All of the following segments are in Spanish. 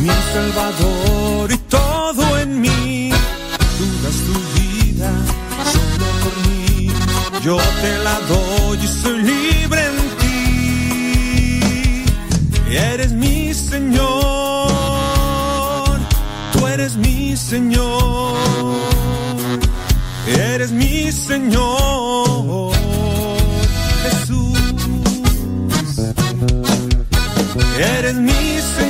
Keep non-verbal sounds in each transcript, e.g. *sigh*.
mi Salvador y todo en mí. Tú das tu vida solo por mí. Yo te la doy y soy libre en ti. Eres mi Señor, tú eres mi Señor. Eres mi Señor. Jesús, eres mi Señor.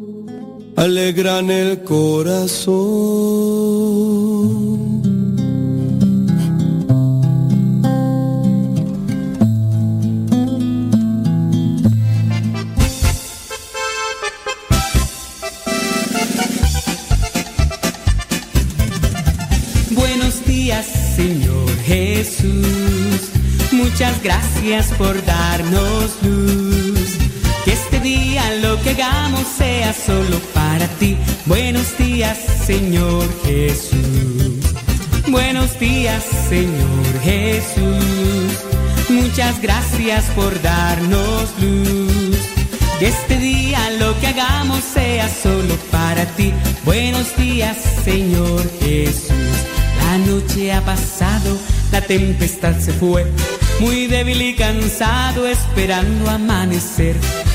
alegran el corazón. Buenos días, Señor Jesús. Muchas gracias por darnos luz. Día lo que hagamos sea solo para ti. Buenos días, Señor Jesús. Buenos días, Señor Jesús. Muchas gracias por darnos luz. Que este día lo que hagamos sea solo para ti. Buenos días, Señor Jesús. La noche ha pasado, la tempestad se fue. Muy débil y cansado esperando amanecer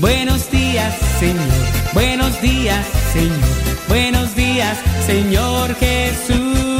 Buenos días, Señor. Buenos días, Señor. Buenos días, Señor Jesús.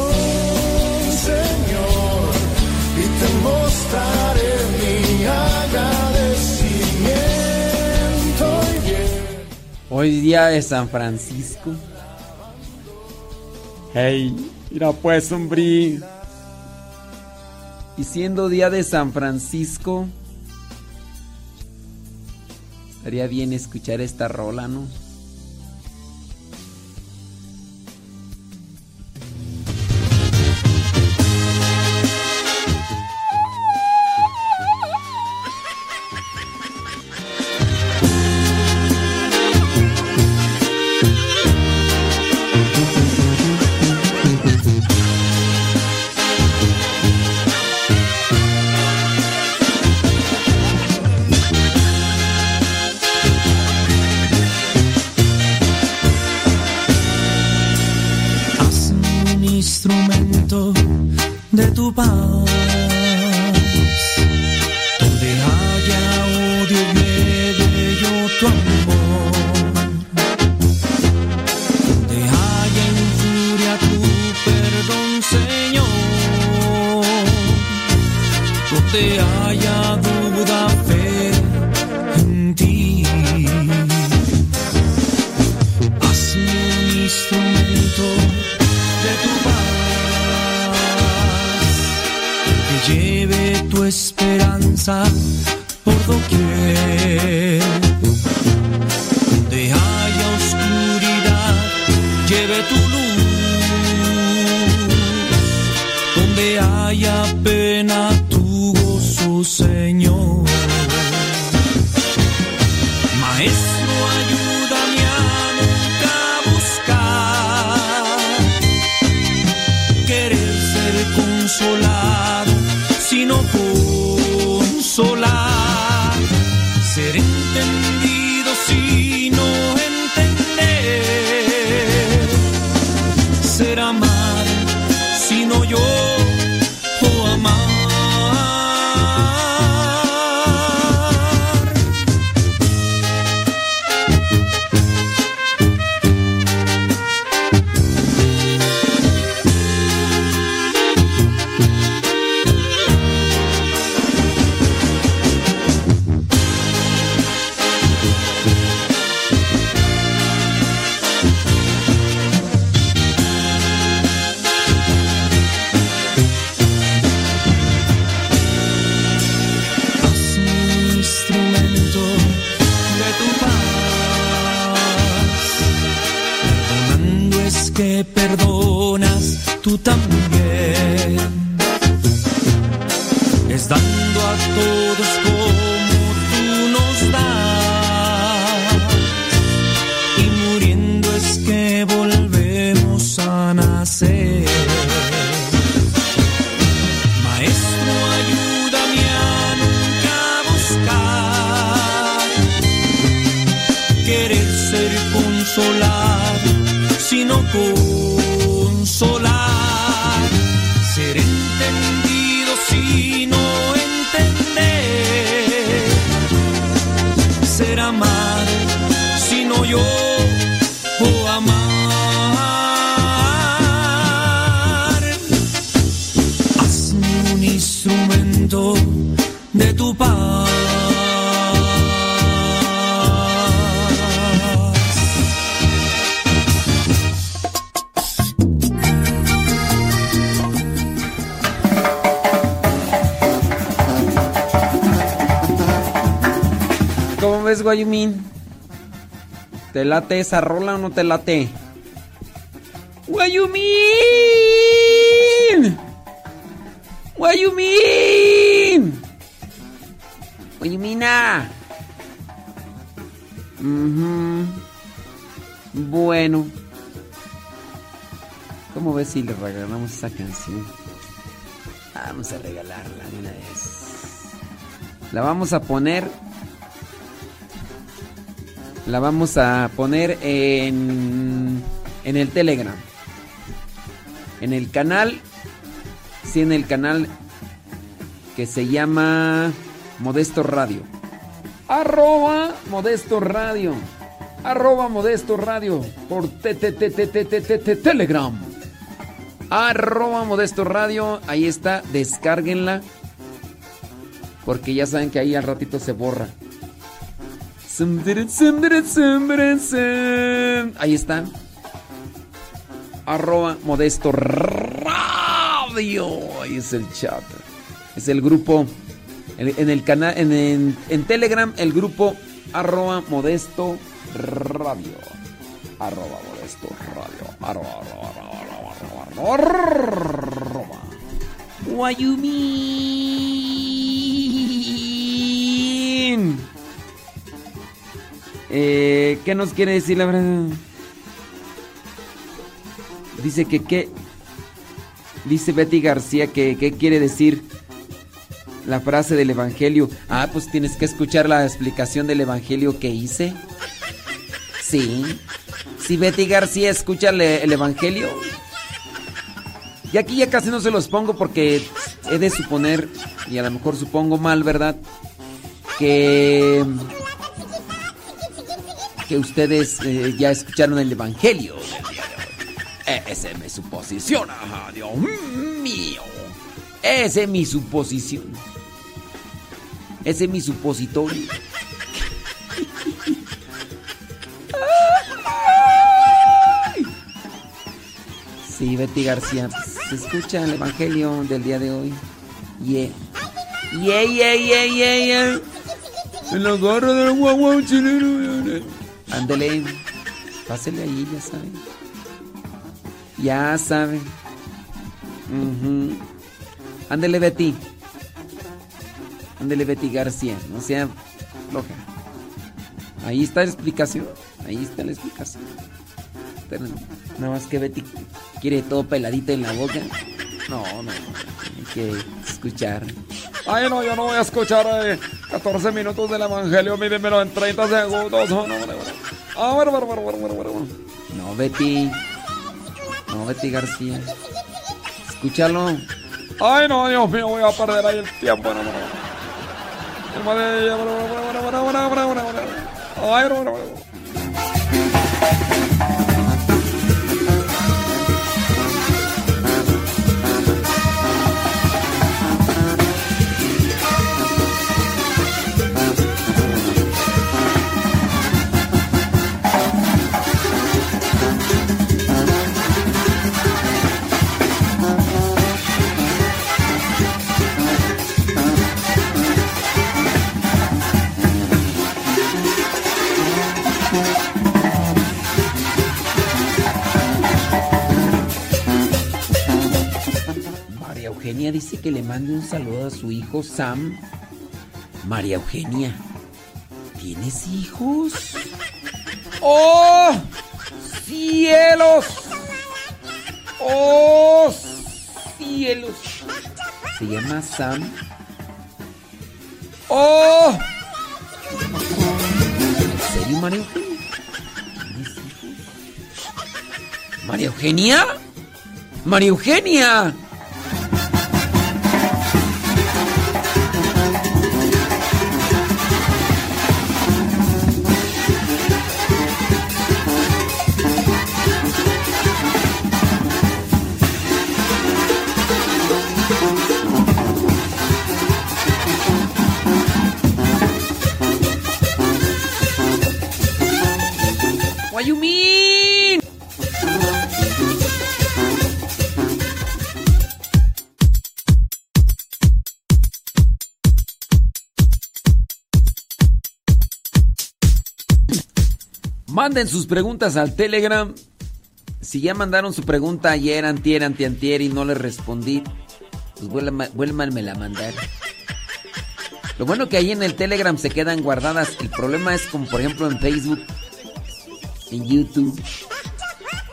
te mostraré mi agradecimiento. Hoy día de San Francisco. Hey, mira pues, hombre. Y siendo día de San Francisco, estaría bien escuchar esta rola, ¿no? ¿Cómo ves, Guayumín? ¿Te late esa rola o no te late? ¡Guayumín! ¡Guayumín! ¡Guayumina! Bueno. ¿Cómo ves si le regalamos esa canción? Vamos a regalarla una vez. La vamos a poner. La vamos a poner en. En el Telegram. En el canal. Sí, en el canal que se llama Modesto Radio. Arroba Modesto Radio. Arroba Modesto Radio. Por Telegram. Arroba Modesto Radio. Ahí está. Descárguenla. Porque ya saben que ahí al ratito se borra. Ahí está. Arroba Modesto Radio. Ahí es el chat. Es el grupo. En el canal. En, Telegram, el grupo arroba Modesto Radio. Arroba Modesto Radio. Arroba, arroba, arroba, arroba, arroba, Guayumín. Eh, ¿Qué nos quiere decir la verdad? Dice que qué. Dice Betty García que qué quiere decir la frase del Evangelio. Ah, pues tienes que escuchar la explicación del Evangelio que hice. Sí. Si Betty García escucha el, Evangelio. Y aquí ya casi no se los pongo porque he de suponer, y a lo mejor supongo mal, ¿verdad? Que que ustedes eh, ya escucharon el Evangelio e, Esa es mi suposición, Dios mío. Esa es mi suposición. Ese es mi supositorio. Sí, Betty García, se escucha el Evangelio del día de hoy. Yeah. Yeah, yeah, yeah, yeah, yeah. En la garra del guau chileno. Ándele, pásele ahí, ya saben. Ya saben. Ándele, Betty. Ándele, Betty García. No sea floja. Ahí está la explicación. Ahí está la explicación. Pero nada más que Betty quiere todo peladito en la boca. No, no. Que escuchar. Ay, no, yo no voy a escuchar 14 eh, minutos del Evangelio. Mírenmelo en 30 segundos. No, no, no. Ah. No, Betty. No, Betty García. Escúchalo. Ay, no, Dios mío, voy a perder ahí el tiempo. No, no, no. Ay, no, no, no. Dice que le mande un saludo a su hijo Sam. María Eugenia, ¿tienes hijos? *laughs* ¡Oh! ¡Cielos! ¡Oh! ¡Cielos! Se llama Sam. ¡Oh! ¿En serio, María Eugenia? ¿Tienes hijos? ¿María Eugenia? ¡María Eugenia! Manden sus preguntas al Telegram. Si ya mandaron su pregunta ayer, antier, antiantier y no les respondí, pues vuélvanme a mandar. Lo bueno que ahí en el Telegram se quedan guardadas. El problema es como por ejemplo en Facebook, en YouTube.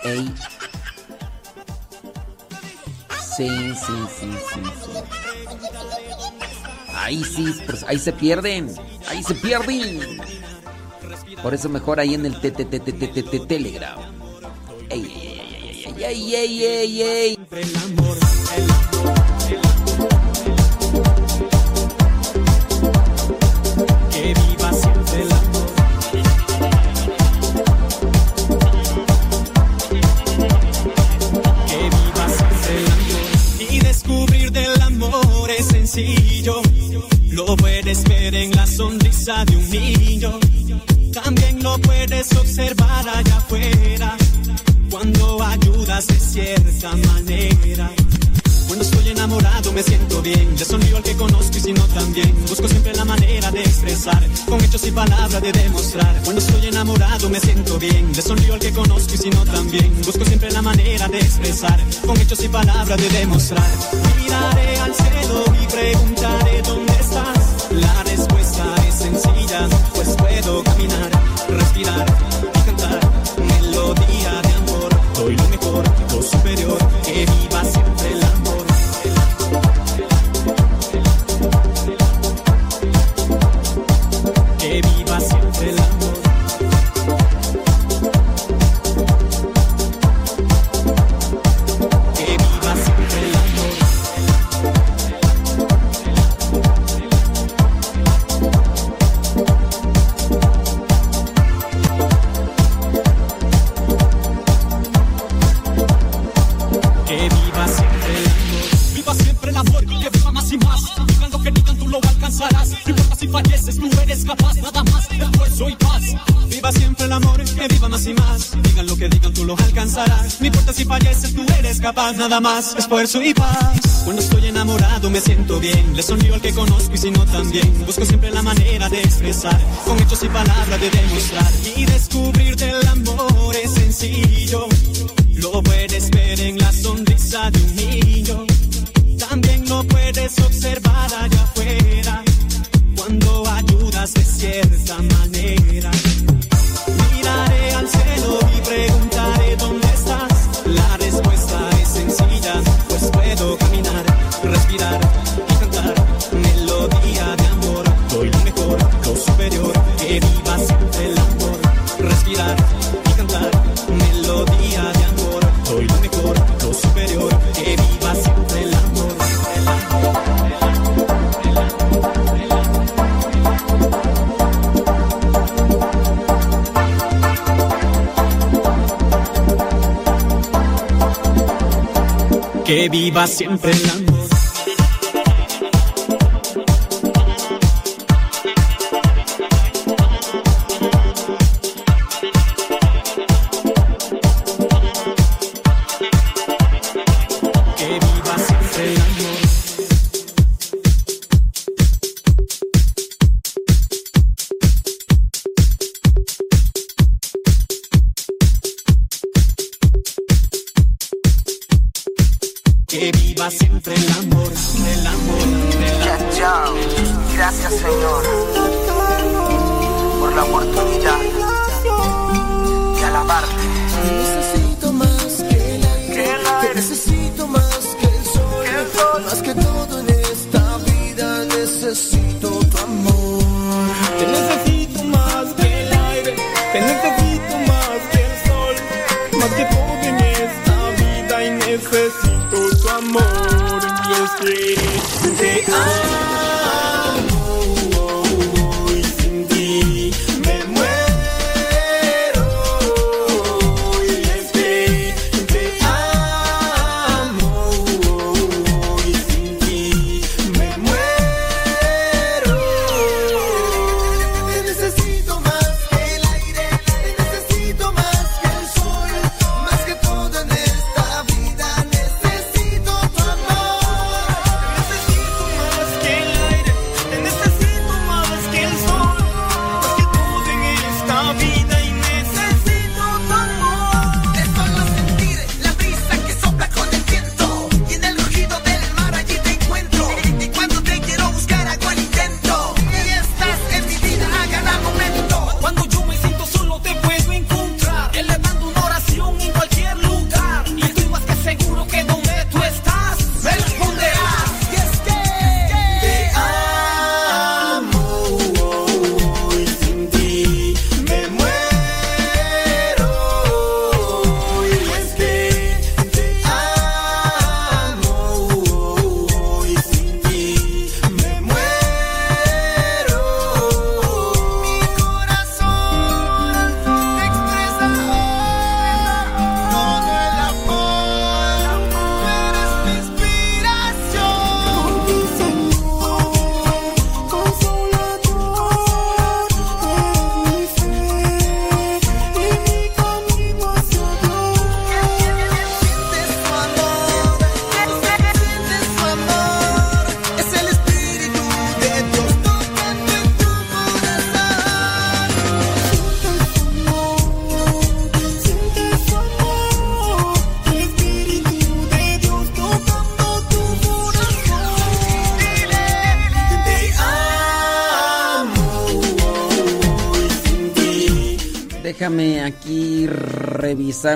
Ey. Sí, sí, sí, sí, Ahí sí, pues, ahí se pierden. Ahí se pierden. Por eso mejor ahí en el Telegram. Ey, ey, ey, ey, ey, ey, ey, Lo puedes ver en la sonrisa de un niño. También lo puedes observar allá afuera. Cuando ayudas de cierta manera. Cuando estoy enamorado me siento bien. Le sonrío al que conozco y si no también. Busco siempre la manera de expresar. Con hechos y palabras de demostrar. Cuando estoy enamorado me siento bien. Le sonrío al que conozco y si no también. Busco siempre la manera de expresar. Con hechos y palabras de demostrar. Miraré al cielo y preguntaré dónde sencilla. Pues puedo caminar, respirar y cantar. Melodía de amor. Doy lo mejor, lo superior. Que viva siempre la nada más, esfuerzo y paz. Cuando estoy enamorado me siento bien, le sonrío al que conozco y si no también. Busco siempre la manera de expresar, con hechos y palabras de demostrar. Y descubrir del amor es sencillo, lo puedes ver en la sonrisa de un niño. También lo puedes observar allá cuando ayudas de cierta manera. Viva siempre el amor.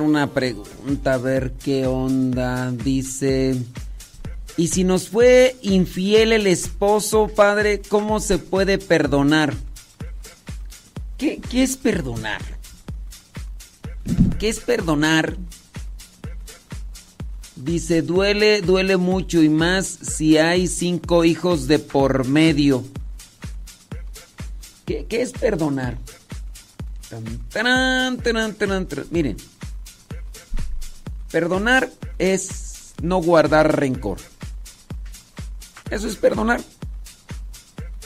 Una pregunta, a ver qué onda. Dice, ¿y si nos fue infiel el esposo, padre, cómo se puede perdonar? ¿Qué, qué es perdonar? ¿Qué es perdonar? Dice, duele, duele mucho y más si hay cinco hijos de por medio. ¿Qué, qué es perdonar? Miren, perdonar es no guardar rencor. Eso es perdonar.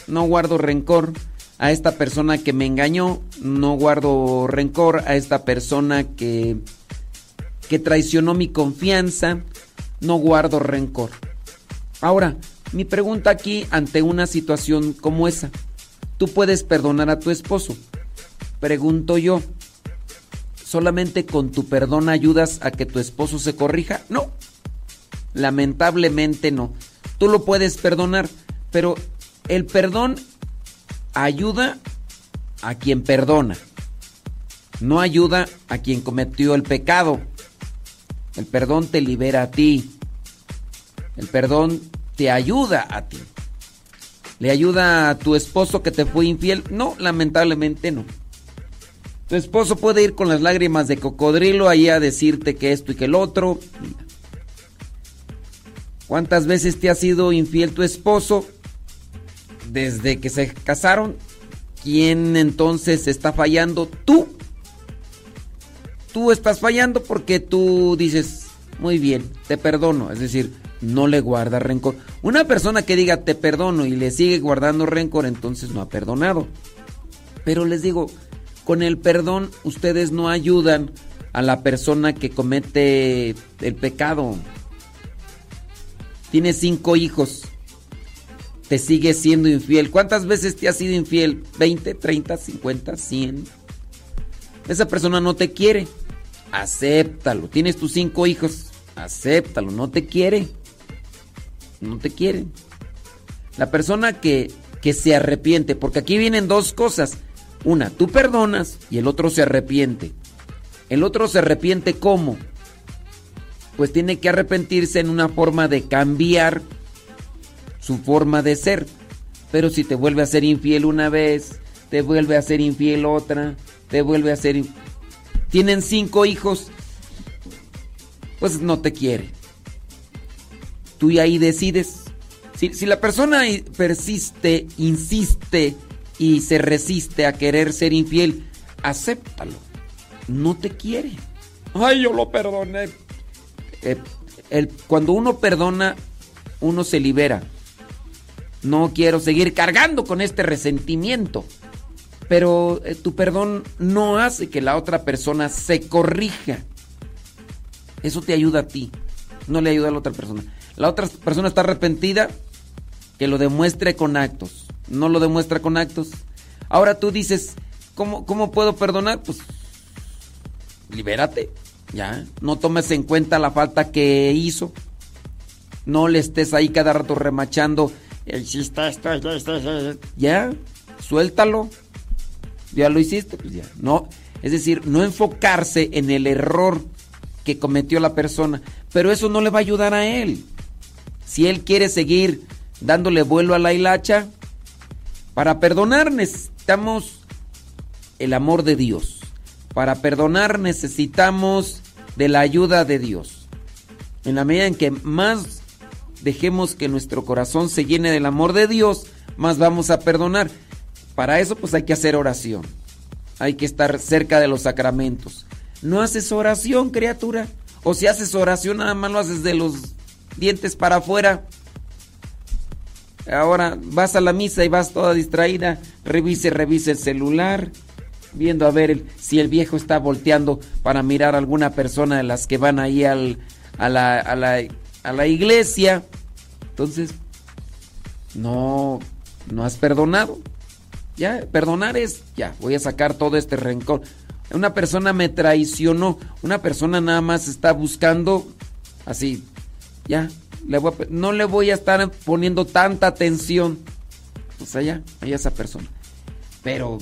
No guardo rencor a esta persona que me engañó, no guardo rencor a esta persona que que traicionó mi confianza, no guardo rencor. Ahora, mi pregunta aquí ante una situación como esa, ¿tú puedes perdonar a tu esposo? Pregunto yo, ¿solamente con tu perdón ayudas a que tu esposo se corrija? No, lamentablemente no. Tú lo puedes perdonar, pero el perdón ayuda a quien perdona, no ayuda a quien cometió el pecado. El perdón te libera a ti. El perdón te ayuda a ti. ¿Le ayuda a tu esposo que te fue infiel? No, lamentablemente no. Tu esposo puede ir con las lágrimas de cocodrilo ahí a decirte que esto y que el otro. ¿Cuántas veces te ha sido infiel tu esposo desde que se casaron? ¿Quién entonces está fallando? Tú. Tú estás fallando porque tú dices, muy bien, te perdono. Es decir, no le guarda rencor. Una persona que diga te perdono y le sigue guardando rencor, entonces no ha perdonado. Pero les digo, con el perdón ustedes no ayudan a la persona que comete el pecado. Tienes cinco hijos. Te sigue siendo infiel. ¿Cuántas veces te has sido infiel? ¿20, 30, 50, 100? Esa persona no te quiere. Acéptalo. Tienes tus cinco hijos. Acéptalo. No te quiere. No te quiere. La persona que, que se arrepiente. Porque aquí vienen dos cosas una, tú perdonas y el otro se arrepiente. El otro se arrepiente ¿cómo? Pues tiene que arrepentirse en una forma de cambiar su forma de ser. Pero si te vuelve a ser infiel una vez, te vuelve a ser infiel otra, te vuelve a ser... Tienen cinco hijos, pues no te quiere. Tú y ahí decides. Si, si la persona persiste, insiste y se resiste a querer ser infiel, acéptalo. No te quiere. Ay, yo lo perdoné. Eh, el, cuando uno perdona, uno se libera. No quiero seguir cargando con este resentimiento. Pero eh, tu perdón no hace que la otra persona se corrija. Eso te ayuda a ti. No le ayuda a la otra persona. La otra persona está arrepentida, que lo demuestre con actos no lo demuestra con actos. Ahora tú dices, ¿cómo, cómo puedo perdonar? Pues libérate, ya. No tomes en cuenta la falta que hizo. No le estés ahí cada rato remachando. Hiciste esto, esto, esto, Ya, suéltalo. Ya lo hiciste, pues ya. No, es decir, no enfocarse en el error que cometió la persona. Pero eso no le va a ayudar a él. Si él quiere seguir dándole vuelo a la hilacha, para perdonar necesitamos el amor de Dios. Para perdonar necesitamos de la ayuda de Dios. En la medida en que más dejemos que nuestro corazón se llene del amor de Dios, más vamos a perdonar. Para eso pues hay que hacer oración. Hay que estar cerca de los sacramentos. ¿No haces oración, criatura? O si haces oración, nada más lo haces de los dientes para afuera. Ahora vas a la misa y vas toda distraída, revise, revise el celular, viendo a ver si el viejo está volteando para mirar a alguna persona de las que van ahí al, a, la, a, la, a la iglesia. Entonces, no, no has perdonado. Ya, perdonar es, ya, voy a sacar todo este rencor. Una persona me traicionó, una persona nada más está buscando así, ya, no le voy a estar poniendo tanta atención. Pues allá, allá esa persona. Pero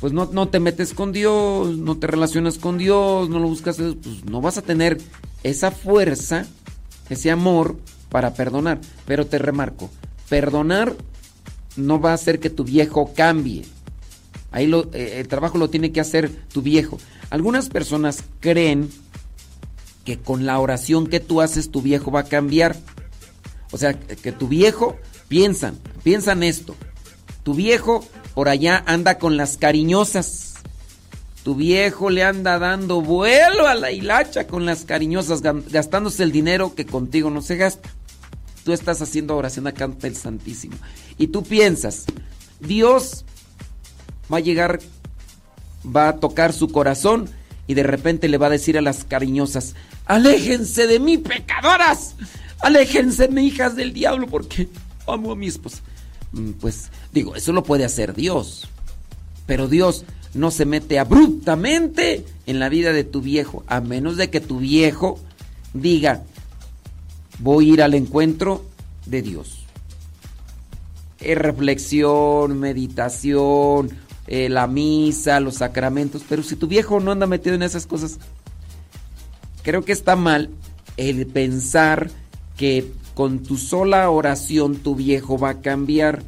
pues no, no te metes con Dios, no te relacionas con Dios, no lo buscas, pues no vas a tener esa fuerza, ese amor para perdonar. Pero te remarco, perdonar no va a hacer que tu viejo cambie. Ahí lo, eh, el trabajo lo tiene que hacer tu viejo. Algunas personas creen con la oración que tú haces tu viejo va a cambiar. O sea, que tu viejo, piensan, piensan esto. Tu viejo por allá anda con las cariñosas. Tu viejo le anda dando vuelo a la hilacha con las cariñosas, gastándose el dinero que contigo no se gasta. Tú estás haciendo oración acá ante el Santísimo. Y tú piensas, Dios va a llegar, va a tocar su corazón y de repente le va a decir a las cariñosas, aléjense de mí, pecadoras, aléjense, mi hijas del diablo, porque amo a mi esposa. Mm, pues digo, eso lo puede hacer Dios, pero Dios no se mete abruptamente en la vida de tu viejo, a menos de que tu viejo diga, voy a ir al encuentro de Dios. Es reflexión, meditación, eh, la misa, los sacramentos, pero si tu viejo no anda metido en esas cosas, creo que está mal el pensar que con tu sola oración tu viejo va a cambiar.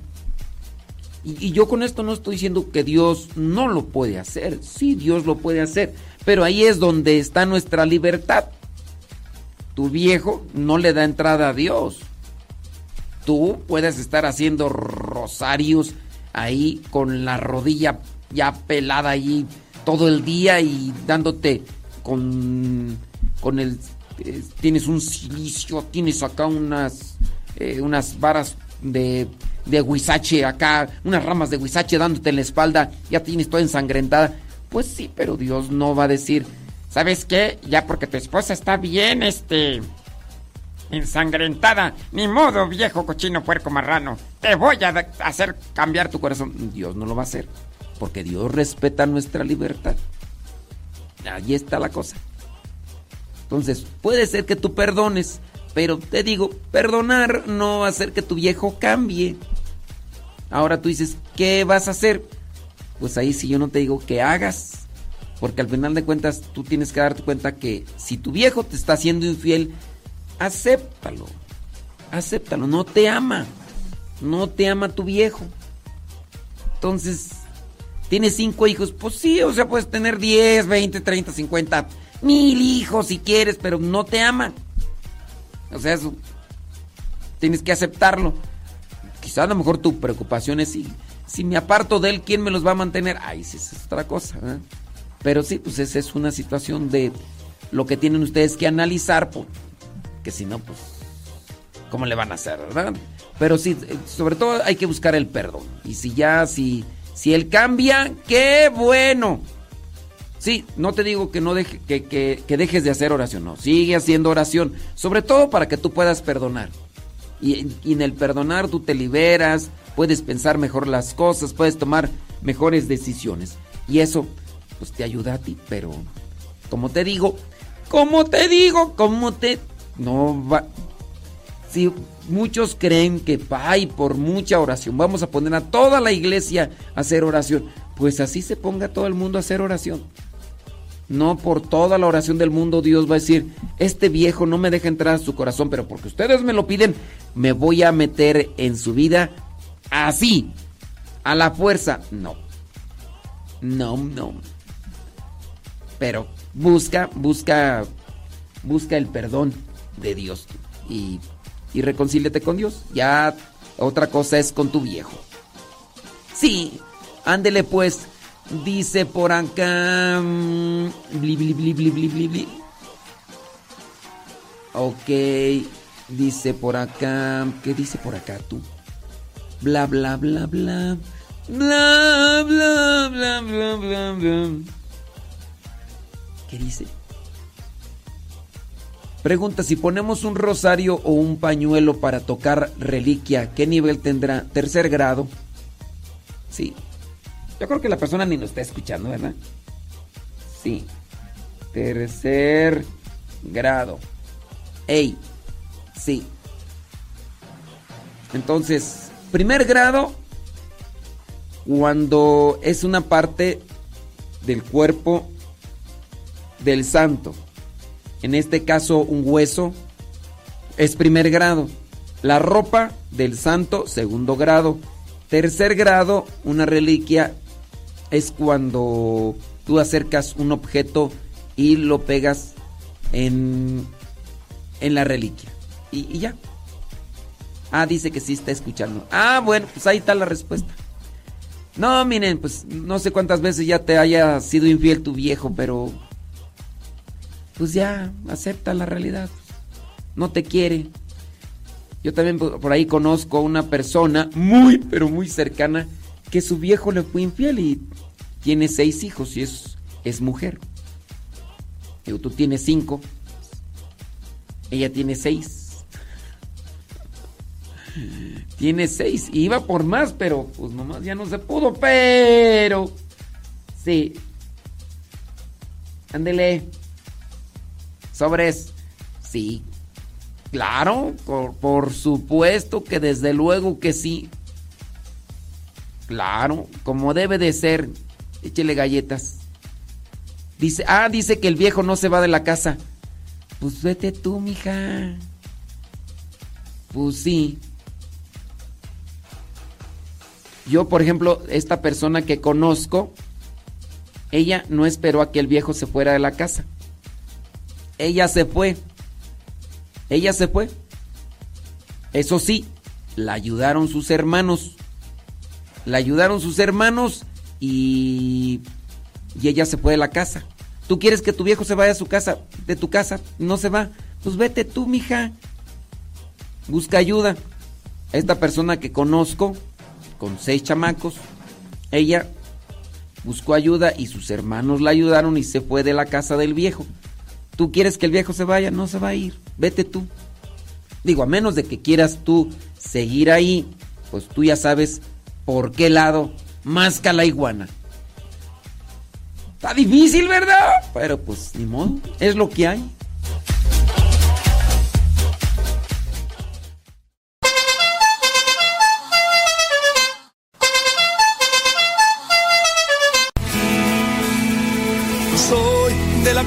Y, y, yo con esto no estoy diciendo que Dios no lo puede hacer. Sí, Dios lo puede hacer. Pero ahí es donde está nuestra libertad. Tu viejo no le da entrada a Dios. Tú puedes estar haciendo rosarios ahí con la rodilla ya pelada ahí todo el día y dándote con, con el... Eh, tienes un silicio, tienes acá unas, eh, unas varas de, de huizache acá, unas ramas de huizache dándote en la espalda, ya tienes toda ensangrentada. Pues sí, pero Dios no va a decir, ¿sabes qué? Ya porque tu esposa está bien, este ensangrentada. Ni modo, viejo cochino puerco marrano. Te voy a hacer cambiar tu corazón. Dios no lo va a hacer. Porque Dios respeta nuestra libertad. Ahí está la cosa. Entonces, puede ser que tú perdones. Pero te digo, perdonar no va a hacer que tu viejo cambie. Ahora tú dices, ¿qué vas a hacer? Pues ahí sí yo no te digo que hagas. Porque al final de cuentas tú tienes que darte cuenta que si tu viejo te está haciendo infiel, acéptalo. Acéptalo, no te ama. No te ama tu viejo. Entonces, ¿tienes cinco hijos? Pues sí, o sea, puedes tener 10, 20, 30, 50, mil hijos si quieres, pero no te ama. O sea, eso tienes que aceptarlo. Quizás a lo mejor tu preocupación es si, si me aparto de él, ¿quién me los va a mantener? Ay, sí, esa es otra cosa. ¿eh? Pero sí, pues esa es una situación de lo que tienen ustedes que analizar. Pues, que si no, pues, ¿cómo le van a hacer, verdad? Pero sí, sobre todo hay que buscar el perdón. Y si ya, si, si él cambia, ¡qué bueno! Sí, no te digo que, no deje, que, que, que dejes de hacer oración, no. Sigue haciendo oración, sobre todo para que tú puedas perdonar. Y en el perdonar tú te liberas, puedes pensar mejor las cosas, puedes tomar mejores decisiones. Y eso, pues te ayuda a ti, pero como te digo, como te digo, como te no va. Si muchos creen que ay, por mucha oración, vamos a poner a toda la iglesia a hacer oración, pues así se ponga todo el mundo a hacer oración. No por toda la oración del mundo Dios va a decir, este viejo no me deja entrar a su corazón, pero porque ustedes me lo piden, me voy a meter en su vida así, a la fuerza. No. No, no. Pero busca, busca, busca el perdón de Dios y, y reconcíliate con Dios. Ya otra cosa es con tu viejo. Sí, ándele pues, dice por acá. Mm, bli, bli, bli, bli, bli, bli, bli. Ok, dice por acá. ¿Qué dice por acá tú? Bla, bla, bla, bla. Bla, bla, bla, bla, bla, bla. ¿Qué dice? Pregunta, si ponemos un rosario o un pañuelo para tocar reliquia, ¿qué nivel tendrá? Tercer grado. Sí. Yo creo que la persona ni nos está escuchando, ¿verdad? Sí. Tercer grado. Ey. Sí. Entonces, primer grado, cuando es una parte del cuerpo del santo. En este caso, un hueso es primer grado. La ropa del santo, segundo grado. Tercer grado, una reliquia, es cuando tú acercas un objeto y lo pegas en, en la reliquia. Y, y ya. Ah, dice que sí está escuchando. Ah, bueno, pues ahí está la respuesta. No, miren, pues no sé cuántas veces ya te haya sido infiel tu viejo, pero pues ya acepta la realidad. No te quiere. Yo también por ahí conozco a una persona muy, pero muy cercana que su viejo le fue infiel y tiene seis hijos y es, es mujer. Digo, tú tienes cinco, ella tiene seis. Tiene seis. Iba por más, pero pues nomás ya no se pudo. Pero. Sí. Ándele. Sobres. Sí. Claro, por, por, supuesto que desde luego que sí. Claro, como debe de ser. Échele galletas. Dice, ah, dice que el viejo no se va de la casa. Pues vete tú, mija. Pues sí. Yo, por ejemplo, esta persona que conozco, ella no esperó a que el viejo se fuera de la casa. Ella se fue. Ella se fue. Eso sí, la ayudaron sus hermanos. La ayudaron sus hermanos y, y ella se fue de la casa. ¿Tú quieres que tu viejo se vaya a su casa, de tu casa? No se va. Pues vete tú, mija. Busca ayuda. Esta persona que conozco, con seis chamacos. Ella buscó ayuda y sus hermanos la ayudaron y se fue de la casa del viejo. ¿Tú quieres que el viejo se vaya? No se va a ir. Vete tú. Digo, a menos de que quieras tú seguir ahí, pues tú ya sabes por qué lado masca la iguana. Está difícil, ¿verdad? Pero pues ni modo, es lo que hay.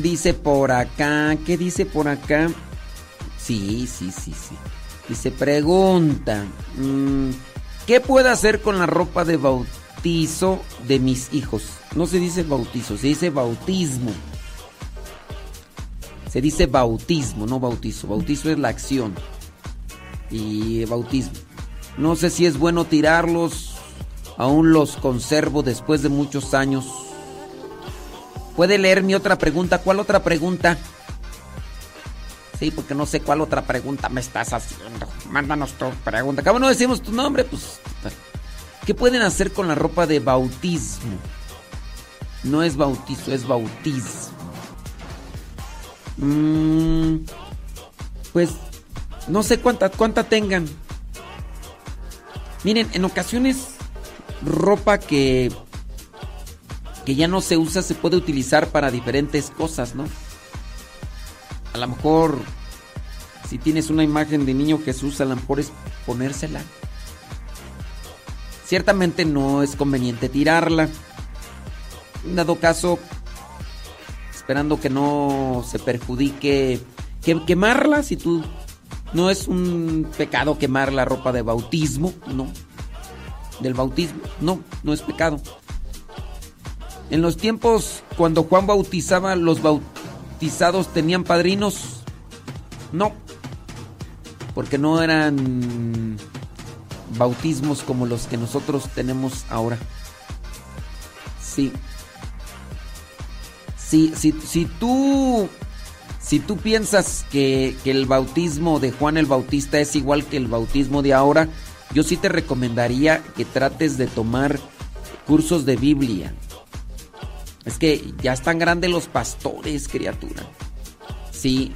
Dice por acá. ¿Qué dice por acá? Sí, sí, sí, sí. Dice, pregunta. Mm, ¿Qué puedo hacer con la ropa de bautizo de mis hijos? No se dice bautizo, se dice bautismo. Se dice bautismo, no bautizo. Bautizo es la acción. Y bautismo. No sé si es bueno tirarlos. Aún los conservo después de muchos años ¿Puede leer mi otra pregunta? ¿Cuál otra pregunta? Sí, porque no sé cuál otra pregunta me estás haciendo. Mándanos tu pregunta. Acabo no decimos tu nombre, pues. ¿Qué pueden hacer con la ropa de bautismo? No es bautizo, es bautismo. Mm, pues no sé cuánta, cuánta tengan. Miren, en ocasiones ropa que que ya no se usa se puede utilizar para diferentes cosas, ¿no? A lo mejor si tienes una imagen de niño Jesús, a lo mejor es ponérsela. Ciertamente no es conveniente tirarla. En dado caso, esperando que no se perjudique, que quemarla, si tú no es un pecado quemar la ropa de bautismo, no. Del bautismo, no, no es pecado. En los tiempos cuando Juan bautizaba, los bautizados tenían padrinos. No. Porque no eran bautismos como los que nosotros tenemos ahora. Sí. Si, si tú si tú piensas que, el bautismo de Juan el Bautista es igual que el bautismo de ahora, yo sí te recomendaría que trates de tomar cursos de Biblia. Es que ya están grandes los pastores, criatura. Sí.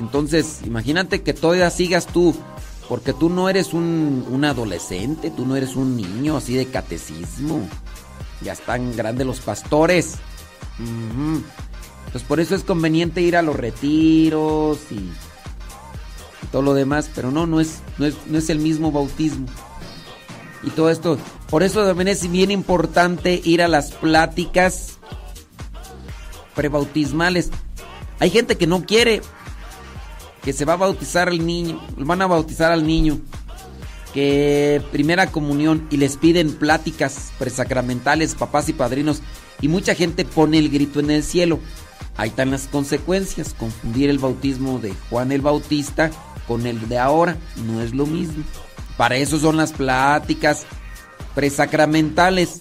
Entonces, imagínate que todavía sigas tú, porque tú no eres un, un adolescente, tú no eres un niño así de catecismo. Ya están grandes los pastores. Entonces por eso es conveniente ir a los retiros y, todo lo demás, pero no, no es, no es, no es el mismo bautismo. Y todo esto, por eso también es bien importante ir a las pláticas prebautismales. Hay gente que no quiere que se va a bautizar al niño, van a bautizar al niño, que primera comunión y les piden pláticas presacramentales, papás y padrinos, y mucha gente pone el grito en el cielo. Ahí están las consecuencias. Confundir el bautismo de Juan el Bautista con el de ahora no es lo mismo. Para eso son las pláticas presacramentales.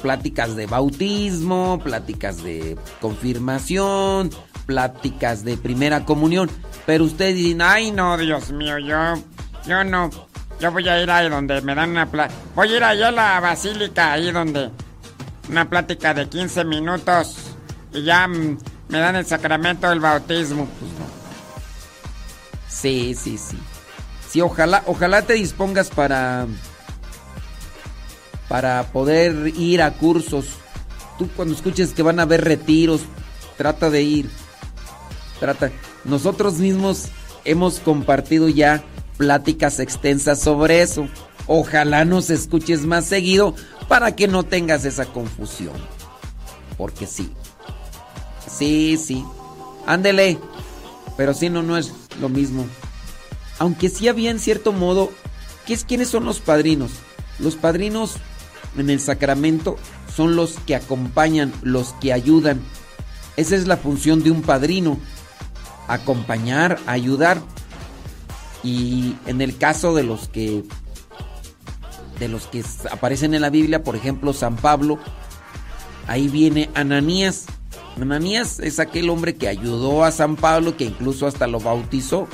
Pláticas de bautismo, pláticas de confirmación, pláticas de primera comunión. Pero ustedes dicen, ay no, Dios mío, yo, yo no, yo voy a ir ahí donde me dan una plática. Voy a ir allá a la basílica, ahí donde una plática de 15 minutos y ya me dan el sacramento del bautismo. Pues Sí, sí, sí. Sí, ojalá, ojalá te dispongas para para poder ir a cursos. Tú cuando escuches que van a haber retiros, trata de ir. Trata. Nosotros mismos hemos compartido ya pláticas extensas sobre eso. Ojalá nos escuches más seguido para que no tengas esa confusión. Porque sí, Sí, sí. Ándele. Pero sí, no, no es lo mismo. Aunque sí había en cierto modo. ¿qué es, ¿Quiénes son los padrinos? Los padrinos en el sacramento son los que acompañan, los que ayudan. Esa es la función de un padrino. Acompañar, ayudar. Y en el caso de los que de los que aparecen en la Biblia, por ejemplo, San Pablo, ahí viene Ananías Ananías es aquel hombre que ayudó a San Pablo, que incluso hasta lo bautizó.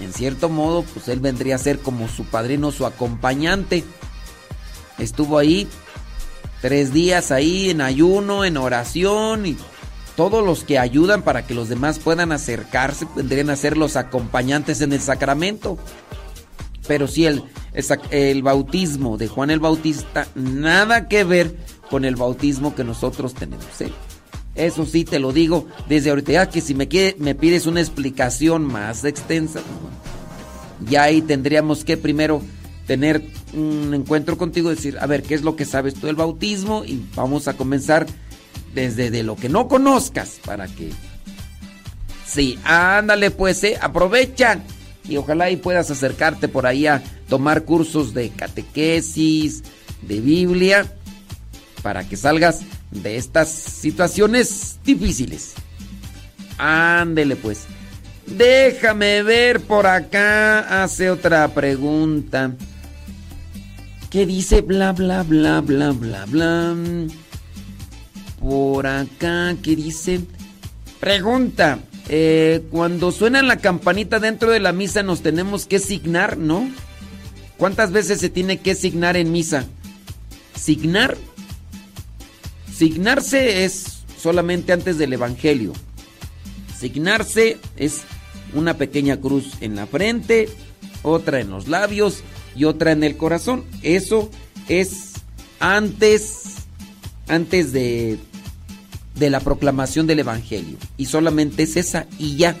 En cierto modo, pues él vendría a ser como su padrino, su acompañante. Estuvo ahí tres días ahí en ayuno, en oración y todos los que ayudan para que los demás puedan acercarse vendrían a ser los acompañantes en el sacramento. Pero si el, el bautismo de Juan el Bautista, nada que ver con el bautismo que nosotros tenemos. ¿eh? Eso sí te lo digo desde ahorita. Que si me, me pides una explicación más extensa, pues ya ahí tendríamos que primero tener un encuentro contigo decir, a ver, ¿qué es lo que sabes tú del bautismo? Y vamos a comenzar desde de lo que no conozcas para que... Sí, ándale pues, eh, aprovecha y ojalá y puedas acercarte por ahí a tomar cursos de catequesis, de Biblia, para que salgas de estas situaciones difíciles. Ándele pues. Déjame ver por acá. Hace otra pregunta. ¿Qué dice? Bla, bla, bla, bla, bla, bla. Por acá, ¿qué dice? Pregunta. Eh, cuando suena la campanita dentro de la misa nos tenemos que signar, ¿no? ¿Cuántas veces se tiene que signar en misa? Signar Signarse es solamente antes del Evangelio. Signarse es una pequeña cruz en la frente, otra en los labios y otra en el corazón. Eso es antes, antes de, de la proclamación del Evangelio. Y solamente es esa y ya.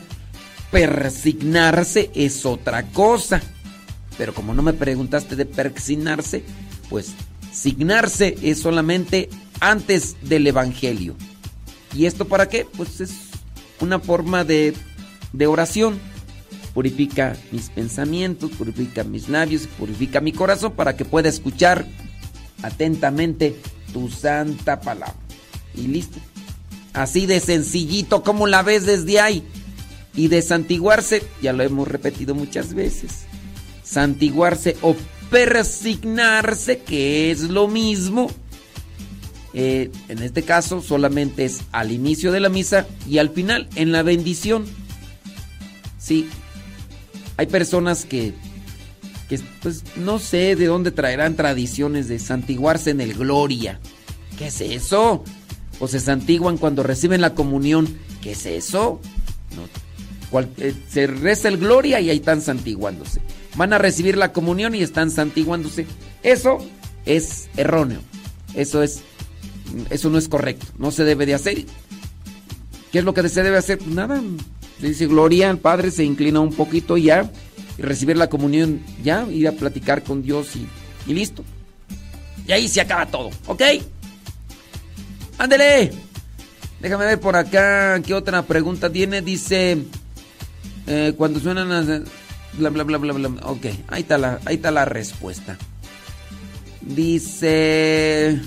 Persignarse es otra cosa. Pero como no me preguntaste de persignarse, pues signarse es solamente antes del Evangelio. ¿Y esto para qué? Pues es una forma de, de oración. Purifica mis pensamientos, purifica mis labios, purifica mi corazón para que pueda escuchar atentamente tu santa palabra. Y listo. Así de sencillito como la ves desde ahí. Y desantiguarse, ya lo hemos repetido muchas veces. Santiguarse o persignarse, que es lo mismo. Eh, en este caso solamente es al inicio de la misa y al final, en la bendición. Sí, hay personas que, pues no sé de dónde traerán tradiciones de santiguarse en el gloria. ¿Qué es eso? O se santiguan cuando reciben la comunión. ¿Qué es eso? Eh, se reza el gloria y ahí están santiguándose van a recibir la comunión y están santiguándose. Eso es erróneo. Eso es eso no es correcto. No se debe de hacer. ¿Qué es lo que se debe hacer? Pues nada. Se dice gloria al Padre, se inclina un poquito ya y recibir la comunión ya, ir a platicar con Dios y, y listo. Y ahí se acaba todo, ¿ok? Ándele. Déjame ver por acá qué otra pregunta tiene. Dice, eh, cuando suenan las bla, bla, bla, bla, bla. Ok, ahí está la, ahí está la respuesta. Dice...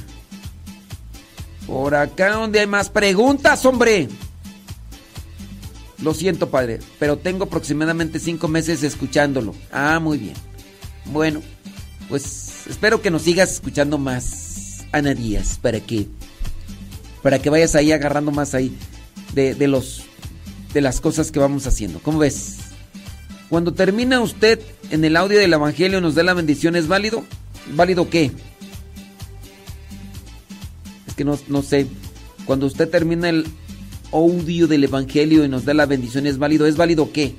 Por acá donde hay más preguntas, hombre. Lo siento, padre, pero tengo aproximadamente cinco meses escuchándolo. Ah, muy bien. Bueno, pues espero que nos sigas escuchando más, Ana Díaz, para que, para que vayas ahí agarrando más ahí de, de los, de las cosas que vamos haciendo. ¿Cómo ves? Cuando termina usted en el audio del Evangelio nos da la bendición, ¿es válido? ¿Válido qué? Que no, no sé. Cuando usted termina el audio del Evangelio y nos da la bendición, ¿es válido? ¿Es válido qué?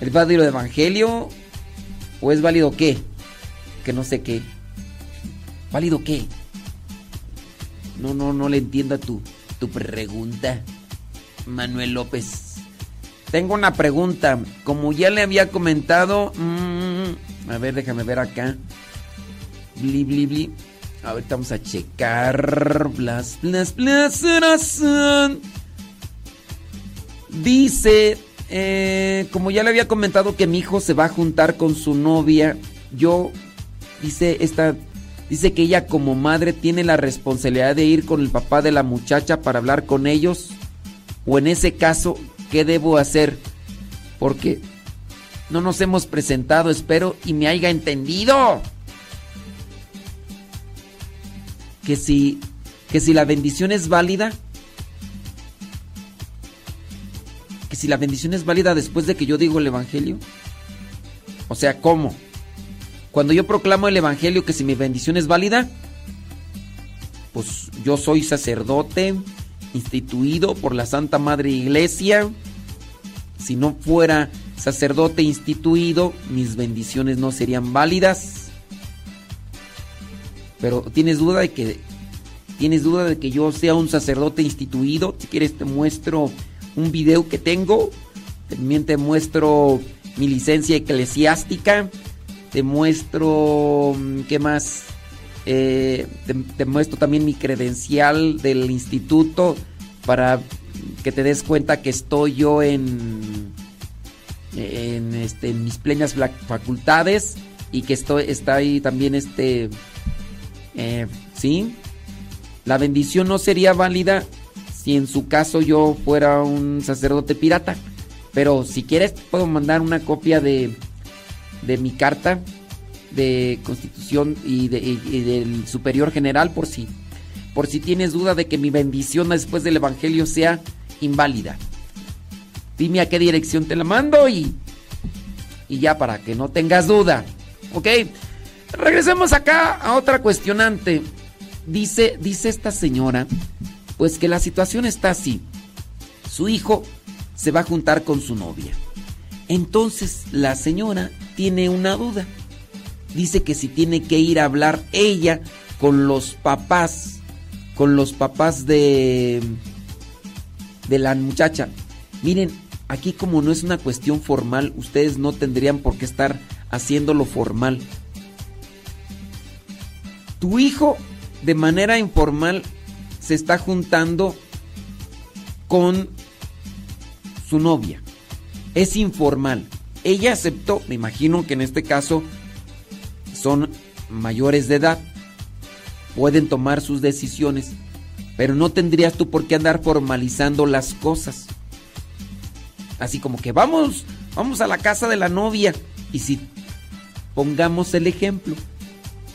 ¿Es válido el Evangelio? ¿O es válido qué? Que no sé qué. ¿Válido qué? No, no, no le entiendo tu, tu pregunta, Manuel López. Tengo una pregunta. Como ya le había comentado. Mm, a ver, déjame ver acá. Bli, bli, bli. Ahorita vamos a checar. Blas, blas, blas. Dice. Eh, como ya le había comentado que mi hijo se va a juntar con su novia. Yo. Dice esta. Dice que ella como madre tiene la responsabilidad de ir con el papá de la muchacha para hablar con ellos. O en ese caso, ¿Qué debo hacer? Porque no nos hemos presentado, espero, y me haya entendido. Que si, que si la bendición es válida, que si la bendición es válida después de que yo digo el Evangelio. O sea, ¿cómo? Cuando yo proclamo el Evangelio que si mi bendición es válida, pues yo soy sacerdote, instituido por la Santa Madre Iglesia. Si no fuera sacerdote instituido, mis bendiciones no serían válidas. Pero tienes duda de que tienes duda de que yo sea un sacerdote instituido. Si quieres te muestro un video que tengo. También te muestro mi licencia eclesiástica. Te muestro mm, qué más eh, te, muestro también mi credencial del instituto para que te des cuenta que estoy yo en, en, este, mis plenas facultades y que estoy, está ahí también este, eh, ¿sí? La bendición no sería válida si en su caso yo fuera un sacerdote pirata. Pero si quieres puedo mandar una copia de, de mi carta de Constitución y, del Superior General por si, por si tienes duda de que mi bendición después del Evangelio sea inválida. Dime a qué dirección te la mando y, y ya para que no tengas duda. ¿Ok? Regresemos acá a otra cuestionante. Dice, dice esta señora, pues que la situación está así. Su hijo se va a juntar con su novia. Entonces la señora tiene una duda dice que si tiene que ir a hablar ella con los papás, con los papás de de la muchacha. Miren, aquí como no es una cuestión formal, ustedes no tendrían por qué estar haciéndolo formal. Tu hijo de manera informal se está juntando con su novia. Es informal. Ella aceptó, me imagino que en este caso son mayores de edad. pueden tomar sus decisiones, pero no tendrías tú por qué andar formalizando las cosas. Así como que vamos, vamos a la casa de la novia. Y si pongamos el ejemplo,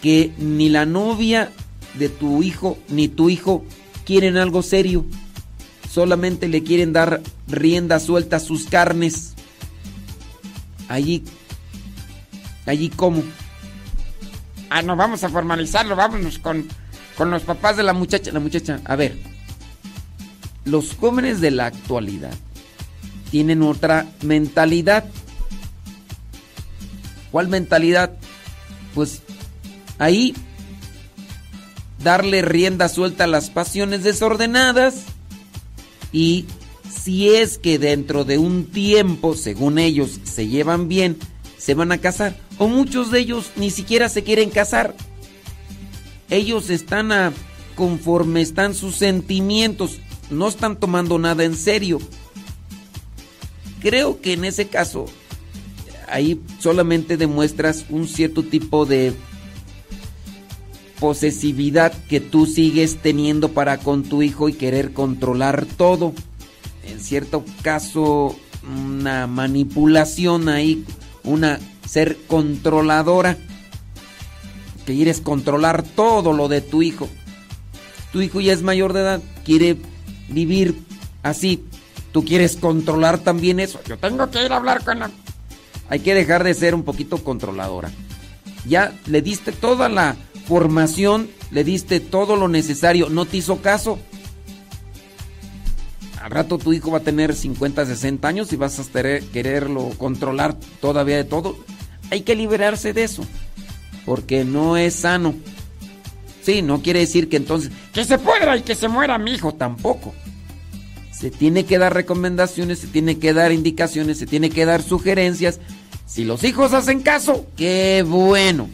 que ni la novia de tu hijo ni tu hijo quieren algo serio, solamente le quieren dar rienda suelta a sus carnes. Allí, allí cómo. Ah, no, vamos a formalizarlo, vámonos con, con los papás de la muchacha. La muchacha, a ver, los jóvenes de la actualidad tienen otra mentalidad. ¿Cuál mentalidad? Pues ahí darle rienda suelta a las pasiones desordenadas y si es que dentro de un tiempo, según ellos, se llevan bien, se van a casar. O muchos de ellos ni siquiera se quieren casar. Ellos están a conforme están sus sentimientos, no están tomando nada en serio. Creo que en ese caso ahí solamente demuestras un cierto tipo de posesividad que tú sigues teniendo para con tu hijo y querer controlar todo. En cierto caso, una manipulación ahí, una ser controladora. Que quieres controlar todo lo de tu hijo. Tu hijo ya es mayor de edad, quiere vivir así. Tú quieres controlar también eso. Yo tengo que ir a hablar con la... Hay que dejar de ser un poquito controladora. Ya le diste toda la formación, le diste todo lo necesario, no te hizo caso. Al rato tu hijo va a tener 50, 60 años y vas a quererlo controlar todavía de todo. Hay que liberarse de eso, porque no es sano. Sí, no quiere decir que entonces que se pudra y que se muera mi hijo tampoco. Se tiene que dar recomendaciones, se tiene que dar indicaciones, se tiene que dar sugerencias. Si los hijos hacen caso, qué bueno.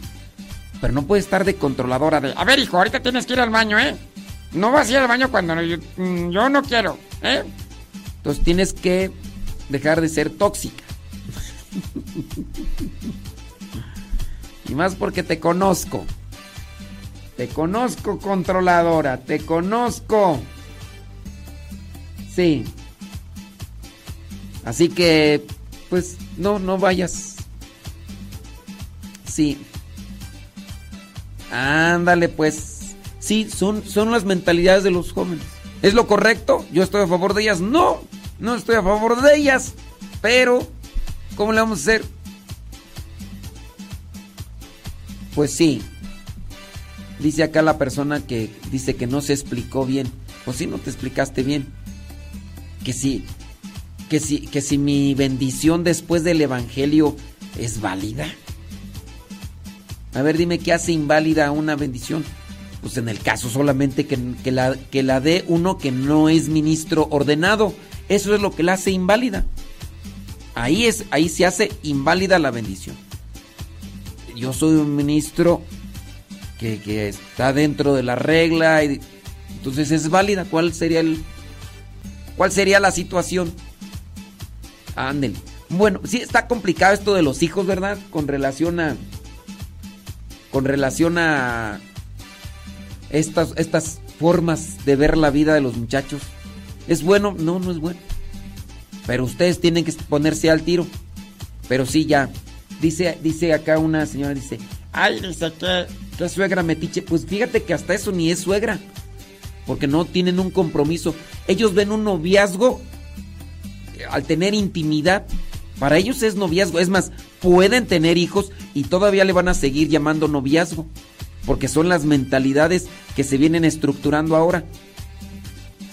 Pero no puede estar de controladora de, a ver hijo, ahorita tienes que ir al baño, ¿eh? No vas a ir al baño cuando mm, yo, no quiero, ¿eh? Entonces tienes que dejar de ser tóxica. *laughs* y más porque te conozco. Te conozco controladora, te conozco. Sí. Así que, pues, no, no vayas. Sí. Ándale, pues. Sí, son, son las mentalidades de los jóvenes. ¿Es lo correcto? ¿Yo estoy a favor de ellas? No, no estoy a favor de ellas. Pero, ¿cómo le vamos a hacer? Pues sí. Dice acá la persona que dice que no se explicó bien. Pues sí, no te explicaste bien. Que sí, que sí, que si mi bendición después del evangelio es válida. A ver, dime qué hace inválida una bendición. Pues en el caso solamente que, la, que la dé uno que no es ministro ordenado. Eso es lo que la hace inválida. Ahí, es, ahí se hace inválida la bendición. Yo soy un ministro que, que está dentro de la regla y entonces es válida. ¿Cuál sería el cuál sería la situación? Anden. Bueno, sí está complicado esto de los hijos, ¿verdad? Con relación a con relación a estas, estas formas de ver la vida de los muchachos. ¿Es bueno? No, no es bueno. Pero ustedes tienen que ponerse al tiro. Pero sí, ya. Dice, dice acá una señora, dice, ay, que, que suegra metiche. Pues fíjate que hasta eso ni es suegra. Porque no tienen un compromiso. Ellos ven un noviazgo al tener intimidad para ellos es noviazgo. Es más, pueden tener hijos y todavía le van a seguir llamando noviazgo. Porque son las mentalidades que se vienen estructurando ahora.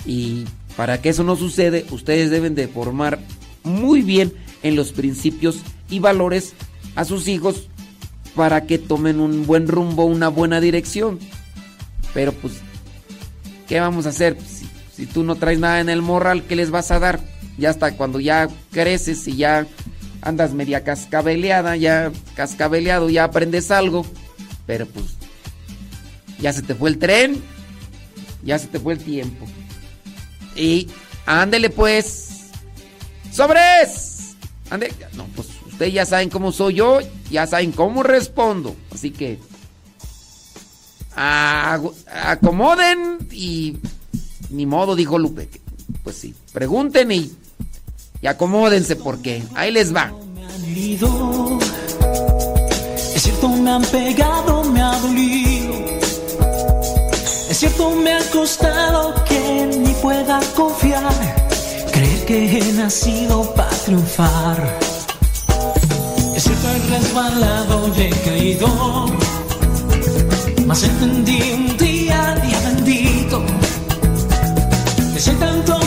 Y para que eso no sucede, ustedes deben de formar muy bien en los principios y valores a sus hijos para que tomen un buen rumbo, una buena dirección. Pero pues, ¿qué vamos a hacer? Si, si tú no traes nada en el morral, ¿qué les vas a dar? Ya hasta cuando ya creces y ya andas media cascabeleada, ya cascabeleado, ya aprendes algo, pero pues ya se te fue el tren, ya se te fue el tiempo. Y ándele pues, sobres, ande, no, pues ustedes ya saben cómo soy yo, ya saben cómo respondo, así que acomoden y ni modo, dijo Lupe. Pues sí, pregunten y, acomódense porque ahí les va. Es cierto, me han pegado, me ha dolido. Es cierto, me ha costado que ni pueda confiar. Creer que he nacido para triunfar. Es cierto, he resbalado y he caído. Mas entendí un día, día bendito. Que hay tanto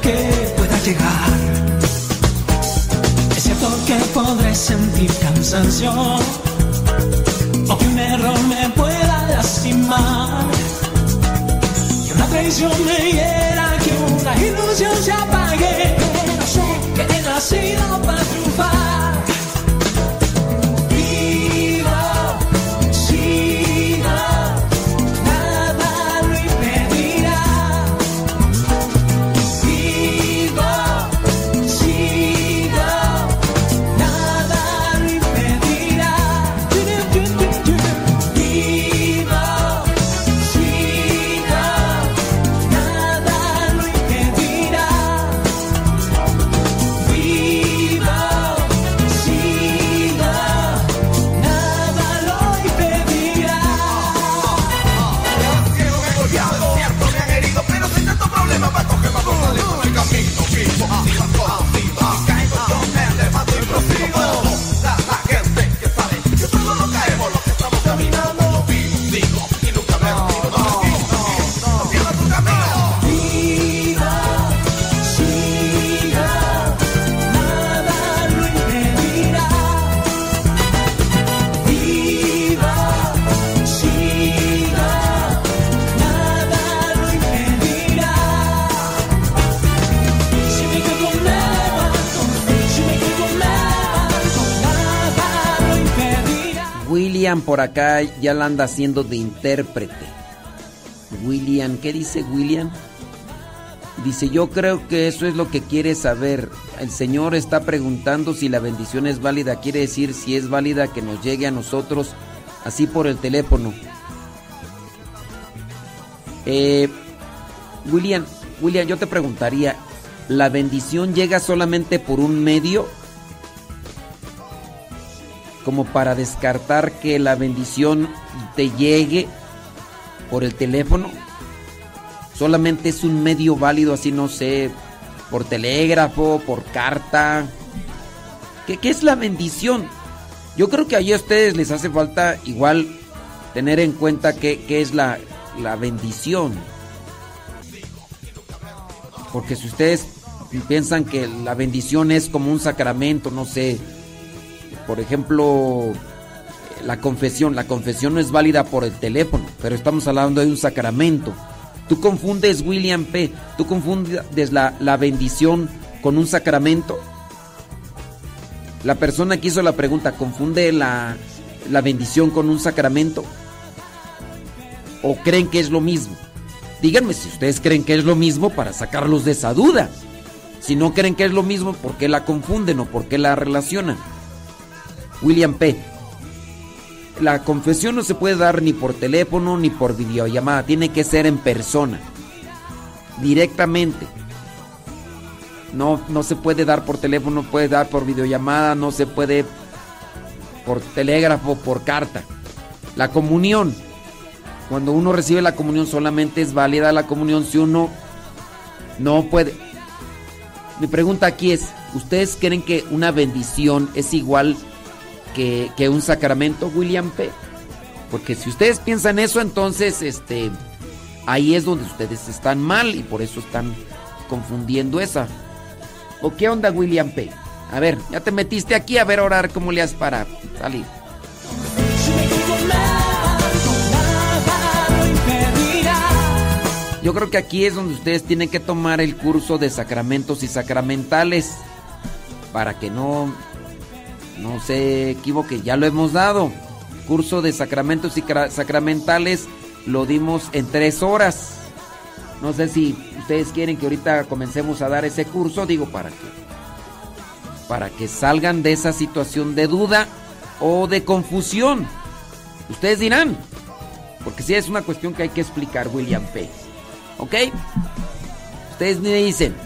que pueda llegar. Es cierto que podré sentir cansancio. O que un error me pueda lastimar. Que una traición me hiera, que una ilusión se apague sido para triunfar. Por acá ya la anda haciendo de intérprete. William, ¿qué dice William? Dice, yo creo que eso es lo que quiere saber. El Señor está preguntando si la bendición es válida. Quiere decir si es válida que nos llegue a nosotros así por el teléfono. Eh, William, William, yo te preguntaría, ¿la bendición llega solamente por un medio? Como para descartar que la bendición te llegue por el teléfono. Solamente es un medio válido, así no sé, por telégrafo, por carta. ¿Qué, es la bendición? Yo creo que ahí a ustedes les hace falta igual tener en cuenta qué, es la, la bendición. Porque si ustedes piensan que la bendición es como un sacramento, no sé, por ejemplo, la confesión. La confesión no es válida por el teléfono, pero estamos hablando de un sacramento. Tú confundes, William P., tú confundes la, la bendición con un sacramento. La persona que hizo la pregunta, ¿confunde la, la bendición con un sacramento? ¿O creen que es lo mismo? Díganme si ustedes creen que es lo mismo para sacarlos de esa duda. Si no creen que es lo mismo, ¿por qué la confunden o por qué la relacionan? William P. La confesión no se puede dar ni por teléfono ni por videollamada, tiene que ser en persona, directamente. No, no se puede dar por teléfono, puede dar por videollamada, no se puede por telégrafo, por carta. La comunión, cuando uno recibe la comunión solamente es válida la comunión si uno no puede. Mi pregunta aquí es, ¿ustedes creen que una bendición es igual que, un sacramento, William P. Porque si ustedes piensan eso, entonces este, ahí es donde ustedes están mal y por eso están confundiendo esa. ¿O qué onda, William P? A ver, ya te metiste aquí a ver orar cómo le haces para salir. Yo creo que aquí es donde ustedes tienen que tomar el curso de sacramentos y sacramentales para que no no se equivoque, ya lo hemos dado. Curso de sacramentos y sacramentales lo dimos en tres horas. No sé si ustedes quieren que ahorita comencemos a dar ese curso, digo, para que para que salgan de esa situación de duda o de confusión. Ustedes dirán, porque si es una cuestión que hay que explicar, William P. ¿Ok? Ustedes me dicen.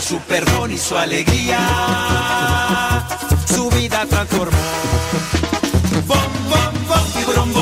su perdón y su alegría, su vida tiburón, bom, bom, bom,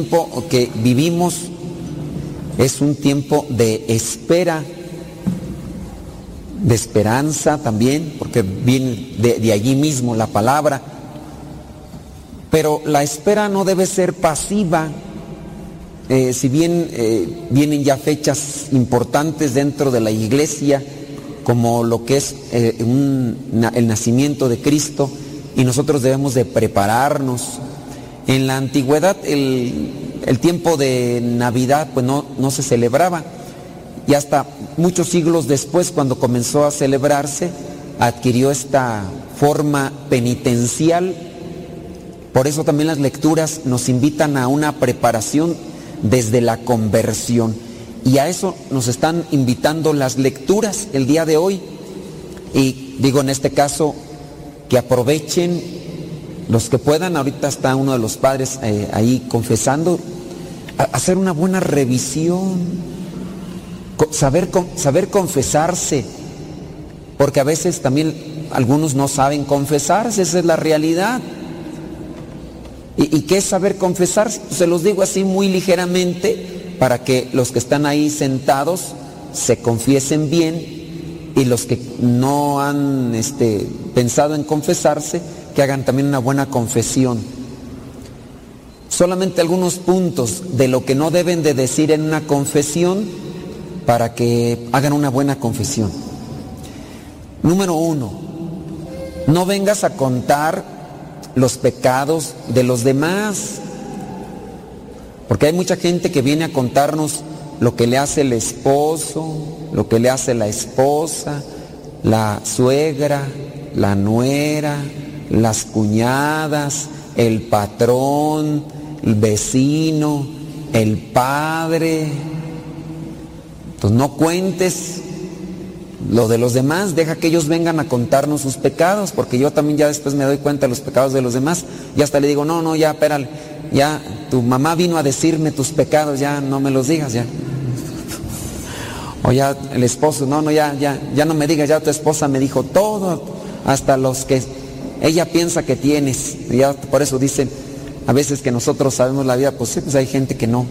Tiempo que vivimos es un tiempo de espera, de esperanza también, porque viene de, allí mismo la palabra. Pero la espera no debe ser pasiva, eh, si bien eh, vienen ya fechas importantes dentro de la iglesia, como lo que es eh, el nacimiento de Cristo, y nosotros debemos de prepararnos. En la antigüedad el, tiempo de Navidad pues no, no se celebraba, y hasta muchos siglos después, cuando comenzó a celebrarse, adquirió esta forma penitencial. Por eso también las lecturas nos invitan a una preparación desde la conversión. Y a eso nos están invitando las lecturas el día de hoy. Y digo en este caso que aprovechen los que puedan, ahorita está uno de los padres eh, ahí confesando, hacer una buena revisión, saber, saber confesarse, porque a veces también algunos no saben confesarse, esa es la realidad. ¿Y, qué es saber confesar? Se los digo así muy ligeramente para que los que están ahí sentados se confiesen bien y los que no han este, pensado en confesarse, hagan también una buena confesión. Solamente algunos puntos de lo que no deben de decir en una confesión para que hagan una buena confesión. Número uno, no vengas a contar los pecados de los demás. Porque hay mucha gente que viene a contarnos lo que le hace el esposo, lo que le hace la esposa, la suegra, la nuera, las cuñadas, el patrón, el vecino, el padre. Entonces no cuentes lo de los demás, deja que ellos vengan a contarnos sus pecados, porque yo también ya después me doy cuenta de los pecados de los demás. Y hasta le digo, no, no, ya, espérale, ya tu mamá vino a decirme tus pecados, ya no me los digas, ya. O ya el esposo, no, no, ya, ya, ya no me digas, ya tu esposa me dijo todo, hasta los que ella piensa que tienes. ya por eso dicen a veces que nosotros sabemos la vida, pues sí, pues hay gente que no.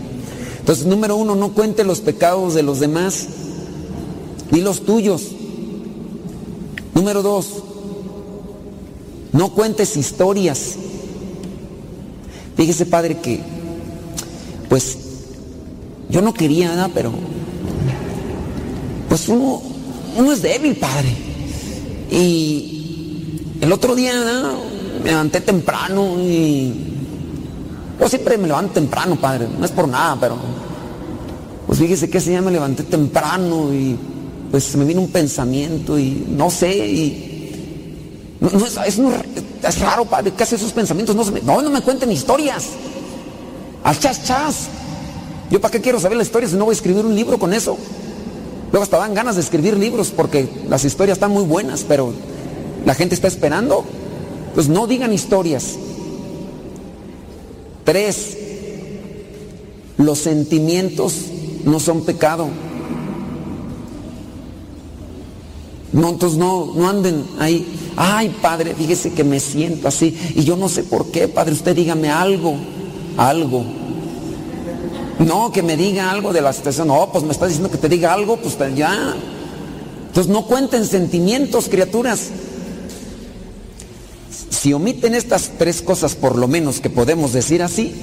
Entonces, número uno, no cuente los pecados de los demás. Ni los tuyos. Número dos, no cuentes historias. Fíjese, padre, que pues yo no quería nada, pero pues uno, uno es débil, padre. Y el otro día me levanté temprano y yo siempre me levanto temprano, padre, no es por nada, pero pues fíjese que ese día me levanté temprano y pues me vino un pensamiento y no sé, y no, es, raro, padre, ¿qué hace esos pensamientos? No, me, no, no me cuenten historias. Al chas chas. Yo para qué quiero saber la historia si no voy a escribir un libro con eso. Luego hasta dan ganas de escribir libros porque las historias están muy buenas, pero la gente está esperando. Pues no digan historias. Tres, los sentimientos no son pecado. No, entonces no, no anden ahí. Ay, padre, fíjese que me siento así. Y yo no sé por qué, padre, usted dígame algo, algo. No, que me diga algo de la situación. No, pues me está diciendo que te diga algo, pues ya. Entonces no cuenten sentimientos, criaturas. Si omiten estas tres cosas, por lo menos que podemos decir así,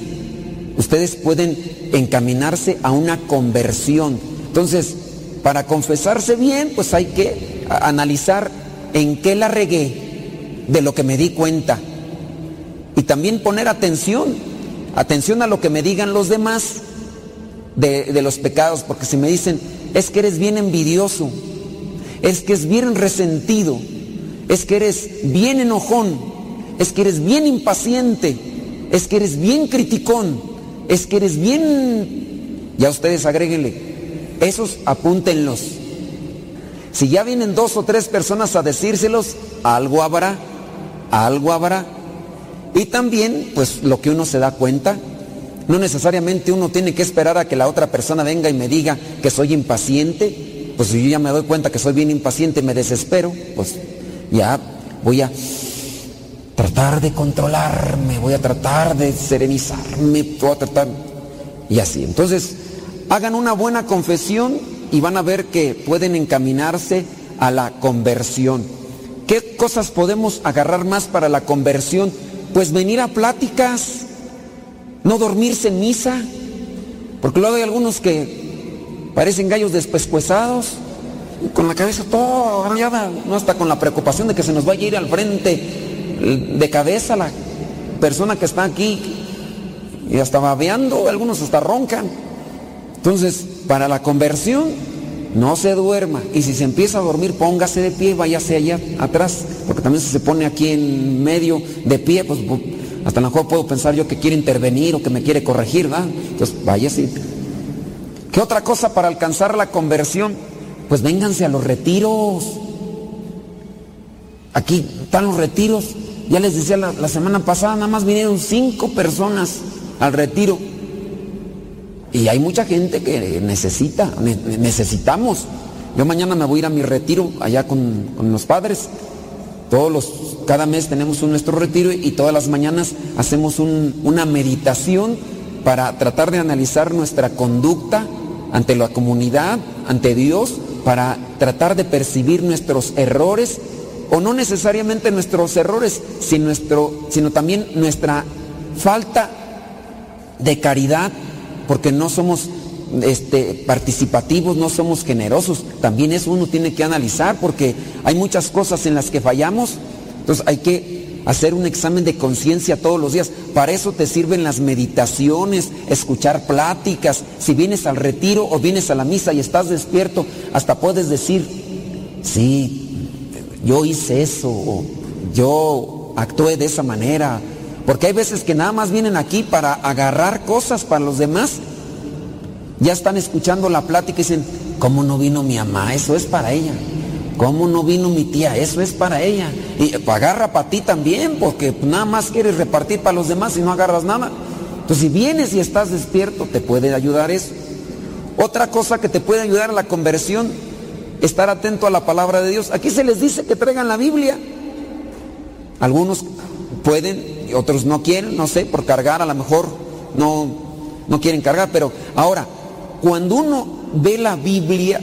ustedes pueden encaminarse a una conversión. Entonces, para confesarse bien, pues hay que analizar en qué la regué de lo que me di cuenta. Y también poner atención, atención a lo que me digan los demás de, de los pecados, porque si me dicen, es que eres bien envidioso, es que es bien resentido, es que eres bien enojón, es que eres bien impaciente, es que eres bien criticón, es que eres bien, ya ustedes agréguenle, esos apúntenlos si ya vienen dos o tres personas a decírselos, algo habrá, algo habrá. Y también, pues lo que uno se da cuenta, no necesariamente uno tiene que esperar a que la otra persona venga y me diga que soy impaciente. Pues si yo ya me doy cuenta que soy bien impaciente, me desespero, pues ya voy a tratar de controlarme, voy a tratar de serenizarme, voy a tratar... Y así. Entonces, hagan una buena confesión y van a ver que pueden encaminarse a la conversión. ¿Qué cosas podemos agarrar más para la conversión? Pues venir a pláticas, no dormirse en misa. Porque luego hay algunos que parecen gallos despescuezados, con la cabeza toda rayada, no hasta con la preocupación de que se nos vaya a ir al frente de cabeza la persona que está aquí y hasta babeando, algunos hasta roncan. Entonces, para la conversión, no se duerma. Y si se empieza a dormir, póngase de pie, váyase allá atrás. Porque también si se pone aquí en medio de pie, pues hasta a lo mejor puedo pensar yo que quiere intervenir o que me quiere corregir, ¿verdad? Entonces, váyase. ¿Qué otra cosa para alcanzar la conversión? Pues vénganse a los retiros. Aquí están los retiros. Ya les decía la, semana pasada, nada más vinieron cinco personas al retiro. Y hay mucha gente que necesita, necesitamos. Yo mañana me voy a ir a mi retiro allá con, los padres. Todos los, cada mes tenemos un nuestro retiro y todas las mañanas hacemos una meditación para tratar de analizar nuestra conducta ante la comunidad, ante Dios, para tratar de percibir nuestros errores, o no necesariamente nuestros errores, sino, nuestro, sino también nuestra falta de caridad, porque no somos este, participativos, no somos generosos. También eso uno tiene que analizar, porque hay muchas cosas en las que fallamos. Entonces hay que hacer un examen de conciencia todos los días. Para eso te sirven las meditaciones, escuchar pláticas. Si vienes al retiro o vienes a la misa y estás despierto, hasta puedes decir, sí, yo hice eso, yo actué de esa manera, porque hay veces que nada más vienen aquí para agarrar cosas para los demás. Ya están escuchando la plática y dicen, ¿cómo no vino mi mamá? Eso es para ella. ¿Cómo no vino mi tía? Eso es para ella. Y pues, agarra para ti también, porque nada más quieres repartir para los demás y no agarras nada. Entonces, si vienes y estás despierto, te puede ayudar eso. Otra cosa que te puede ayudar a la conversión, estar atento a la palabra de Dios. Aquí se les dice que traigan la Biblia. Algunos pueden otros no quieren, no sé, por cargar a lo mejor no, no quieren cargar, pero ahora, cuando uno ve la Biblia,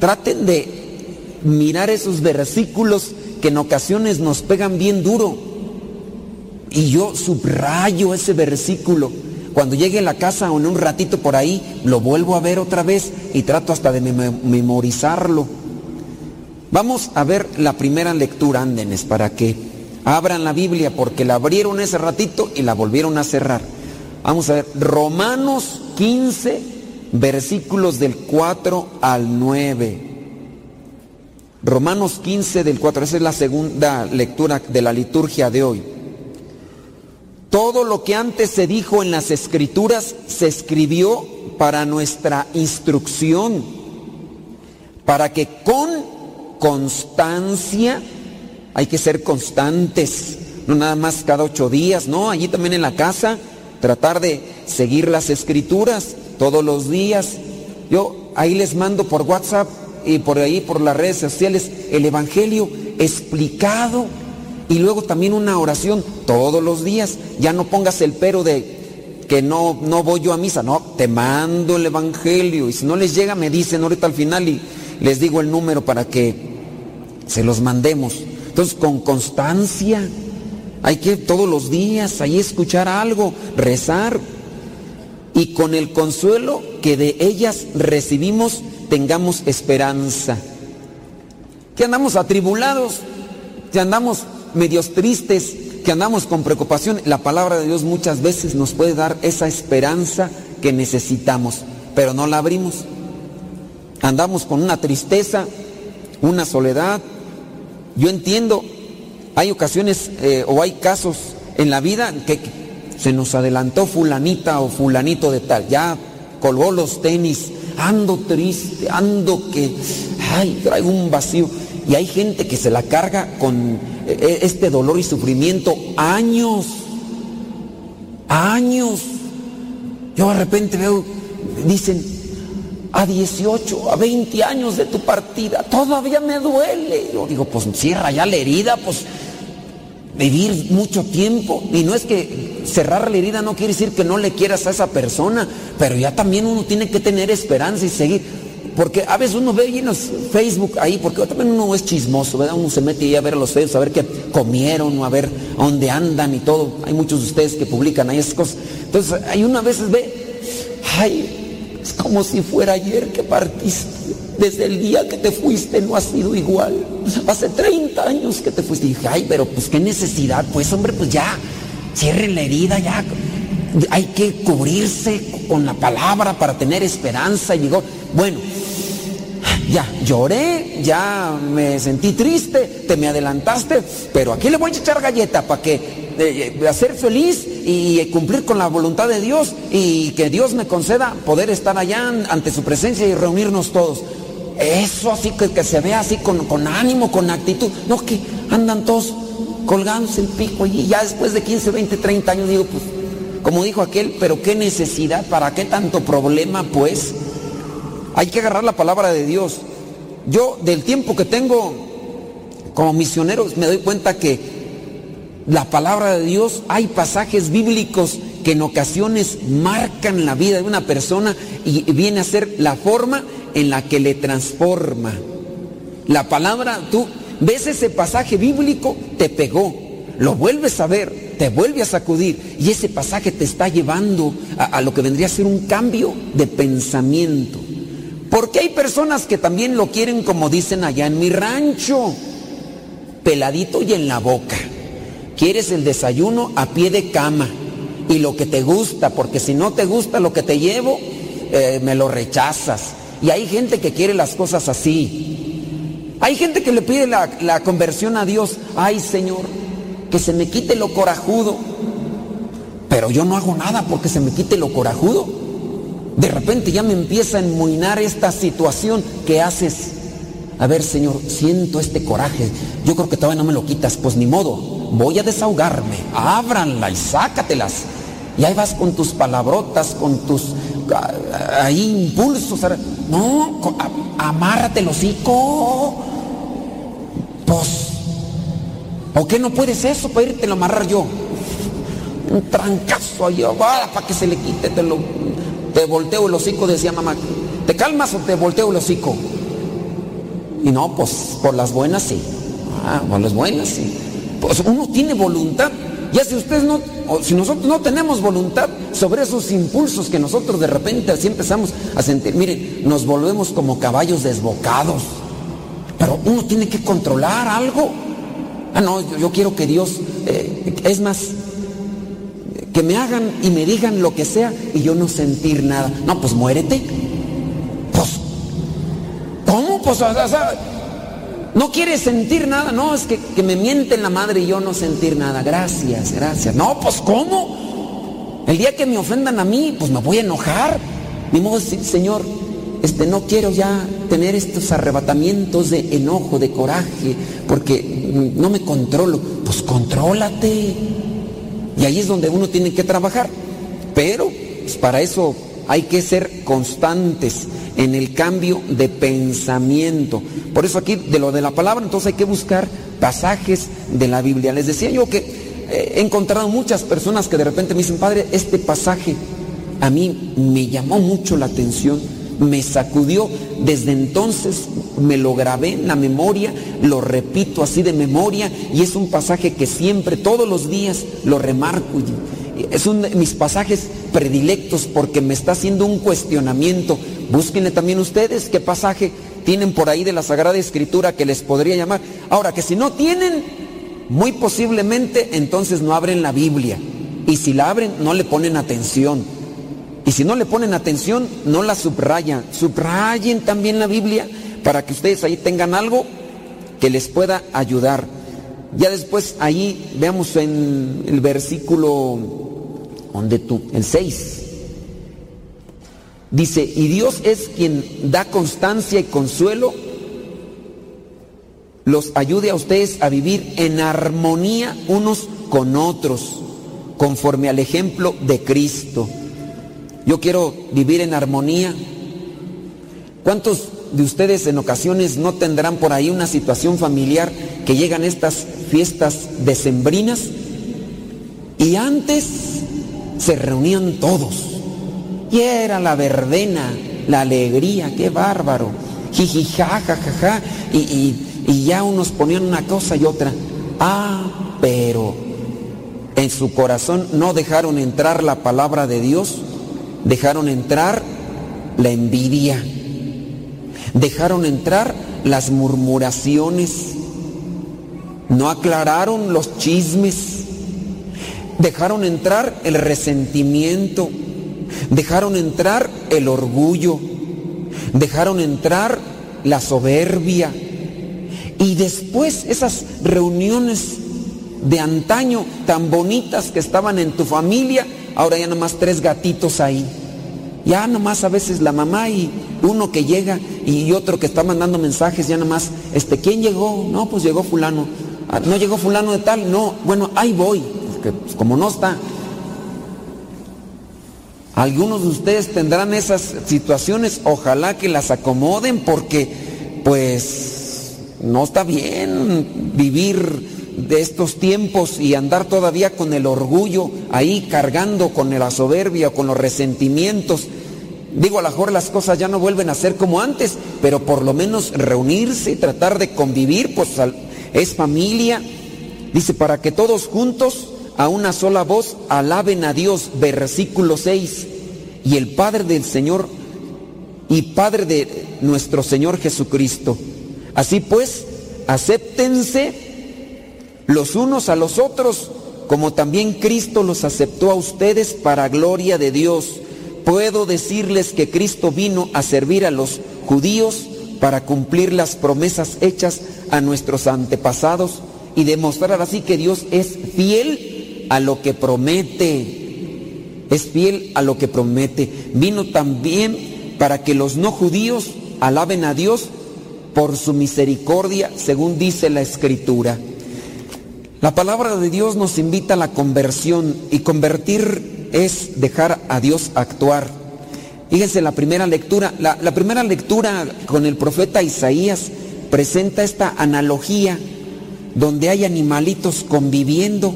traten de mirar esos versículos que en ocasiones nos pegan bien duro. Y yo subrayo ese versículo. Cuando llegue a la casa o en un ratito por ahí, lo vuelvo a ver otra vez y trato hasta de memorizarlo. Vamos a ver la primera lectura, ándenes, para que Abran la Biblia porque la abrieron ese ratito y la volvieron a cerrar. Vamos a ver, Romanos 15, versículos del 4 al 9. Romanos 15 del 4, esa es la segunda lectura de la liturgia de hoy. Todo lo que antes se dijo en las escrituras se escribió para nuestra instrucción, para que con constancia hay que ser constantes, no nada más cada ocho días, no, allí también en la casa, tratar de seguir las escrituras todos los días. Yo ahí les mando por WhatsApp y por ahí por las redes sociales el Evangelio explicado y luego también una oración todos los días. Ya no pongas el pero de que no, no voy yo a misa, no, te mando el Evangelio y si no les llega me dicen ahorita al final y les digo el número para que se los mandemos. Entonces, con constancia, hay que todos los días ahí escuchar algo, rezar y con el consuelo que de ellas recibimos tengamos esperanza. Que andamos atribulados, que andamos medios tristes, que andamos con preocupación, la palabra de Dios muchas veces nos puede dar esa esperanza que necesitamos, pero no la abrimos. Andamos con una tristeza, una soledad, yo entiendo, hay ocasiones eh, o hay casos en la vida que se nos adelantó fulanita o fulanito de tal, ya colgó los tenis, ando triste, ando que, ay, traigo un vacío. Y hay gente que se la carga con este dolor y sufrimiento años, años. Yo de repente veo, dicen, a 18, a 20 años de tu partida, todavía me duele. Yo digo, pues cierra ya la herida, pues vivir mucho tiempo. Y no es que cerrar la herida no quiere decir que no le quieras a esa persona, pero ya también uno tiene que tener esperanza y seguir. Porque a veces uno ve ahí en los Facebook ahí, porque también uno es chismoso, ¿verdad? Uno se mete ahí a ver a los feos, a ver qué comieron, a ver dónde andan y todo. Hay muchos de ustedes que publican ahí esas cosas. Entonces, hay uno a veces ve, ay, Es como si fuera ayer que partiste. Desde el día que te fuiste no ha sido igual. Hace 30 años que te fuiste. Y dije, ay, pero pues qué necesidad. Pues hombre, pues ya, cierren la herida, ya. Hay que cubrirse con la palabra para tener esperanza y vigor. Bueno, ya lloré, ya me sentí triste, te me adelantaste, pero aquí le voy a echar galleta para que eh, eh, hacer feliz y cumplir con la voluntad de Dios y que Dios me conceda poder estar allá ante su presencia y reunirnos todos. Eso así que, que se vea así con, con, ánimo, con actitud. No, que andan todos colgándose el pico y ya después de 15, 20, 30 años digo, pues, como dijo aquel, pero qué necesidad, para qué tanto problema, pues. Hay que agarrar la palabra de Dios. Yo del tiempo que tengo como misionero me doy cuenta que la palabra de Dios, hay pasajes bíblicos que en ocasiones marcan la vida de una persona y viene a ser la forma en la que le transforma. La palabra, tú ves ese pasaje bíblico, te pegó, lo vuelves a ver, te vuelve a sacudir y ese pasaje te está llevando a, a lo que vendría a ser un cambio de pensamiento. Porque hay personas que también lo quieren como dicen allá en mi rancho, peladito y en la boca. Quieres el desayuno a pie de cama y lo que te gusta, porque si no te gusta lo que te llevo, eh, me lo rechazas. Y hay gente que quiere las cosas así. Hay gente que le pide la, la conversión a Dios. Ay Señor, que se me quite lo corajudo. Pero yo no hago nada porque se me quite lo corajudo. De repente ya me empieza a enmuinar esta situación que haces. A ver, Señor, siento este coraje. Yo creo que todavía no me lo quitas. Pues ni modo, voy a desahogarme. Ábranla y sácatelas. Y ahí vas con tus palabrotas, con tus ahí impulsos. No, amárrate el hocico. Pues, ¿o qué no puedes eso para irte a amarrar yo? Un trancazo ahí, para que se le quite, te lo te volteo el hocico, decía mamá. ¿Te calmas o te volteo el hocico? Y no, pues por las buenas sí. Ah, por las buenas sí. Pues uno tiene voluntad. Ya si ustedes no, o si nosotros no tenemos voluntad sobre esos impulsos que nosotros de repente así empezamos a sentir, miren, nos volvemos como caballos desbocados. Pero uno tiene que controlar algo. Ah, no, yo, quiero que Dios, eh, es más, que me hagan y me digan lo que sea y yo no sentir nada. No, pues muérete. Pues, ¿cómo? Pues, o sea, no quieres sentir nada. No, es que, que me mienten la madre y yo no sentir nada. Gracias, gracias. No, pues, ¿cómo? El día que me ofendan a mí, pues me voy a enojar. Ni modo Señor, este, no quiero ya tener estos arrebatamientos de enojo, de coraje, porque no me controlo. Pues contrólate. Y ahí es donde uno tiene que trabajar. Pero pues, para eso hay que ser constantes en el cambio de pensamiento. Por eso aquí de lo de la palabra, entonces hay que buscar pasajes de la Biblia. Les decía yo que eh, he encontrado muchas personas que de repente me dicen, Padre, este pasaje a mí me llamó mucho la atención, me sacudió. Desde entonces me lo grabé en la memoria, lo repito así de memoria y es un pasaje que siempre, todos los días, lo remarco. Es uno de mis pasajes predilectos porque me está haciendo un cuestionamiento. Búsquenle también ustedes qué pasaje tienen por ahí de la Sagrada Escritura que les podría llamar. Ahora, que si no tienen, muy posiblemente entonces no abren la Biblia. Y si la abren, no le ponen atención. Y si no le ponen atención, no la subrayan. Subrayen también la Biblia para que ustedes ahí tengan algo que les pueda ayudar. Ya después ahí veamos en el versículo donde tú, el 6. Dice, "Y Dios es quien da constancia y consuelo los ayude a ustedes a vivir en armonía unos con otros, conforme al ejemplo de Cristo." Yo quiero vivir en armonía. ¿Cuántos de ustedes en ocasiones no tendrán por ahí una situación familiar que llegan estas fiestas decembrinas y antes se reunían todos y era la verbena, la alegría, qué bárbaro, jijija, jajaja, y, y, y ya unos ponían una cosa y otra. Ah, pero en su corazón no dejaron entrar la palabra de Dios, dejaron entrar la envidia. Dejaron entrar las murmuraciones. No aclararon los chismes. Dejaron entrar el resentimiento. Dejaron entrar el orgullo. Dejaron entrar la soberbia. Y después esas reuniones de antaño tan bonitas que estaban en tu familia, ahora ya nomás tres gatitos ahí. Ya nomás a veces la mamá y uno que llega y otro que está mandando mensajes, ya nomás, este, ¿quién llegó? No, pues llegó fulano. Ah, no llegó fulano de tal, no, bueno, ahí voy, porque pues, como no está. Algunos de ustedes tendrán esas situaciones, ojalá que las acomoden porque pues no está bien vivir de estos tiempos y andar todavía con el orgullo ahí cargando con la soberbia, con los resentimientos. Digo, a lo mejor las cosas ya no vuelven a ser como antes, pero por lo menos reunirse tratar de convivir, pues es familia. Dice, para que todos juntos a una sola voz alaben a Dios, versículo 6. Y el Padre del Señor y Padre de nuestro Señor Jesucristo. Así pues, acéptense los unos a los otros, como también Cristo los aceptó a ustedes para gloria de Dios. Puedo decirles que Cristo vino a servir a los judíos para cumplir las promesas hechas a nuestros antepasados y demostrar así que Dios es fiel a lo que promete. Es fiel a lo que promete. Vino también para que los no judíos alaben a Dios por su misericordia, según dice la Escritura. La palabra de Dios nos invita a la conversión y convertir es dejar a Dios actuar. Fíjense la primera lectura, la, primera lectura con el profeta Isaías presenta esta analogía donde hay animalitos conviviendo.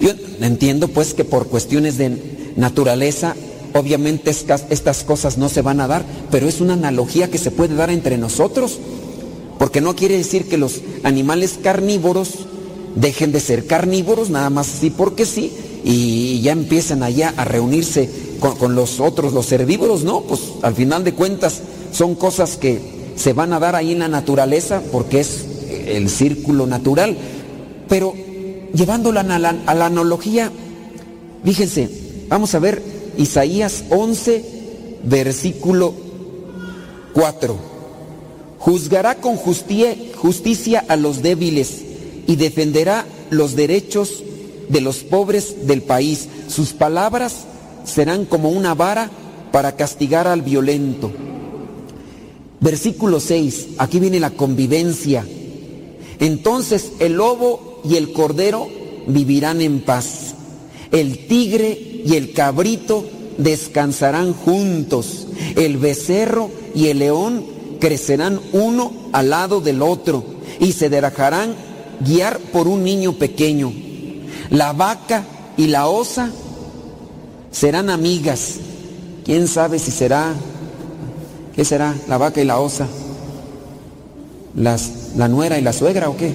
Yo entiendo pues que por cuestiones de naturaleza, obviamente estas cosas no se van a dar, pero es una analogía que se puede dar entre nosotros, porque no quiere decir que los animales carnívoros dejen de ser carnívoros, nada más sí porque sí, y ya empiezan allá a reunirse con, los otros, los herbívoros, no, pues al final de cuentas son cosas que se van a dar ahí en la naturaleza porque es el círculo natural. Pero llevándola a la, a la analogía, fíjense, vamos a ver Isaías 11, versículo 4. Juzgará con justicia a los débiles y defenderá los derechos de los pobres del país. Sus palabras serán como una vara para castigar al violento. Versículo 6, aquí viene la convivencia. Entonces el lobo y el cordero vivirán en paz. El tigre y el cabrito descansarán juntos. El becerro y el león crecerán uno al lado del otro y se derajarán guiar por un niño pequeño. La vaca y la osa serán amigas. ¿Quién sabe si será, qué será la vaca y la osa? Las, ¿La nuera y la suegra o qué?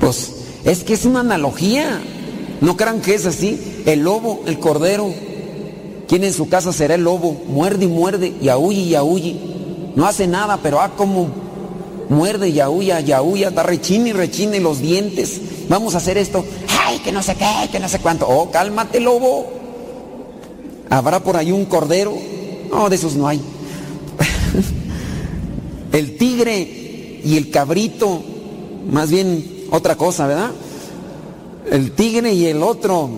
Pues es que es una analogía. No crean que es así. El lobo, el cordero. ¿Quién en su casa será el lobo? Muerde y muerde y aúlle y aúlle. No hace nada, pero ah, como muerde y aúlla, y aúlla, da rechine y rechine los dientes. Vamos a hacer esto. Ay, que no sé qué, que no sé cuánto. Oh, cálmate, lobo. ¿Habrá por ahí un cordero? No, de esos no hay. *laughs* el tigre y el cabrito, más bien otra cosa, ¿verdad? El tigre y el otro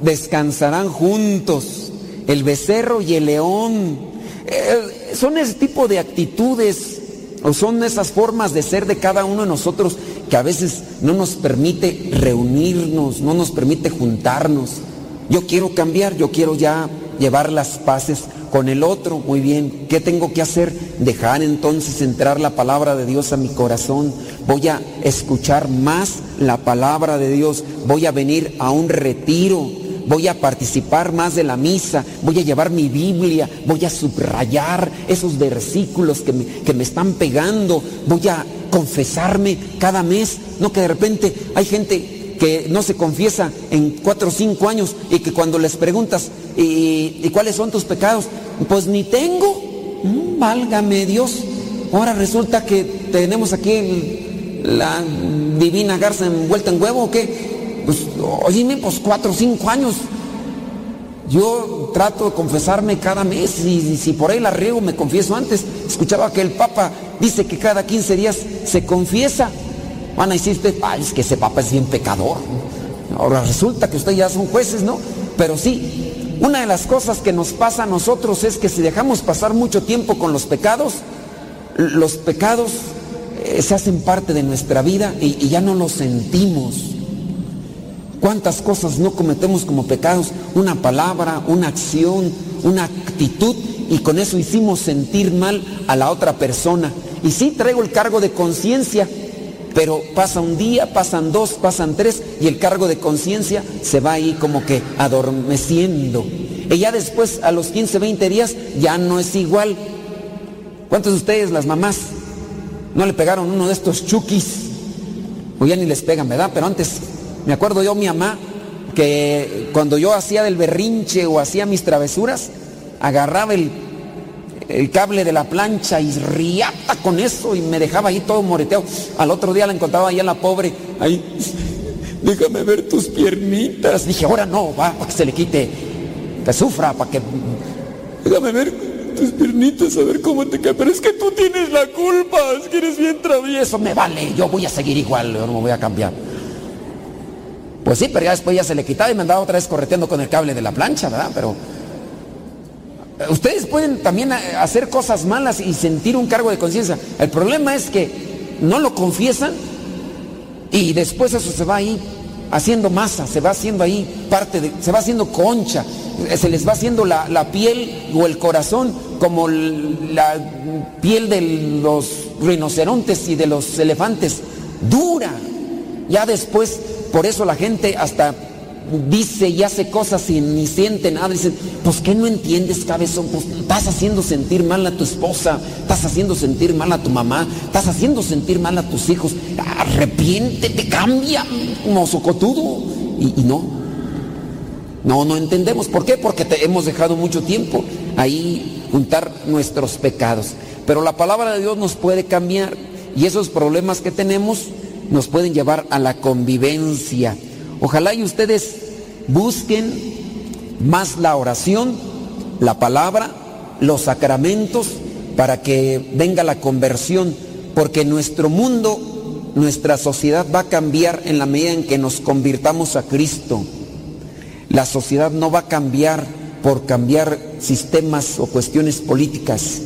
descansarán juntos. El becerro y el león. Eh, son ese tipo de actitudes o son esas formas de ser de cada uno de nosotros que a veces no nos permite reunirnos, no nos permite juntarnos. Yo quiero cambiar, yo quiero ya llevar las paces con el otro. Muy bien, ¿qué tengo que hacer? Dejar entonces entrar la palabra de Dios a mi corazón. Voy a escuchar más la palabra de Dios. Voy a venir a un retiro voy a participar más de la misa, voy a llevar mi Biblia, voy a subrayar esos versículos que me, que me están pegando, voy a confesarme cada mes, no que de repente hay gente que no se confiesa en cuatro o cinco años y que cuando les preguntas, ¿y, cuáles son tus pecados? Pues ni tengo. Mm, válgame Dios. Ahora resulta que tenemos aquí la divina garza envuelta en huevo o qué. Pues, oíme, pues cuatro o cinco años. Yo trato de confesarme cada mes y, si por ahí la riego me confieso antes. Escuchaba que el Papa dice que cada 15 días se confiesa. Van a decir usted, es que ese Papa es bien pecador. Ahora resulta que ustedes ya son jueces, ¿no? Pero sí, una de las cosas que nos pasa a nosotros es que si dejamos pasar mucho tiempo con los pecados, los pecados eh, se hacen parte de nuestra vida y, ya no los sentimos. ¿Cuántas cosas no cometemos como pecados? Una palabra, una acción, una actitud y con eso hicimos sentir mal a la otra persona. Y sí traigo el cargo de conciencia, pero pasa un día, pasan dos, pasan tres y el cargo de conciencia se va ahí como que adormeciendo. Y ya después, a los 15, 20 días, ya no es igual. ¿Cuántos de ustedes, las mamás, no le pegaron uno de estos chukis? O ya ni les pegan, ¿verdad? Pero antes, me acuerdo yo, mi mamá, que cuando yo hacía del berrinche o hacía mis travesuras, agarraba el, el cable de la plancha y riata con eso y me dejaba ahí todo moreteado. Al otro día la encontraba ahí a la pobre, ahí, *laughs* déjame ver tus piernitas. Dije, ahora no, va, para que se le quite, que sufra, para que... Déjame ver tus piernitas a ver cómo te cae. Pero es que tú tienes la culpa, es que eres bien travieso. Me vale, yo voy a seguir igual, yo no me voy a cambiar. Pues sí, pero ya después ya se le quitaba y me andaba otra vez correteando con el cable de la plancha, ¿verdad? Pero eh, ustedes pueden también eh, hacer cosas malas y sentir un cargo de conciencia. El problema es que no lo confiesan y después eso se va ahí haciendo masa, se va haciendo ahí parte de, se va haciendo concha, se les va haciendo la, piel o el corazón como la piel de los rinocerontes y de los elefantes, dura. Ya después, por eso la gente hasta dice y hace cosas y ni siente nada. Dicen, pues que no entiendes, cabezón, pues estás haciendo sentir mal a tu esposa, estás haciendo sentir mal a tu mamá, estás haciendo sentir mal a tus hijos. Arrepiéntete, cambia, mozocotudo. Y, y no, no, no entendemos. ¿Por qué? Porque te hemos dejado mucho tiempo ahí juntar nuestros pecados. Pero la palabra de Dios nos puede cambiar y esos problemas que tenemos nos pueden llevar a la convivencia. Ojalá y ustedes busquen más la oración, la palabra, los sacramentos, para que venga la conversión, porque nuestro mundo, nuestra sociedad va a cambiar en la medida en que nos convirtamos a Cristo. La sociedad no va a cambiar por cambiar sistemas o cuestiones políticas.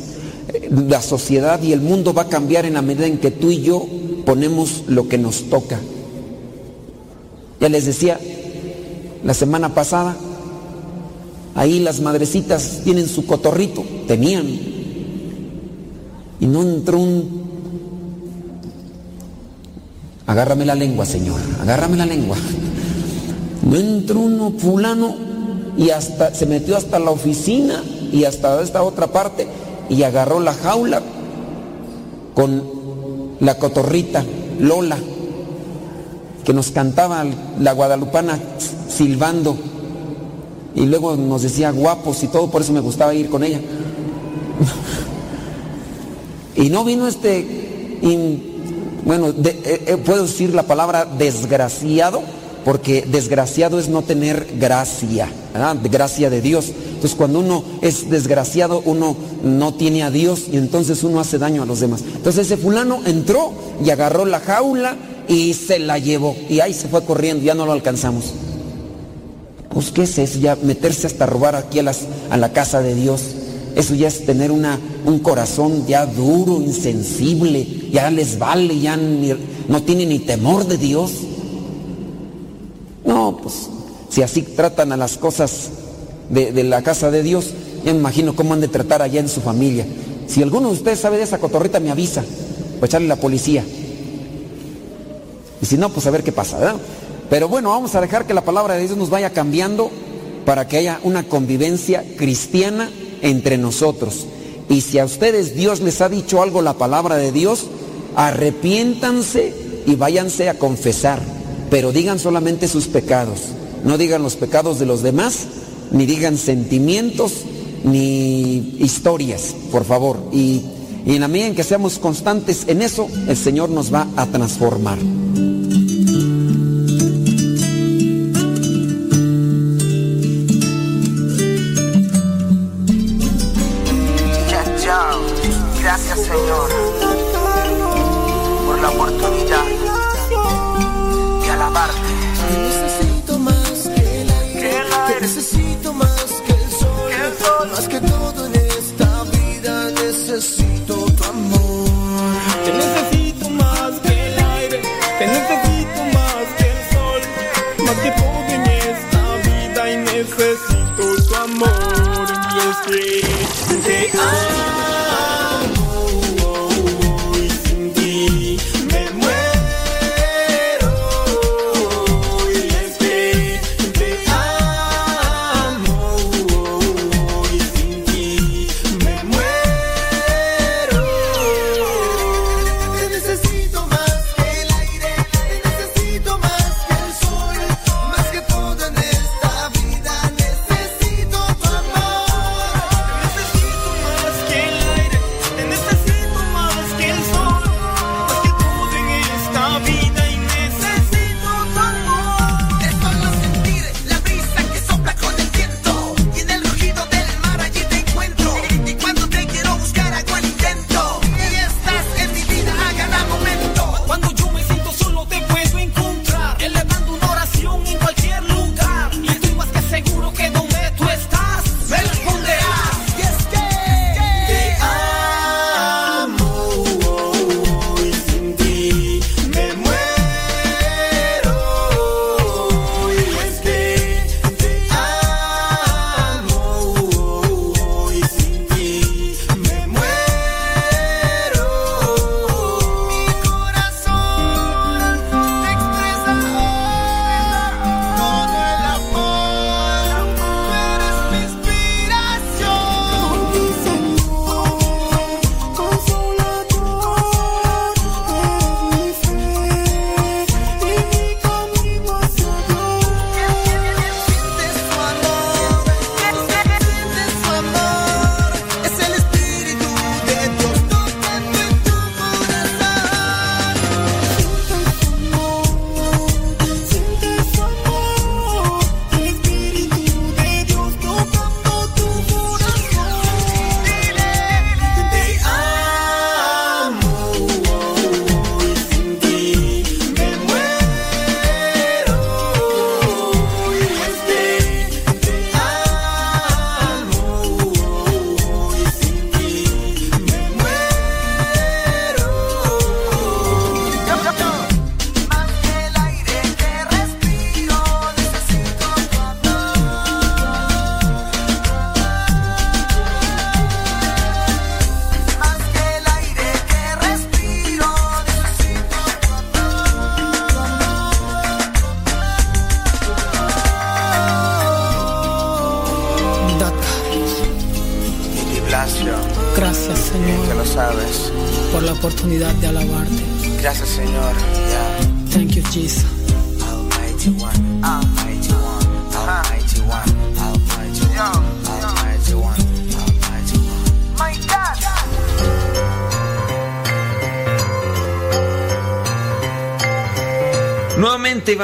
La sociedad y el mundo va a cambiar en la medida en que tú y yo ponemos lo que nos toca. Ya les decía la semana pasada, ahí las madrecitas tienen su cotorrito, tenían, y no entró un... Agárrame la lengua, Señor, agárrame la lengua. No entró uno fulano y hasta se metió hasta la oficina y hasta esta otra parte y agarró la jaula con la cotorrita Lola que nos cantaba la guadalupana silbando y luego nos decía guapos y todo, por eso me gustaba ir con ella. *laughs* y no vino este, bueno, eh, eh, puedo decir la palabra desgraciado, porque desgraciado es no tener gracia, gracia de Dios. Entonces cuando uno es desgraciado, uno no tiene a Dios y entonces uno hace daño a los demás. Entonces ese fulano entró y agarró la jaula y se la llevó y ahí se fue corriendo, ya no lo alcanzamos. Pues qué es eso, ya meterse hasta robar aquí a, a la casa de Dios. Eso ya es tener un corazón ya duro, insensible, ya les vale, ya no tiene ni temor de Dios. No, pues si así tratan a las cosas de, la casa de Dios, ya me imagino cómo han de tratar allá en su familia. Si alguno de ustedes sabe de esa cotorrita, me avisa, para echarle la policía. Y si no, pues a ver qué pasa, ¿verdad? Pero bueno, vamos a dejar que la palabra de Dios nos vaya cambiando para que haya una convivencia cristiana entre nosotros. Y si a ustedes Dios les ha dicho algo la palabra de Dios, arrepiéntanse y váyanse a confesar pero digan solamente sus pecados. No digan los pecados de los demás, ni digan sentimientos, ni historias, por favor. Y, en la medida en que seamos constantes en eso, el Señor nos va a transformar. Gracias, Señor. Oh!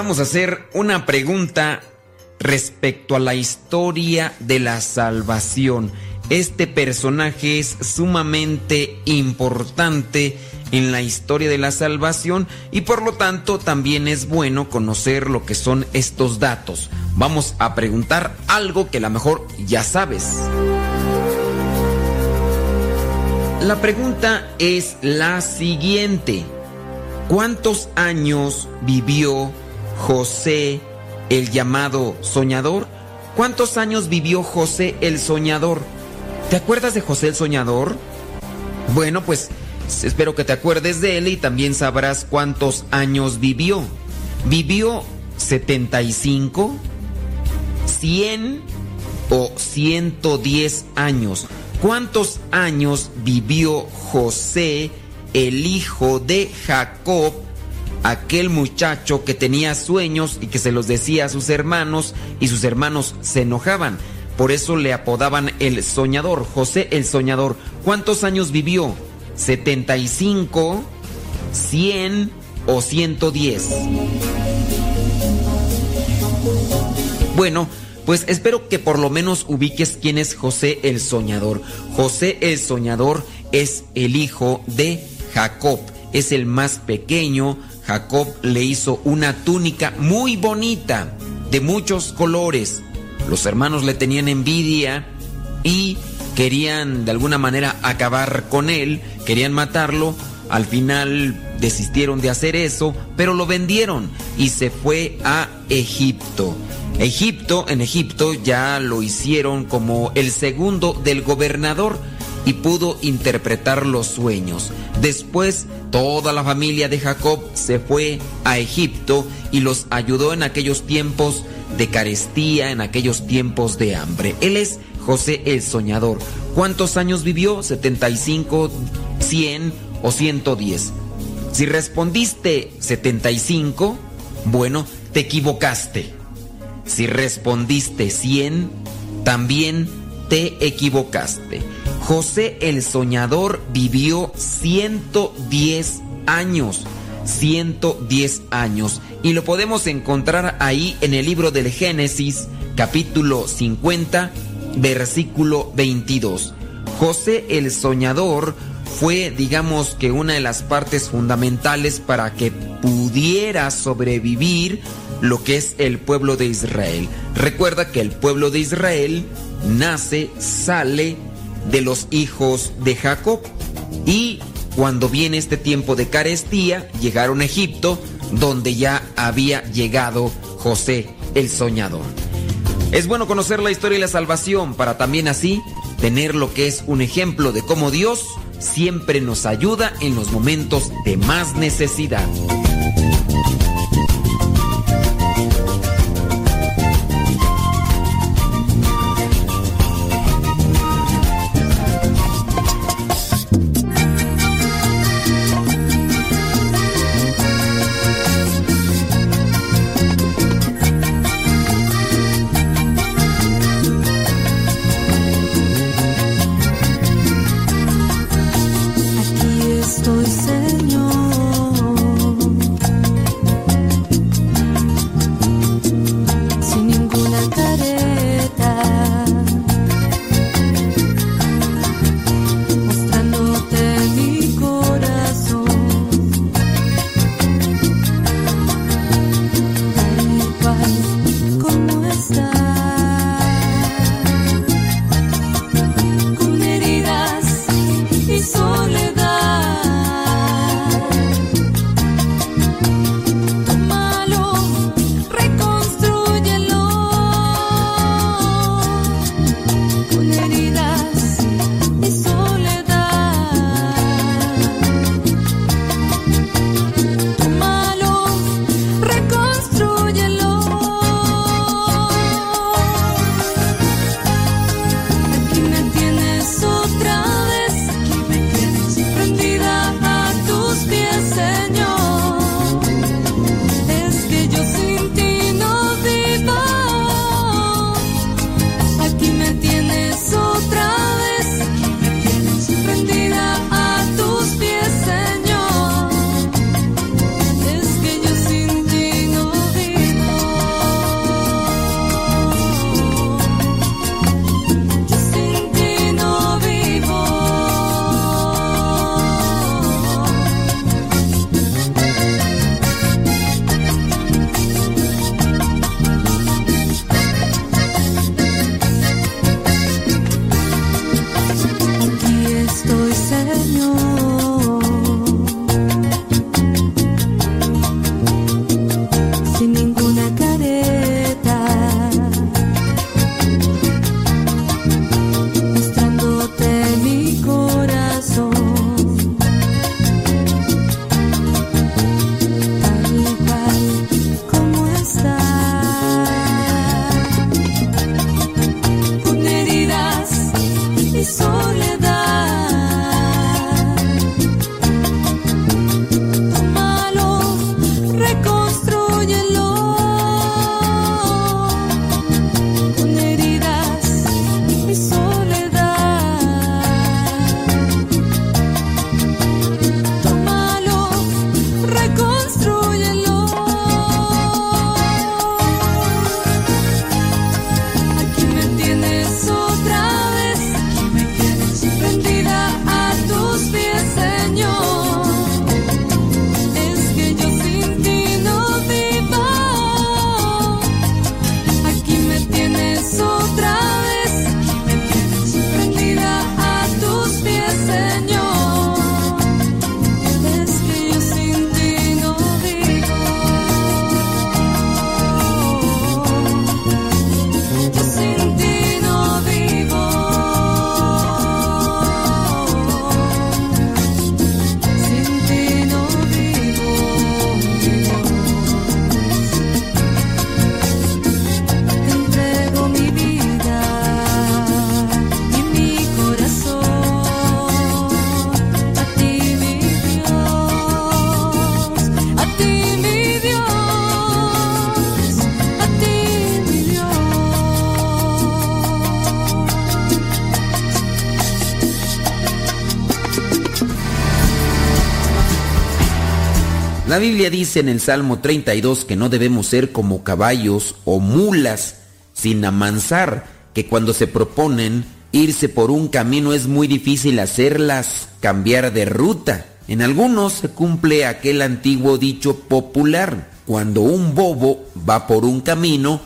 vamos a hacer una pregunta respecto a la historia de la salvación. Este personaje es sumamente importante en la historia de la salvación y por lo tanto también es bueno conocer lo que son estos datos. Vamos a preguntar algo que a lo mejor ya sabes. La pregunta es la siguiente. ¿Cuántos años vivió José el llamado soñador? ¿Cuántos años vivió José el soñador? ¿Te acuerdas de José el soñador? Bueno, pues espero que te acuerdes de él y también sabrás cuántos años vivió. ¿Vivió 75, 100 o 110 años? ¿Cuántos años vivió José, el hijo de Jacob, aquel muchacho que tenía sueños y que se los decía a sus hermanos y sus hermanos se enojaban. Por eso le apodaban el soñador, José el soñador. ¿Cuántos años vivió? ¿75, 100 o 110? Bueno, pues espero que por lo menos ubiques quién es José el soñador. José el soñador es el hijo de Jacob, es el más pequeño. Jacob le hizo una túnica muy bonita, de muchos colores. Los hermanos le tenían envidia y querían de alguna manera acabar con él, querían matarlo. Al final desistieron de hacer eso, pero lo vendieron y se fue a Egipto. Egipto, en Egipto ya lo hicieron como el segundo del gobernador y pudo interpretar los sueños. Después toda la familia de Jacob se fue a Egipto y los ayudó en aquellos tiempos de carestía, en aquellos tiempos de hambre. Él es José el Soñador. ¿Cuántos años vivió? ¿75, 100 o 110? Si respondiste 75, bueno, te equivocaste. Si respondiste 100, también te equivocaste. José el Soñador vivió 110 años. 110 años. Y lo podemos encontrar ahí en el libro del Génesis, capítulo 50, versículo 22. José el Soñador fue, digamos que, una de las partes fundamentales para que pudiera sobrevivir lo que es el pueblo de Israel. Recuerda que el pueblo de Israel nace, sale de los hijos de Jacob. Y cuando viene este tiempo de carestía, llegaron a Egipto, donde ya había llegado José el soñador. Es bueno conocer la historia y la salvación para también así tener lo que es un ejemplo de cómo Dios siempre nos ayuda en los momentos de más necesidad. Biblia dice en el Salmo 32 que no debemos ser como caballos o mulas sin amansar, que cuando se proponen irse por un camino es muy difícil hacerlas cambiar de ruta. En algunos se cumple aquel antiguo dicho popular, cuando un bobo va por un camino,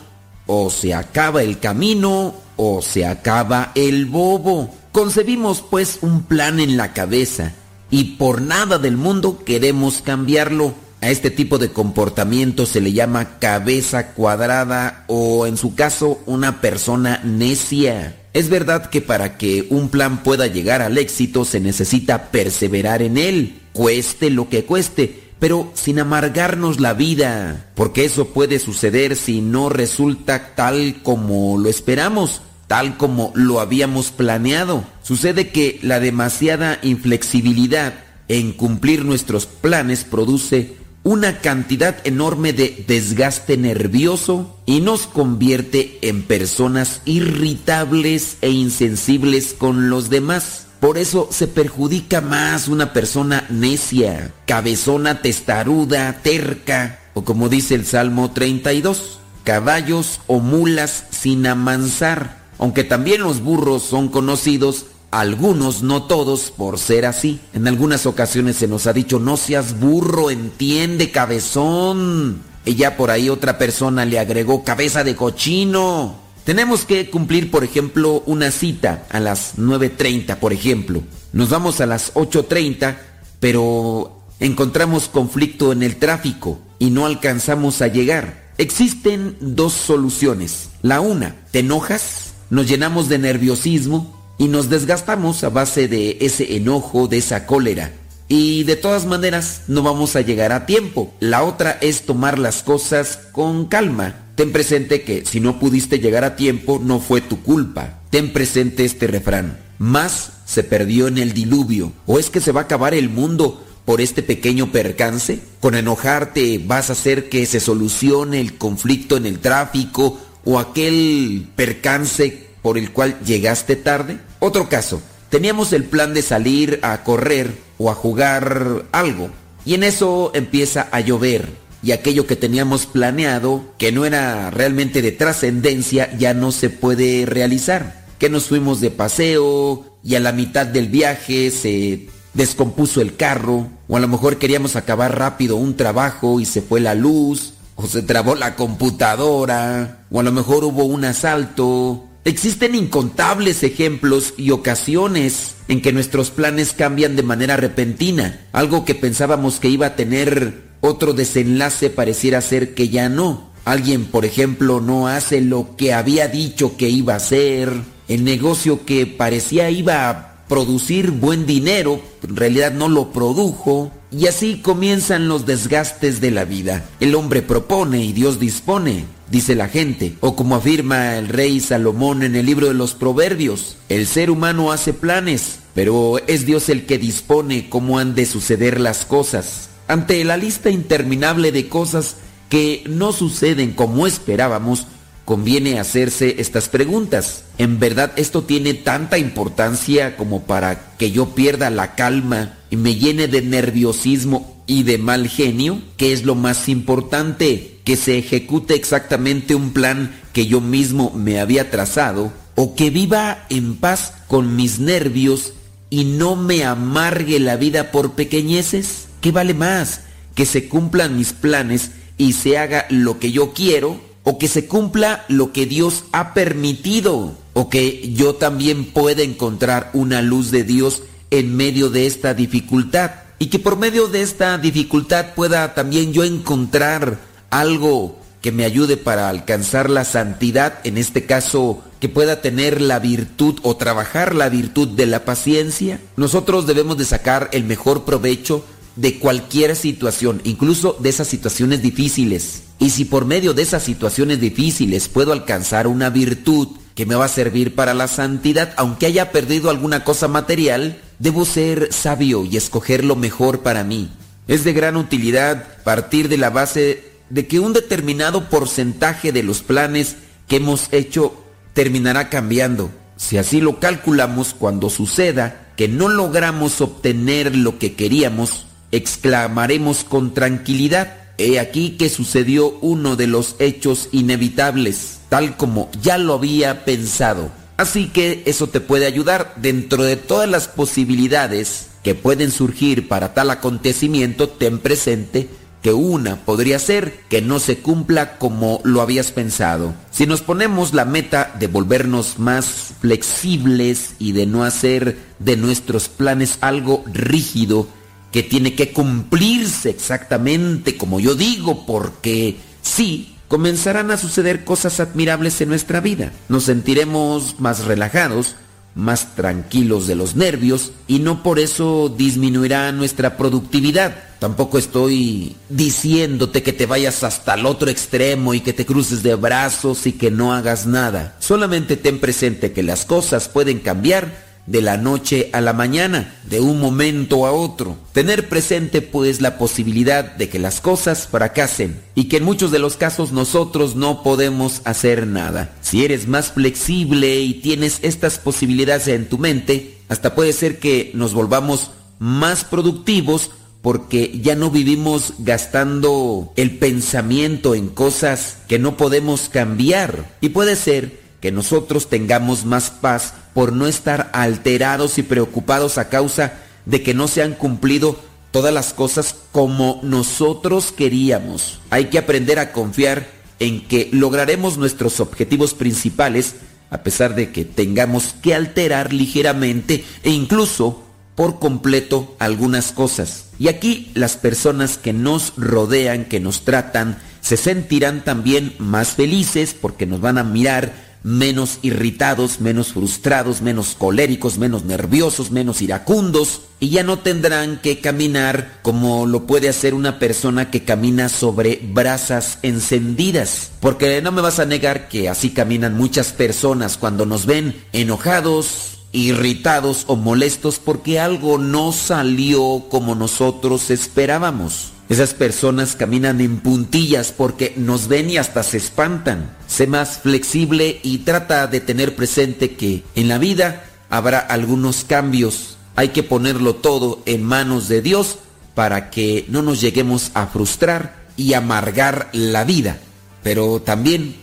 o se acaba el camino o se acaba el bobo. Concebimos pues un plan en la cabeza y por nada del mundo queremos cambiarlo. A este tipo de comportamiento se le llama cabeza cuadrada o en su caso una persona necia. Es verdad que para que un plan pueda llegar al éxito se necesita perseverar en él, cueste lo que cueste, pero sin amargarnos la vida, porque eso puede suceder si no resulta tal como lo esperamos, tal como lo habíamos planeado. Sucede que la demasiada inflexibilidad en cumplir nuestros planes produce una cantidad enorme de desgaste nervioso y nos convierte en personas irritables e insensibles con los demás. Por eso se perjudica más una persona necia, cabezona, testaruda, terca, o como dice el Salmo 32, caballos o mulas sin amansar, aunque también los burros son conocidos, algunos, no todos, por ser así. En algunas ocasiones se nos ha dicho, no seas burro, entiende, cabezón. Ya por ahí otra persona le agregó cabeza de cochino. Tenemos que cumplir, por ejemplo, una cita a las 9.30, por ejemplo. Nos vamos a las 8.30, pero encontramos conflicto en el tráfico y no alcanzamos a llegar. Existen dos soluciones. La una, te enojas, nos llenamos de nerviosismo y nos desgastamos a base de ese enojo, de esa cólera. Y de todas maneras no vamos a llegar a tiempo. La otra es tomar las cosas con calma Ten presente que si no pudiste llegar a tiempo no fue tu culpa. Ten presente este refrán. Más se perdió en el diluvio. ¿O es que se va a acabar el mundo por este pequeño percance? ¿Con enojarte vas a hacer que se solucione el conflicto en el tráfico o aquel percance por el cual llegaste tarde? Otro caso. Teníamos el plan de salir a correr o a jugar algo. Y en eso empieza a llover y aquello que teníamos planeado, que no era realmente de trascendencia, ya no se puede realizar. Que nos fuimos de paseo y a la mitad del viaje se descompuso el carro, o a lo mejor queríamos acabar rápido un trabajo y se fue la luz, o se trabó la computadora, o a lo mejor hubo un asalto. Existen incontables ejemplos y ocasiones en que nuestros planes cambian de manera repentina, algo que pensábamos que iba a tener otro desenlace pareciera ser que ya no. Alguien, por ejemplo, no hace lo que había dicho que iba a hacer. El negocio que parecía iba a producir buen dinero, en realidad no lo produjo. Y así comienzan los desgastes de la vida. El hombre propone y Dios dispone, dice la gente. O como afirma el rey Salomón en el libro de los Proverbios, el ser humano hace planes, pero es Dios el que dispone cómo han de suceder las cosas. Ante la lista interminable de cosas que no suceden como esperábamos, conviene hacerse estas preguntas. ¿En verdad esto tiene tanta importancia como para que yo pierda la calma y me llene de nerviosismo y de mal genio? ¿Qué es lo más importante? ¿Que se ejecute exactamente un plan que yo mismo me había trazado? ¿O que viva en paz con mis nervios y no me amargue la vida por pequeñeces? ¿Qué vale más? ¿Que se cumplan mis planes y se haga lo que yo quiero? ¿O que se cumpla lo que Dios ha permitido? ¿O que yo también pueda encontrar una luz de Dios en medio de esta dificultad? Y que por medio de esta dificultad pueda también yo encontrar algo que me ayude para alcanzar la santidad, en este caso que pueda tener la virtud o trabajar la virtud de la paciencia. Nosotros debemos de sacar el mejor provecho de cualquier situación, incluso de esas situaciones difíciles. Y si por medio de esas situaciones difíciles puedo alcanzar una virtud que me va a servir para la santidad, aunque haya perdido alguna cosa material, debo ser sabio y escoger lo mejor para mí. Es de gran utilidad partir de la base de que un determinado porcentaje de los planes que hemos hecho terminará cambiando. Si así lo calculamos, cuando suceda que no logramos obtener lo que queríamos, exclamaremos con tranquilidad, he aquí que sucedió uno de los hechos inevitables, tal como ya lo había pensado. Así que eso te puede ayudar dentro de todas las posibilidades que pueden surgir para tal acontecimiento, ten presente que una podría ser que no se cumpla como lo habías pensado. Si nos ponemos la meta de volvernos más flexibles y de no hacer de nuestros planes algo rígido que tiene que cumplirse exactamente como yo digo, porque sí, comenzarán a suceder cosas admirables en nuestra vida. Nos sentiremos más relajados, más tranquilos de los nervios y no por eso disminuirá nuestra productividad. Tampoco estoy diciéndote que te vayas hasta el otro extremo y que te cruces de brazos y que no hagas nada. Solamente ten presente que las cosas pueden cambiar de la noche a la mañana, de un momento a otro. Tener presente pues la posibilidad de que las cosas fracasen y que en muchos de los casos nosotros no podemos hacer nada. Si eres más flexible y tienes estas posibilidades en tu mente, hasta puede ser que nos volvamos más productivos porque ya no vivimos gastando el pensamiento en cosas que no podemos cambiar. Y puede ser que nosotros tengamos más paz por no estar alterados y preocupados a causa de que no se han cumplido todas las cosas como nosotros queríamos. Hay que aprender a confiar en que lograremos nuestros objetivos principales a pesar de que tengamos que alterar ligeramente e incluso por completo algunas cosas. Y aquí las personas que nos rodean, que nos tratan, se sentirán también más felices porque nos van a mirar menos irritados, menos frustrados, menos coléricos, menos nerviosos, menos iracundos, y ya no tendrán que caminar como lo puede hacer una persona que camina sobre brasas encendidas. Porque no me vas a negar que así caminan muchas personas cuando nos ven enojados, irritados o molestos porque algo no salió como nosotros esperábamos. Esas personas caminan en puntillas porque nos ven y hasta se espantan. Sé más flexible y trata de tener presente que en la vida habrá algunos cambios. Hay que ponerlo todo en manos de Dios para que no nos lleguemos a frustrar y amargar la vida, pero también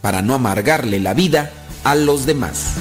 para no amargarle la vida a los demás.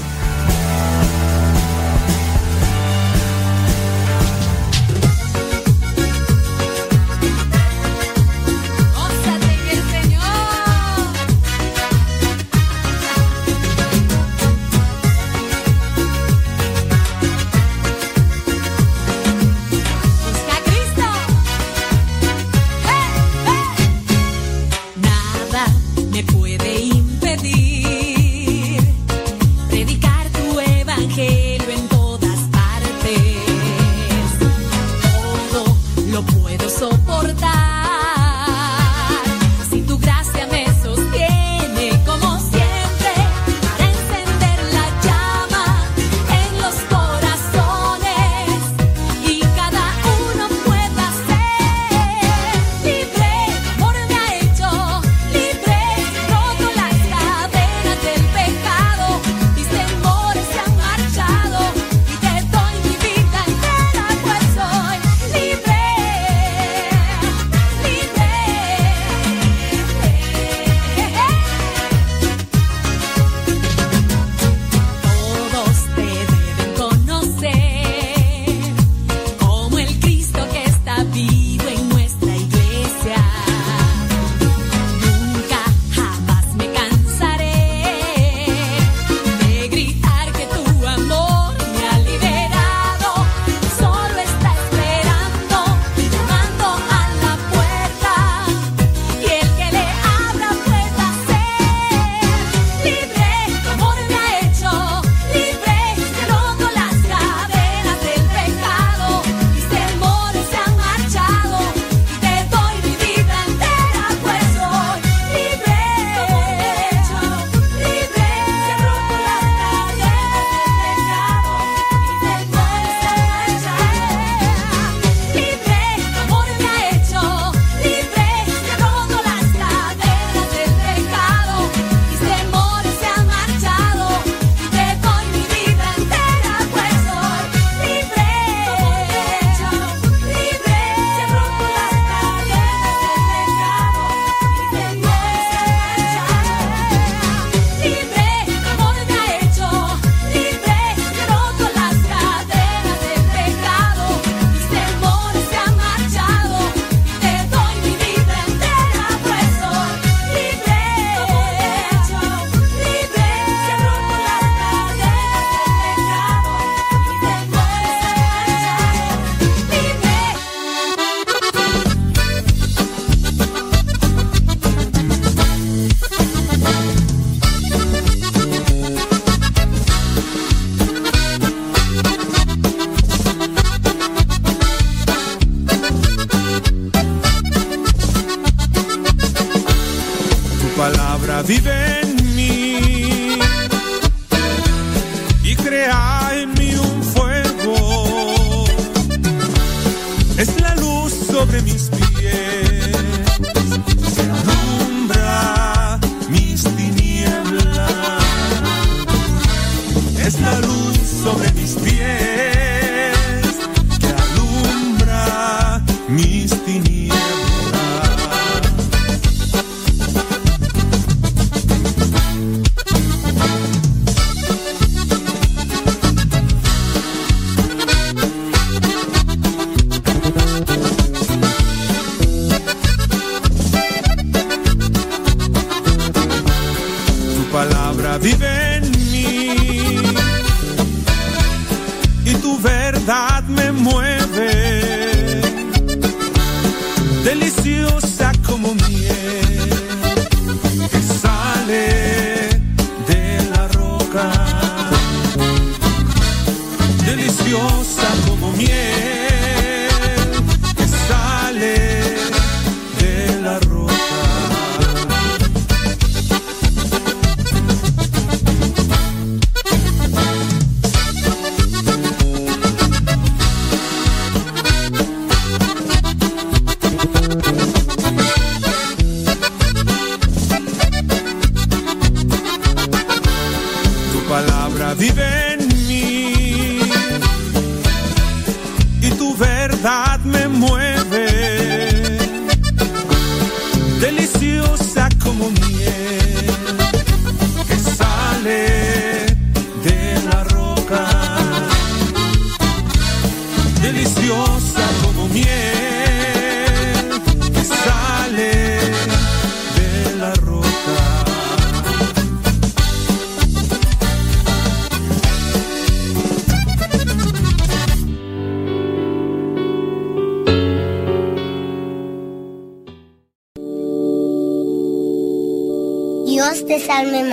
Deliciosa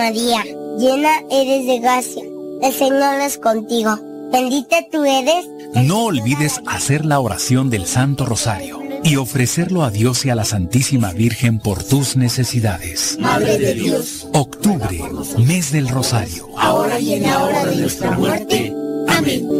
María, llena eres de gracia, el Señor es contigo. Bendita tú eres. No olvides hacer la oración del Santo Rosario y ofrecerlo a Dios y a la Santísima Virgen por tus necesidades. Madre de Dios, Octubre, mes del Rosario. ahora y en la hora de nuestra muerte. Amén.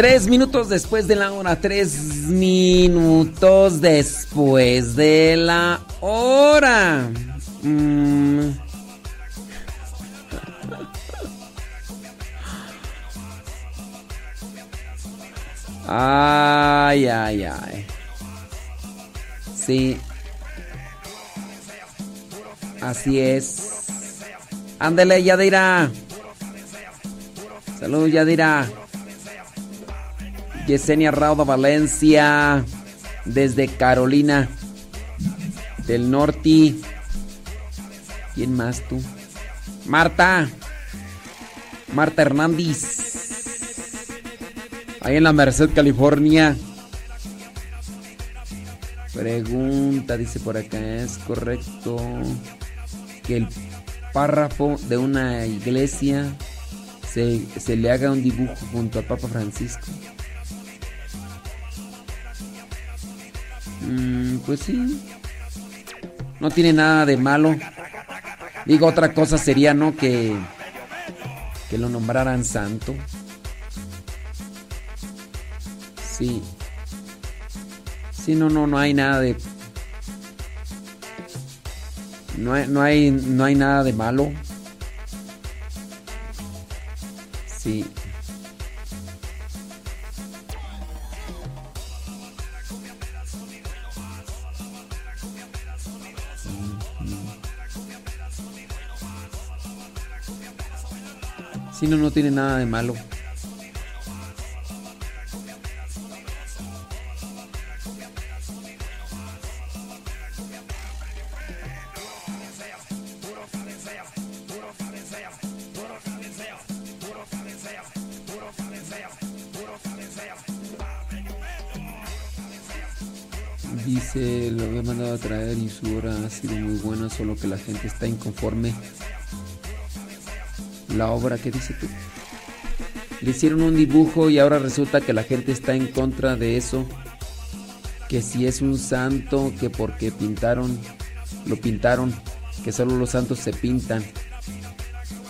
Tres minutos después de la hora. Tres minutos después de la hora. Mm. Ay, ay, ay. Sí. Así es. Ándele, Yadira. Salud, Yadira. Yesenia Rauda Valencia. Desde Carolina del Norte. ¿Quién más tú? Marta. Marta Hernández. Ahí en la Merced, California. Pregunta, dice por acá, ¿es correcto que el párrafo de una iglesia se, se le haga un dibujo junto al Papa Francisco? Mm, pues sí. No tiene nada de malo. Digo, otra cosa sería, ¿no? Que, que lo nombraran santo. Sí. Sí, no, no, no hay nada de. No hay, no hay, no hay nada de malo. Sí. Si no, no tiene nada de malo. Dice, lo había mandado a traer y su hora ha sido muy buena, solo que la gente está inconforme la obra, ¿qué dice tú? Le hicieron un dibujo y ahora resulta que la gente está en contra de eso. Que si es un santo, que porque pintaron, lo pintaron, que solo los santos se pintan.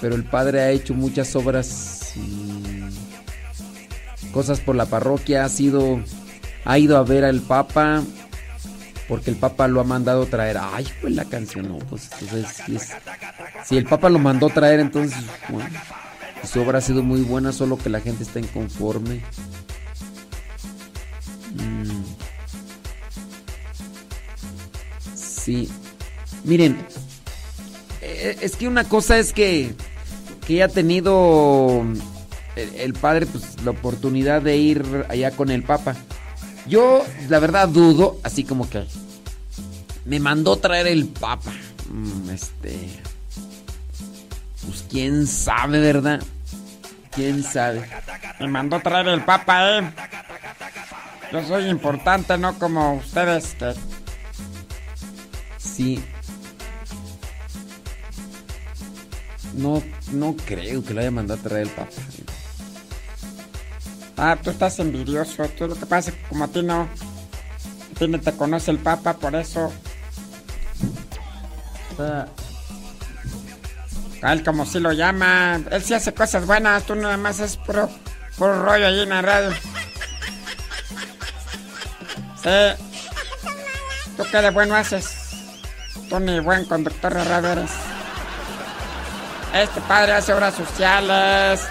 Pero el padre ha hecho muchas obras, cosas por la parroquia, ha sido, ha ido a ver al papa, porque el Papa lo ha mandado traer. Ay, pues la canción, pues entonces si, el Papa lo mandó traer, entonces, bueno, su obra ha sido muy buena, solo que la gente está inconforme. Mm. Sí. Miren, eh, es que una cosa es que, que ha tenido el, el padre pues, la oportunidad de ir allá con el Papa. Yo, la verdad, dudo, así como que me mandó traer el Papa. Mm, Este. Pues quién sabe, ¿verdad? Quién sabe. Me mandó traer el Papa, ¿eh? Yo soy importante, no como ustedes que... Sí. No, no creo que lo haya mandado a traer el Papa. Ah, tú estás envidioso. Tú lo que pasa es que como a ti no... A ti no te conoce el Papa, por eso... A él como si lo llama. Él sí hace cosas buenas, tú nada más es puro, puro rollo ahí en la radio. Sí. ¿Tú qué de bueno haces? Tú ni buen conductor de radio eres. Este padre hace obras sociales.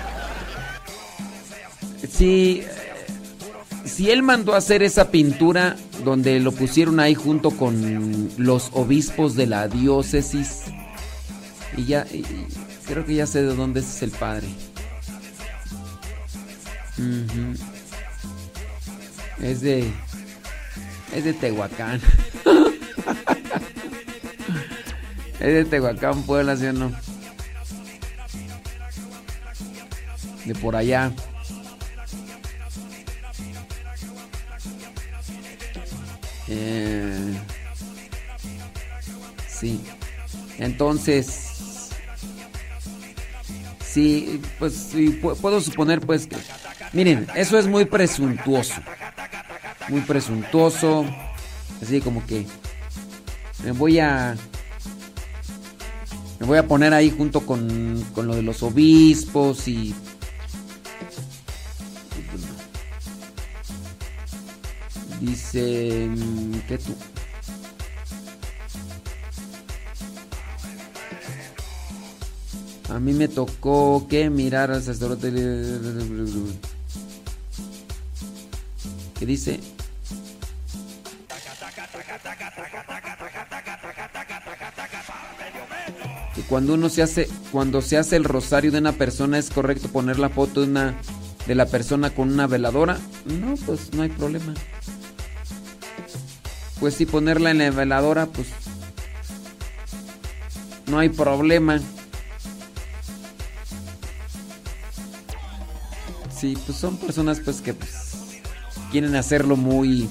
Eh, si él mandó a hacer esa pintura donde lo pusieron ahí junto con los obispos de la diócesis, y ya, y- creo que ya sé de dónde es el padre. Es de, es de Tehuacán. *laughs* es de Tehuacán, Puebla, ¿sí o no? De por allá. Eh, sí. Entonces, sí, pues sí, pu- puedo suponer pues que, miren, eso es muy presuntuoso, muy presuntuoso, así como que me voy a, me voy a poner ahí junto con, con lo de los obispos y Dice mm, que tú. A mí me tocó que mirar al sacerdote. ¿Qué dice? Que cuando uno se hace, cuando se hace el rosario de una persona es correcto poner la foto de una de la persona con una veladora. No, pues no hay problema. Pues si ponerla en la veladora, pues no hay problema. Sí, pues son personas pues que pues, quieren hacerlo muy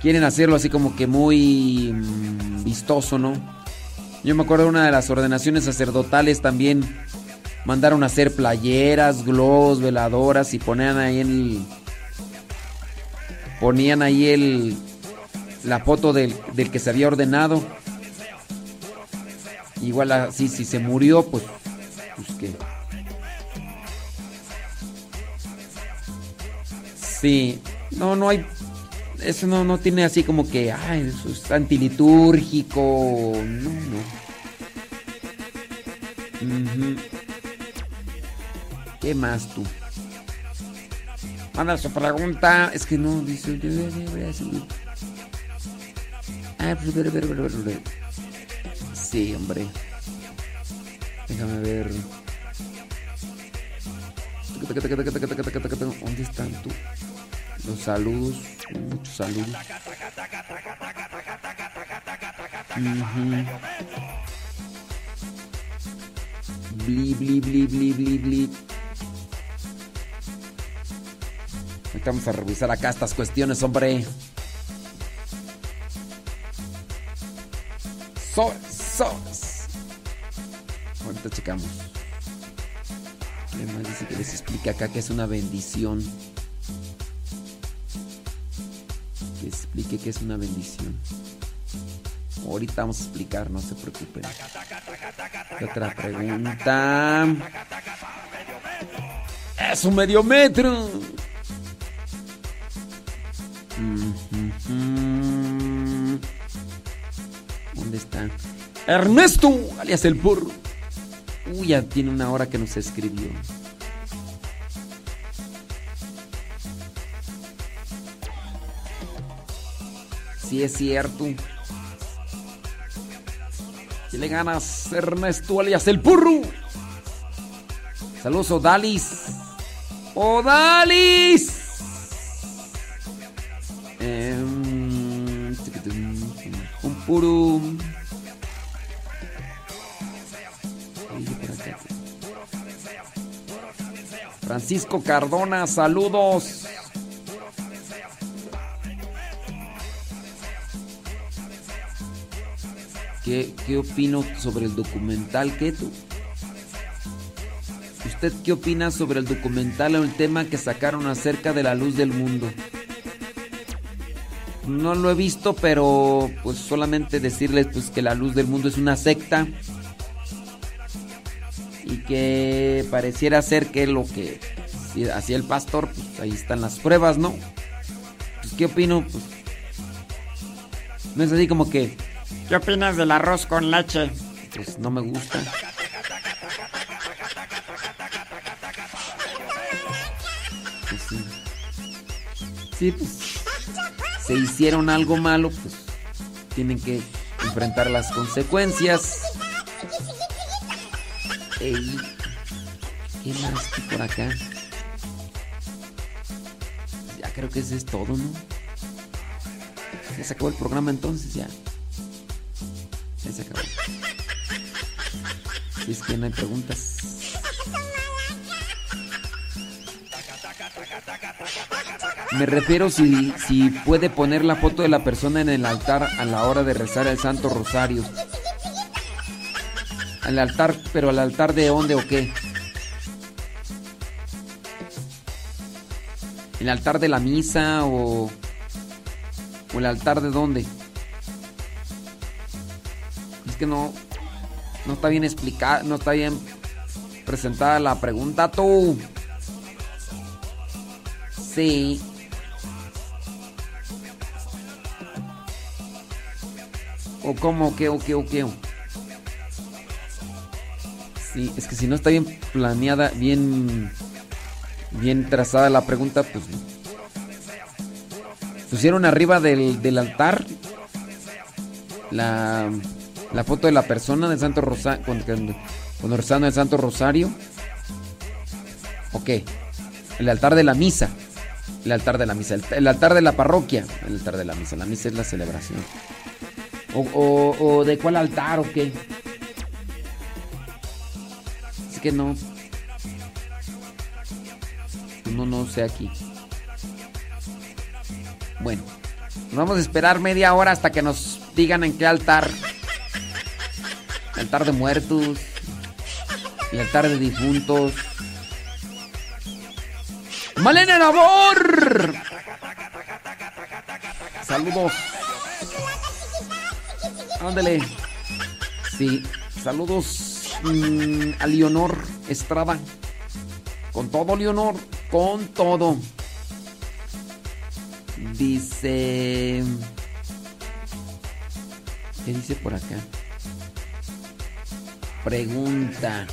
quieren hacerlo así como que muy mm, vistoso, ¿no? Yo me acuerdo de una de las ordenaciones sacerdotales también mandaron a hacer playeras, globos, veladoras y ponían ahí el ponían ahí el la foto del, del que se había ordenado. Igual así si se murió, pues pues que Sí, no no hay eso no, no tiene así como que ay, eso es antilitúrgico, no, no. ¿Qué más tú? Manda su pregunta. Es que no, dice. Ver. Sí, hombre. Déjame ver. ¿Dónde están tú? Los saludos. Muchos saludos. Ujú. Bli, bli, bli, bli, bli, bli. Vamos a revisar acá estas cuestiones, hombre. So, sos. Ahorita checamos. ¿Qué más dice que les explique acá que es una bendición? Que explique que es una bendición. Ahorita vamos a explicar, no se preocupen. Otra pregunta. Es un medio metro. ¿Dónde está? Ernesto, alias el porro. Uy, ya tiene una hora que nos escribió. Sí es cierto. Si le ganas, Ernesto, alias el porro. Saludos, Odalis. ¡Odalis! Francisco Cardona, saludos. ¿Qué, ¿Qué opino sobre el documental que tú? ¿Usted qué opina sobre el documental o el tema que sacaron acerca de la luz del mundo? No lo he visto, pero pues solamente decirles pues que la luz del mundo es una secta y que pareciera ser que lo que hacía el pastor, pues ahí están las pruebas, ¿no? Pues, ¿Qué opino? Pues no es así como que ¿Qué opinas del arroz con leche? Pues no me gusta. Pues sí. Sí, pues se hicieron algo malo, pues tienen que enfrentar las consecuencias. Ey, ¿Qué más por acá? Ya creo que ese es todo, ¿no? Se acabó el programa entonces, ya. Ya se acabó. Si es que no hay preguntas. Me refiero si, si puede poner la foto de la persona en el altar a la hora de rezar el Santo Rosario. Al altar, pero al altar de dónde o qué? ¿El altar de la misa o, o el altar de dónde? Es que no, no está bien explicada, no está bien presentada la pregunta tú. Sí. ¿O cómo? ¿Qué? ¿O qué? ¿O qué? Sí, es que si no está bien planeada, bien bien trazada la pregunta, pues pusieron arriba del, del altar la, la, foto de la persona del Santo Rosario, cuando, cuando rezando el Santo Rosario. Ok, el altar de la misa, el altar de la misa, el, el, altar de la parroquia, el altar de la misa, la misa es la celebración. O, o, o de cuál altar o qué. Es que no. No, no sé aquí. Bueno, vamos a esperar media hora hasta que nos digan en qué altar. Altar de muertos. Y altar de difuntos. Malena Labor. Saludos. Ándale. Sí, saludos mmm, a Leonor Estrada. Con todo, Leonor. Con todo. Dice... ¿Qué dice por acá? Pregunta.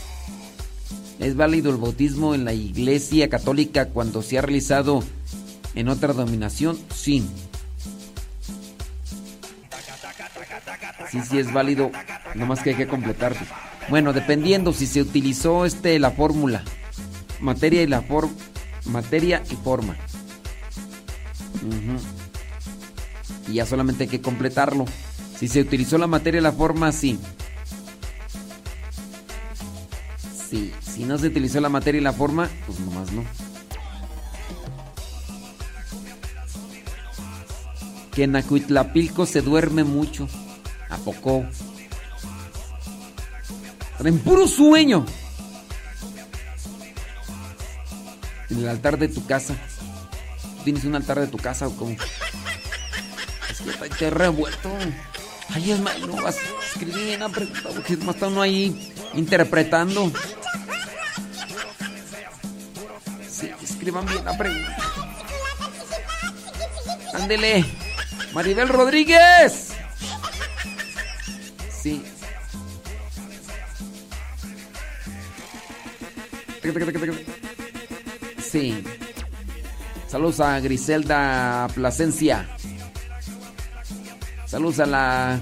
¿Es válido el bautismo en la iglesia católica cuando se ha realizado en otra dominación? Sí. Sí, sí es válido. Nomás que hay que completar. Bueno, dependiendo si se utilizó este la fórmula. Materia y la forma. Materia y forma. Y ya solamente hay que completarlo. Si se utilizó la materia y la forma, sí. Sí. Si no se utilizó la materia y la forma, pues nomás no. que en Acuitlapilco se duerme mucho. ¿A poco? En puro sueño. En el altar de tu casa. ¿Tienes un altar de tu casa o cómo? Es que te revuelto. Ay, es más, no vas a escribir una pregunta porque es más está uno ahí interpretando. Sí, escriban bien la pregunta. Ándele. Maribel Rodríguez. Sí. Saludos a Griselda Plasencia. Saludos a la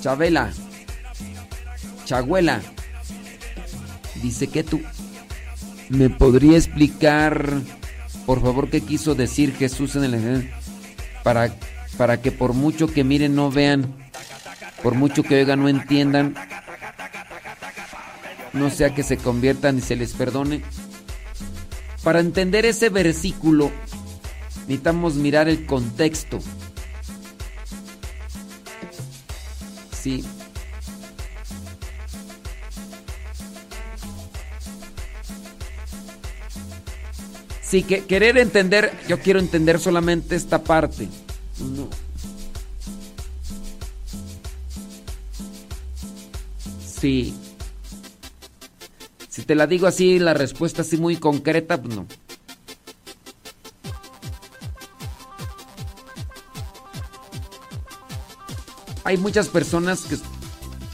Chabela. Chaguela. Dice que tú me podría explicar, por favor, qué quiso decir Jesús en el para para que por mucho que miren no vean, por mucho que oigan no entiendan, no sea que se conviertan y se les perdone. Para entender ese versículo necesitamos mirar el contexto. Sí. Sí, que querer entender, yo quiero entender solamente esta parte. No. Sí. Si te la digo así, la respuesta así muy concreta, pues no. Hay muchas personas que,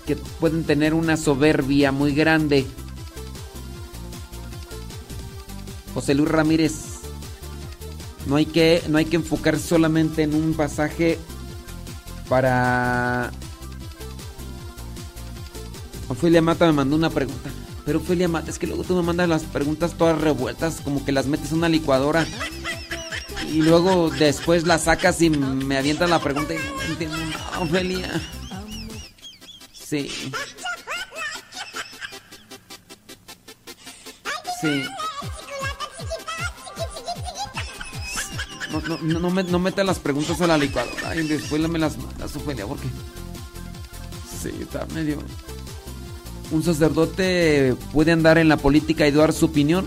que pueden tener una soberbia muy grande. José Luis Ramírez, no hay que, no hay que enfocar solamente en un pasaje para... Ofelia Mata me mandó una pregunta. Pero Ofelia Mata, es que luego tú me mandas las preguntas todas revueltas, como que las metes en una licuadora. Y luego después las sacas y me avientas la pregunta y no entiendo nada, Ofelia. Sí. Sí. No, no, no, no, me, no metas las preguntas a la licuadora y después me las mandas, Ofelia, porque... Sí, está medio... ¿Un sacerdote puede andar en la política y dar su opinión?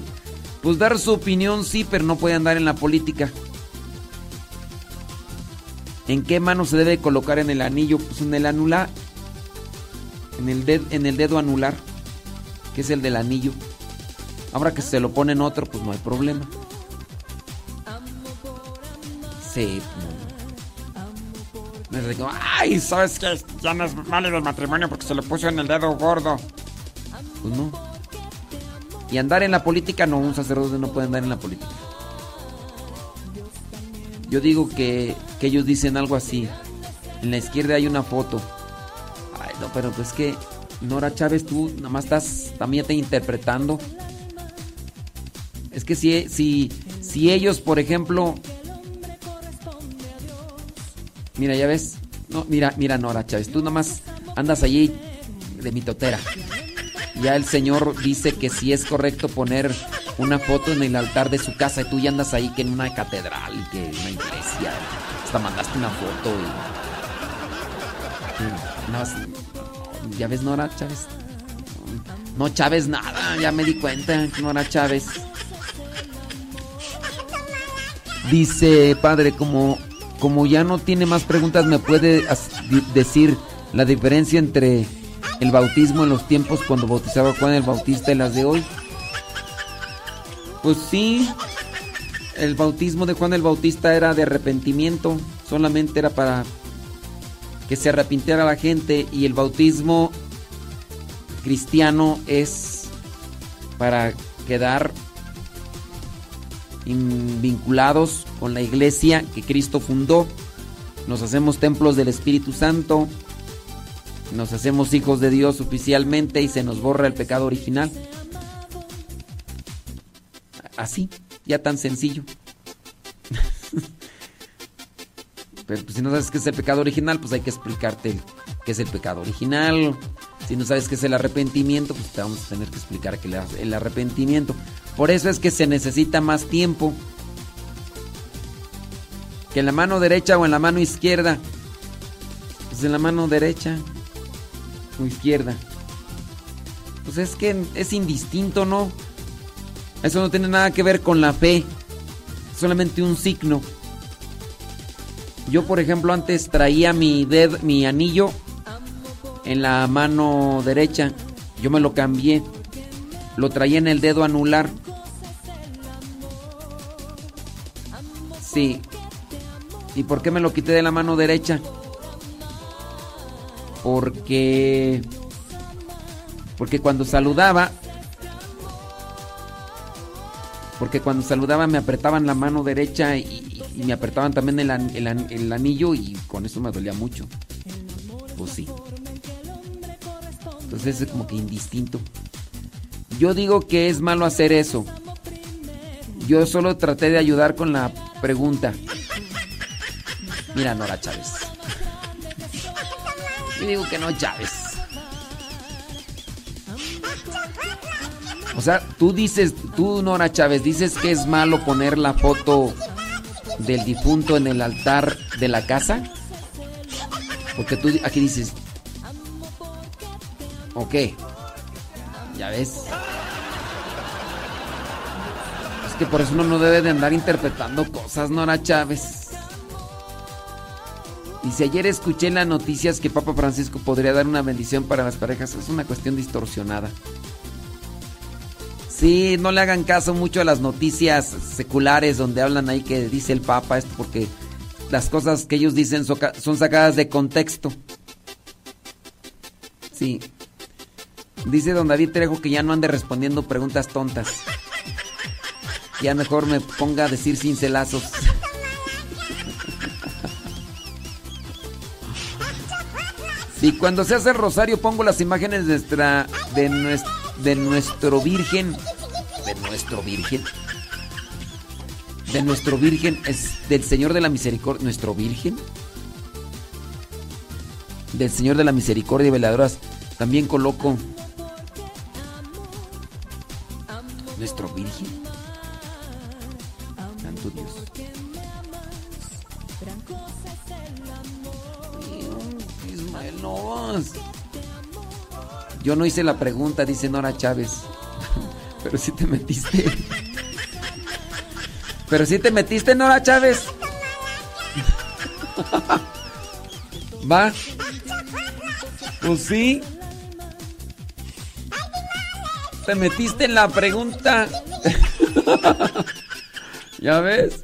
Pues dar su opinión sí, pero no puede andar en la política. ¿En qué mano se debe colocar en el anillo? Pues en el anular. En el, ded- en el dedo anular, que es el del anillo. Ahora que se lo pone en otro, pues no hay problema. Sí. no. Me digo, Ay, ¿sabes qué? Ya no es válido el matrimonio porque se lo puso en el dedo gordo. Pues no. Y andar en la política, no, un sacerdote no puede andar en la política. Yo digo que, que ellos dicen algo así. En la izquierda hay una foto. Ay, no, pero pues que Nora Chávez, tú nada más estás también te interpretando. Es que si, si, si ellos, por ejemplo. Mira, ya ves. No, mira, mira, Nora Chávez, tú nada más andas allí de mitotera. Ya el Señor dice que si es correcto poner una foto en el altar de su casa y tú ya andas ahí que en una catedral, que en una iglesia. Hasta mandaste una foto y. más- ya ves, Nora Chávez. No, Chávez, nada, ya me di cuenta, Nora Chávez. Dice, padre, como, como ya no tiene más preguntas, ¿me puede decir la diferencia entre el bautismo en los tiempos cuando bautizaba Juan el Bautista y las de hoy? Pues sí, el bautismo de Juan el Bautista era de arrepentimiento, solamente era para que se arrepintiera la gente y el bautismo cristiano es para quedar vinculados con la iglesia que Cristo fundó. Nos hacemos templos del Espíritu Santo, nos hacemos hijos de Dios oficialmente y se nos borra el pecado original. Así, ya tan sencillo. *laughs* Pero pues, si no sabes qué es el pecado original, pues hay que explicarte qué es el pecado original. Si no sabes qué es el arrepentimiento, pues te vamos a tener que explicar qué es el arrepentimiento. Por eso es que se necesita más tiempo. Que en la mano derecha o en la mano izquierda. Pues en la mano derecha o izquierda. Pues es que es indistinto, ¿no? Eso no tiene nada que ver con la fe. Solamente un signo. Yo, por ejemplo, antes traía mi dedo, mi anillo en la mano derecha. Yo me lo cambié. Lo traía en el dedo anular. Sí. ¿Y por qué me lo quité de la mano derecha? Porque porque cuando saludaba porque cuando saludaba me apretaban la mano derecha y, me apretaban también el, el anillo y con eso me dolía mucho. Pues sí. Entonces es como que indistinto. Yo digo que es malo hacer eso. Yo solo traté de ayudar con la pregunta. Mira, Nora Chávez. Yo digo que no, Chávez. O sea, tú dices, tú Nora Chávez, dices que es malo poner la foto del difunto en el altar de la casa. Porque tú aquí dices, ok, ya ves. Que por eso uno no debe de andar interpretando cosas, Nora Chávez. Dice, ayer escuché en las noticias que Papa Francisco podría dar una bendición para las parejas. Es una cuestión distorsionada. Sí, no le hagan caso mucho a las noticias seculares donde hablan ahí que dice el Papa esto porque las cosas que ellos dicen son sacadas de contexto. Sí. Dice don David Trejo que ya no ande respondiendo preguntas tontas. Ya mejor me ponga a decir cincelazos. Y cuando se hace el rosario pongo las imágenes de nuestra de, nues- de nuestro virgen. De nuestro virgen de nuestro virgen es del Señor de la Misericordia, nuestro virgen del Señor de la Misericordia y veladoras también coloco. Nuestro virgen. Ismael. Yo no hice la pregunta, dice Nora Chávez. *laughs* Pero sí te metiste. Pero sí te metiste, Nora Chávez. *laughs* Va. Pues sí. Te metiste en la pregunta. *laughs* ¿Ya ves?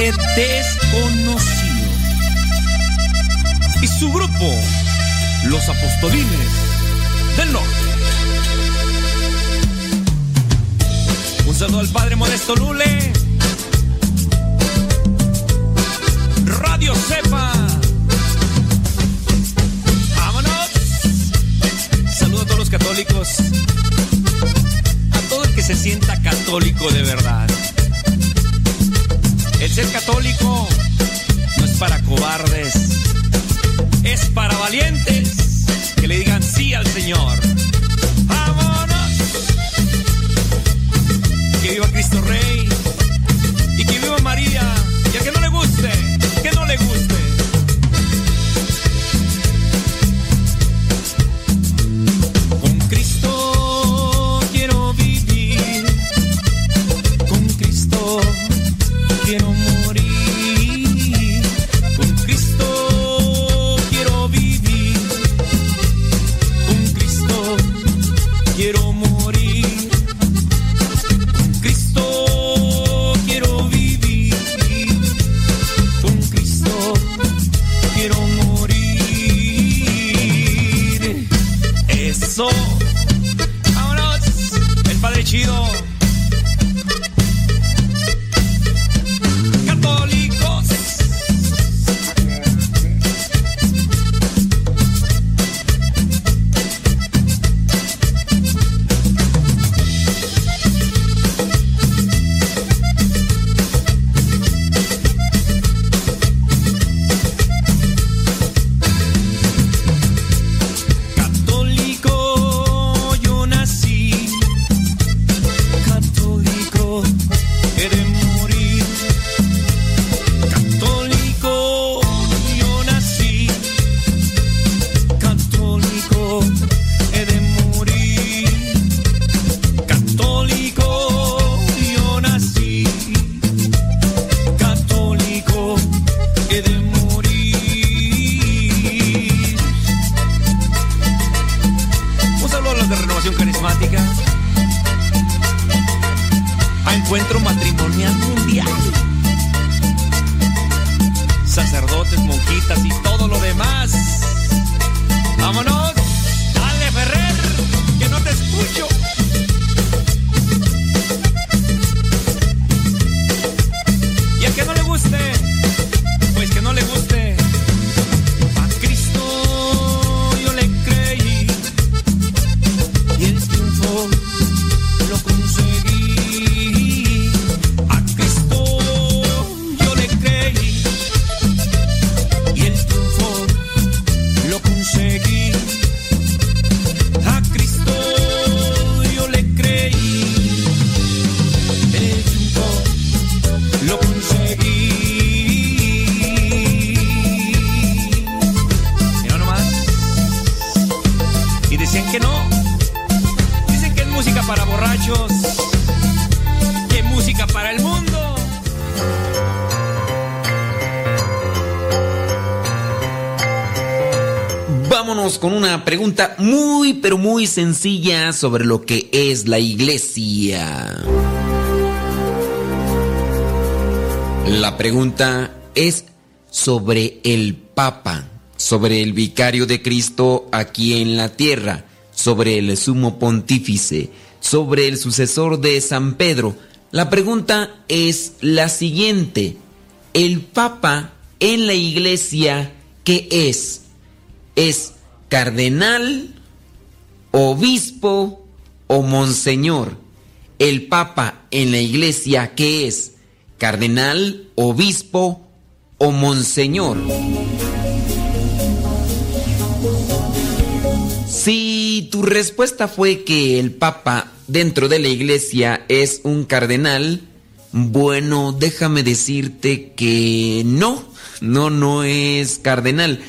desconocido. Y su grupo, los apostolines del norte. Un saludo al padre Modesto Lule. Radio Cepa. Vámonos. Saludo a todos los católicos. A todo el que se sienta católico de verdad. Ser católico no es para cobardes, es para valientes que le digan sí al Señor. Sencilla sobre lo que es la iglesia. La pregunta es sobre el Papa, sobre el vicario de Cristo aquí en la tierra, sobre el sumo pontífice, sobre el sucesor de San Pedro. La pregunta es la siguiente. ¿El Papa en la iglesia qué es? ¿Es cardenal, obispo o monseñor? El Papa en la iglesia qué es? ¿Cardenal, obispo o monseñor? Si tu respuesta fue que el Papa dentro de la iglesia es un cardenal, bueno, déjame decirte que no, no, no es cardenal.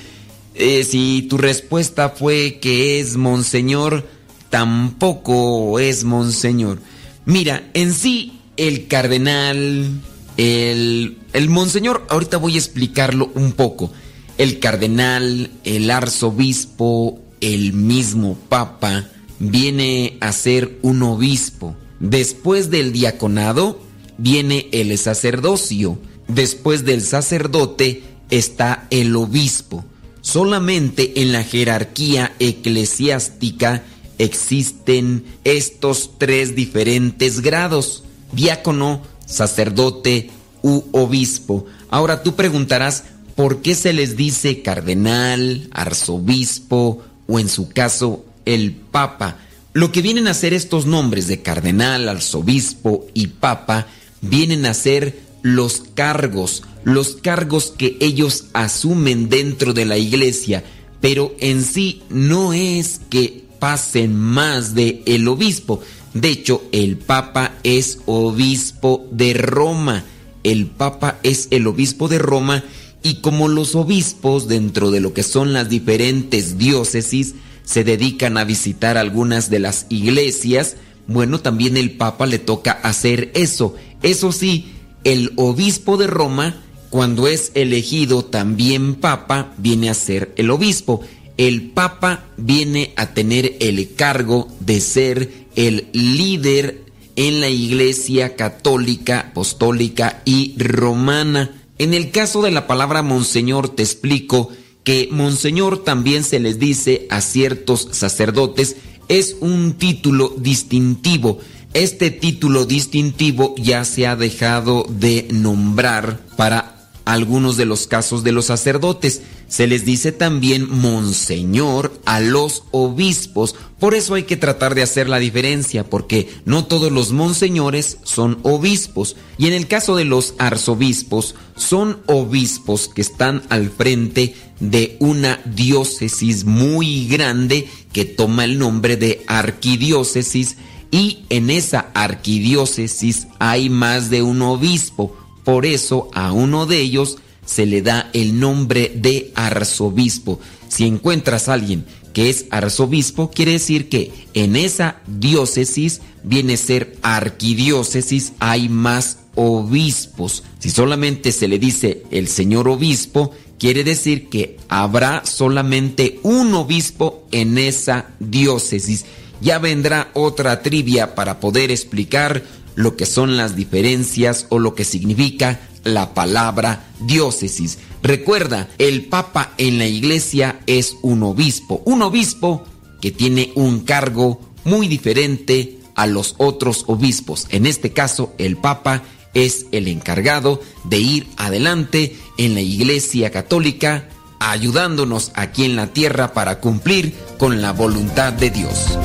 Eh, si tu respuesta fue que es monseñor, tampoco es monseñor. Mira, en sí, el cardenal, el, el monseñor, ahorita voy a explicarlo un poco. El cardenal, el arzobispo, el mismo papa, viene a ser un obispo. Después del diaconado viene el sacerdocio. Después del sacerdote está el obispo. Solamente en la jerarquía eclesiástica existen estos tres diferentes grados, diácono, sacerdote u obispo. Ahora tú preguntarás, ¿por qué se les dice cardenal, arzobispo o en su caso el papa? Lo que vienen a ser estos nombres de cardenal, arzobispo y papa vienen a ser los cargos, los cargos que ellos asumen dentro de la iglesia, pero en sí no es que pasen más de el obispo. De hecho, el papa es obispo de Roma. El papa es el obispo de Roma y como los obispos dentro de lo que son las diferentes diócesis se dedican a visitar algunas de las iglesias, bueno, también el papa le toca hacer eso. Eso sí, el obispo de Roma, cuando es elegido también papa, viene a ser el obispo. El papa viene a tener el cargo de ser el líder en la iglesia católica, apostólica y romana. En el caso de la palabra monseñor te explico que monseñor también se les dice a ciertos sacerdotes, es un título distintivo este título distintivo ya se ha dejado de nombrar para algunos de los casos de los sacerdotes. Se les dice también monseñor a los obispos. Por eso hay que tratar de hacer la diferencia, porque no todos los monseñores son obispos. Y en el caso de los arzobispos, son obispos que están al frente de una diócesis muy grande que toma el nombre de arquidiócesis y en esa arquidiócesis hay más de un obispo. Por eso a uno de ellos se le da el nombre de arzobispo. Si encuentras a alguien que es arzobispo, quiere decir que en esa diócesis viene a ser arquidiócesis, hay más obispos. Si solamente se le dice el señor obispo, quiere decir que habrá solamente un obispo en esa diócesis ya vendrá otra trivia para poder explicar lo que son las diferencias o lo que significa la palabra diócesis. Recuerda, el Papa en la iglesia es un obispo, un obispo que tiene un cargo muy diferente a los otros obispos. En este caso, el Papa es el encargado de ir adelante en la iglesia católica, ayudándonos aquí en la tierra para cumplir con la voluntad de Dios.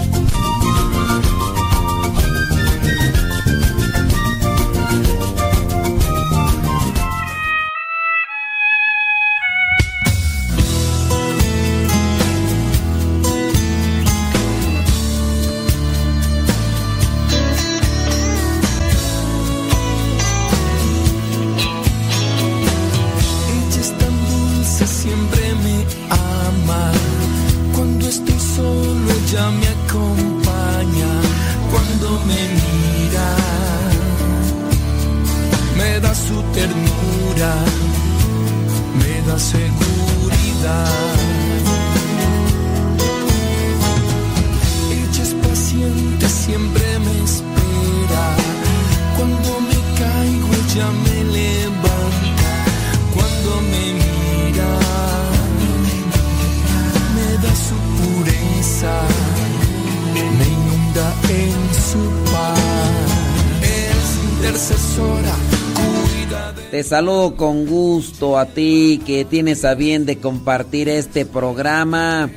Saludo con gusto a ti que tienes a bien de compartir este programa,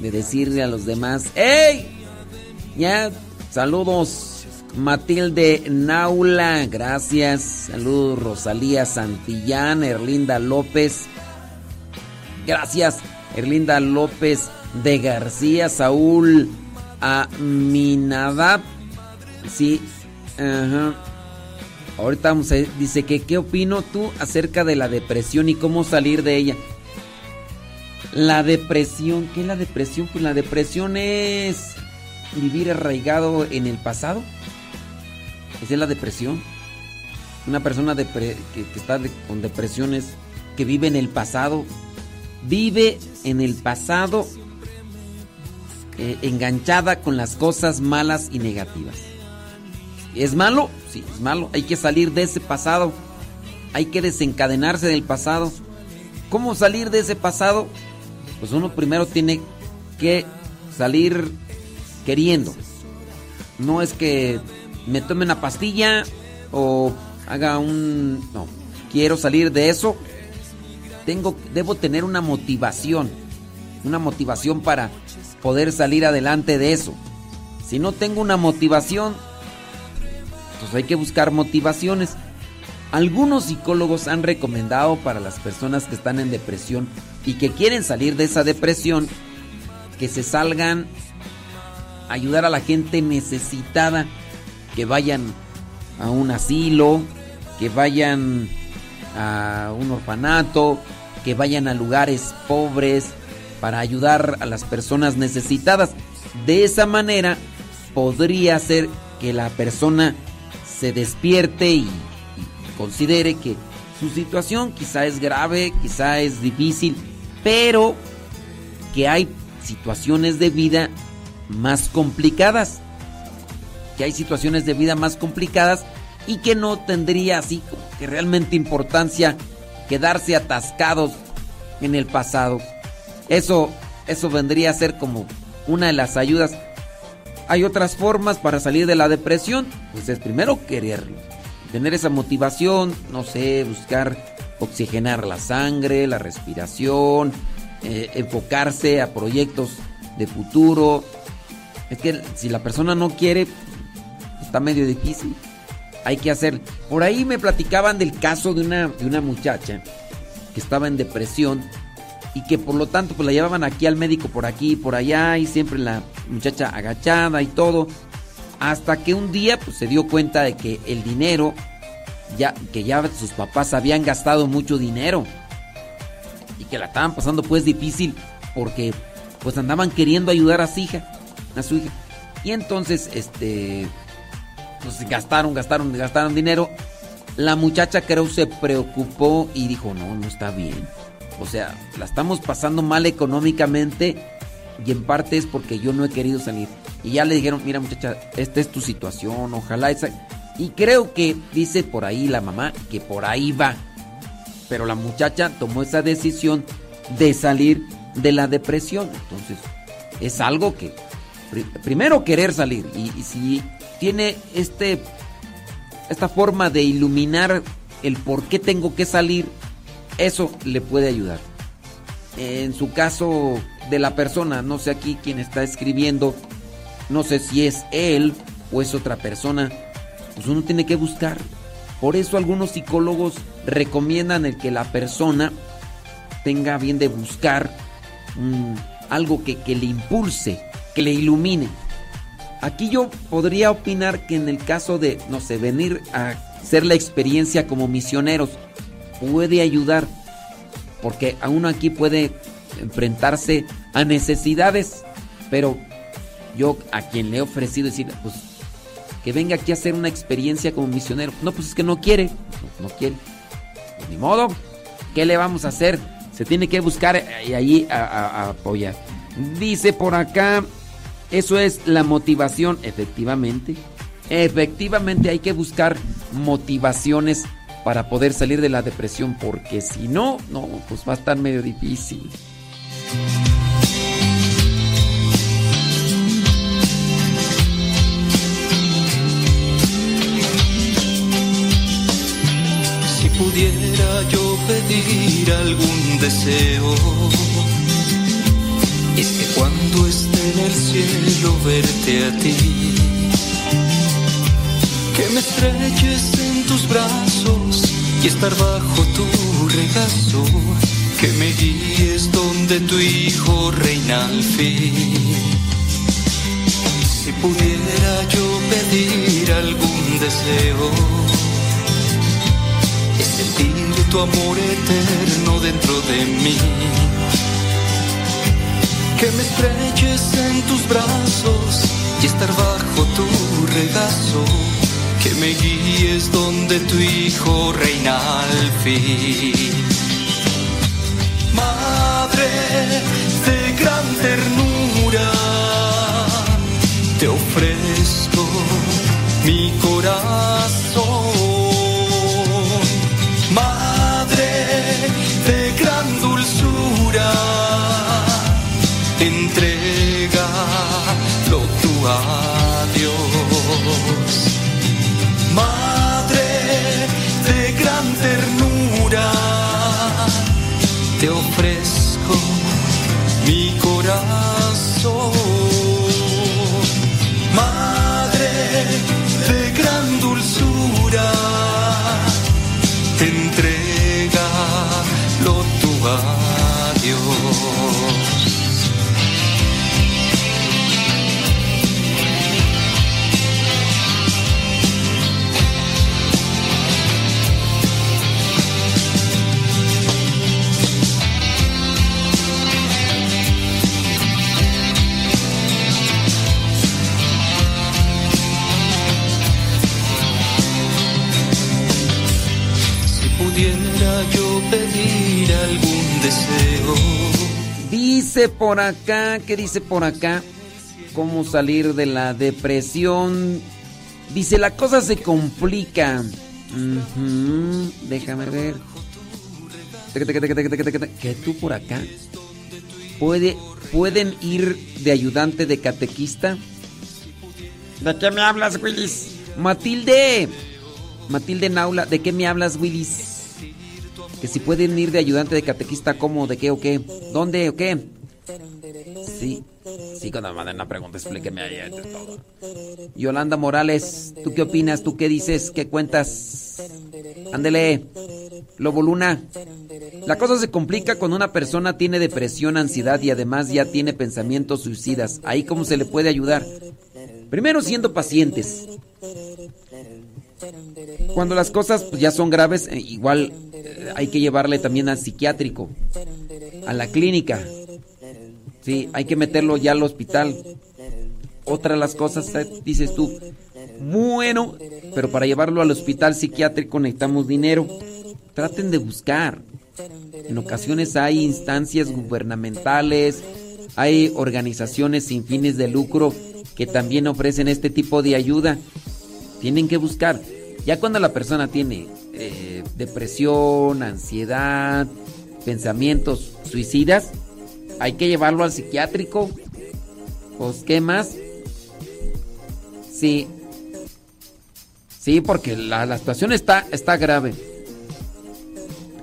de decirle a los demás, ¡Ey! Ya, saludos Matilde Naula, gracias. Saludos Rosalía Santillán, Erlinda López. Gracias, Erlinda López de García, Saúl Aminadab. Sí, ajá. Ahorita vamos a dice que qué opino tú acerca de la depresión y cómo salir de ella. La depresión, ¿qué es la depresión? Pues la depresión es vivir arraigado en el pasado. Esa es la depresión. Una persona que, que está con depresiones, que vive en el pasado, vive en el pasado eh, enganchada con las cosas malas y negativas. ¿Es malo? Sí, es malo. Hay que salir de ese pasado. Hay que desencadenarse del pasado. ¿Cómo salir de ese pasado? Pues uno primero tiene que salir queriendo. No es que me tome una pastilla o haga un... No, quiero salir de eso. Tengo, debo tener una motivación. Una motivación para poder salir adelante de eso. Si no tengo una motivación, hay que buscar motivaciones. Algunos psicólogos han recomendado para las personas que están en depresión y que quieren salir de esa depresión que se salgan a ayudar a la gente necesitada, que vayan a un asilo, que vayan a un orfanato, que vayan a lugares pobres para ayudar a las personas necesitadas. De esa manera podría ser que la persona se despierte y, y considere que su situación quizá es grave, quizá es difícil, pero que hay situaciones de vida más complicadas, que hay situaciones de vida más complicadas y que no tendría así como que realmente importancia quedarse atascados en el pasado. Eso, eso vendría a ser como una de las ayudas. Hay otras formas para salir de la depresión, pues es primero quererlo, tener esa motivación, no sé, buscar oxigenar la sangre, la respiración, eh, enfocarse a proyectos de futuro. Es que si la persona no quiere, está medio difícil. Hay que hacer. Por ahí me platicaban del caso de una, de una muchacha que estaba en depresión y que por lo tanto pues la llevaban aquí al médico por aquí y por allá y siempre la muchacha agachada y todo hasta que un día pues se dio cuenta de que el dinero ya que ya sus papás habían gastado mucho dinero y que la estaban pasando pues difícil porque pues andaban queriendo ayudar a su hija, a su hija. Y entonces este pues gastaron, gastaron, gastaron dinero. La muchacha creo se preocupó y dijo, "No, no está bien." O sea, la estamos pasando mal económicamente y en parte es porque yo no he querido salir. Y ya le dijeron, mira muchacha, esta es tu situación, ojalá esa... Y creo que dice por ahí la mamá que por ahí va. Pero la muchacha tomó esa decisión de salir de la depresión. Entonces, es algo que... pri- primero querer salir. Y, y si tiene este... Esta forma de iluminar el por qué tengo que salir, eso le puede ayudar. En su caso de la persona, no sé aquí quién está escribiendo, no sé si es él o es otra persona, pues uno tiene que buscar. Por eso algunos psicólogos recomiendan el que la persona tenga bien de buscar mm, algo que, que le impulse, que le ilumine. Aquí yo podría opinar que en el caso de, no sé, venir a hacer la experiencia como misioneros, puede ayudar, porque a uno aquí puede enfrentarse a necesidades, pero yo a quien le he ofrecido decir, pues que venga aquí a hacer una experiencia como misionero, no, pues es que no quiere, no, quiere, Pues ni modo, ¿qué le vamos a hacer? Se tiene que buscar y ahí a, a- a apoyar. Dice por acá, Eso es la motivación, efectivamente. Efectivamente hay que buscar motivaciones para poder salir de la depresión, porque si no, no, pues va a estar medio difícil. Si pudiera yo pedir algún deseo, es que cuando esté en el cielo verte a ti, que me estreches tus brazos y estar bajo tu regazo, que me guíes donde tu hijo reina al fin. Si pudiera yo pedir algún deseo, es sentir tu amor eterno dentro de mí. Que me estreches en tus brazos y estar bajo tu regazo. Que me guíes donde tu hijo reina al fin. Madre de gran ternura, te ofrezco mi corazón. Madre de gran dulzura, entrégalo tú a Dice por acá, ¿qué dice por acá? ¿Cómo salir de la depresión? Dice, la cosa se complica. Déjame ver. Que tú por acá. ¿Puede, ¿Pueden ir de ayudante de catequista? ¿De qué me hablas, Willis? Matilde. Matilde Naula, ¿de qué me hablas, Willis? Que si pueden ir de ayudante de catequista, ¿cómo? ¿De qué o qué? ¿Dónde o qué? Sí. Sí, cuando me manden una pregunta, explíqueme ahí todo. Yolanda Morales, ¿tú qué opinas? ¿Tú qué dices? ¿Qué cuentas? Ándele. Lobo Luna. La cosa se complica cuando una persona tiene depresión, ansiedad y además ya tiene pensamientos suicidas. Ahí cómo se le puede ayudar. Primero siendo pacientes. Cuando las cosas pues, ya son graves, eh, igual eh, hay que llevarle también al psiquiátrico, a la clínica. Sí, hay que meterlo ya al hospital. Otra de las cosas, eh, dices tú, bueno, pero para llevarlo al hospital psiquiátrico necesitamos dinero. Traten de buscar. En ocasiones hay instancias gubernamentales, hay organizaciones sin fines de lucro que también ofrecen este tipo de ayuda. Tienen que buscar. Ya cuando la persona tiene eh, depresión, ansiedad, pensamientos suicidas, hay que llevarlo al psiquiátrico. Pues, ¿qué más? Sí. Sí, porque la, la situación está, está grave.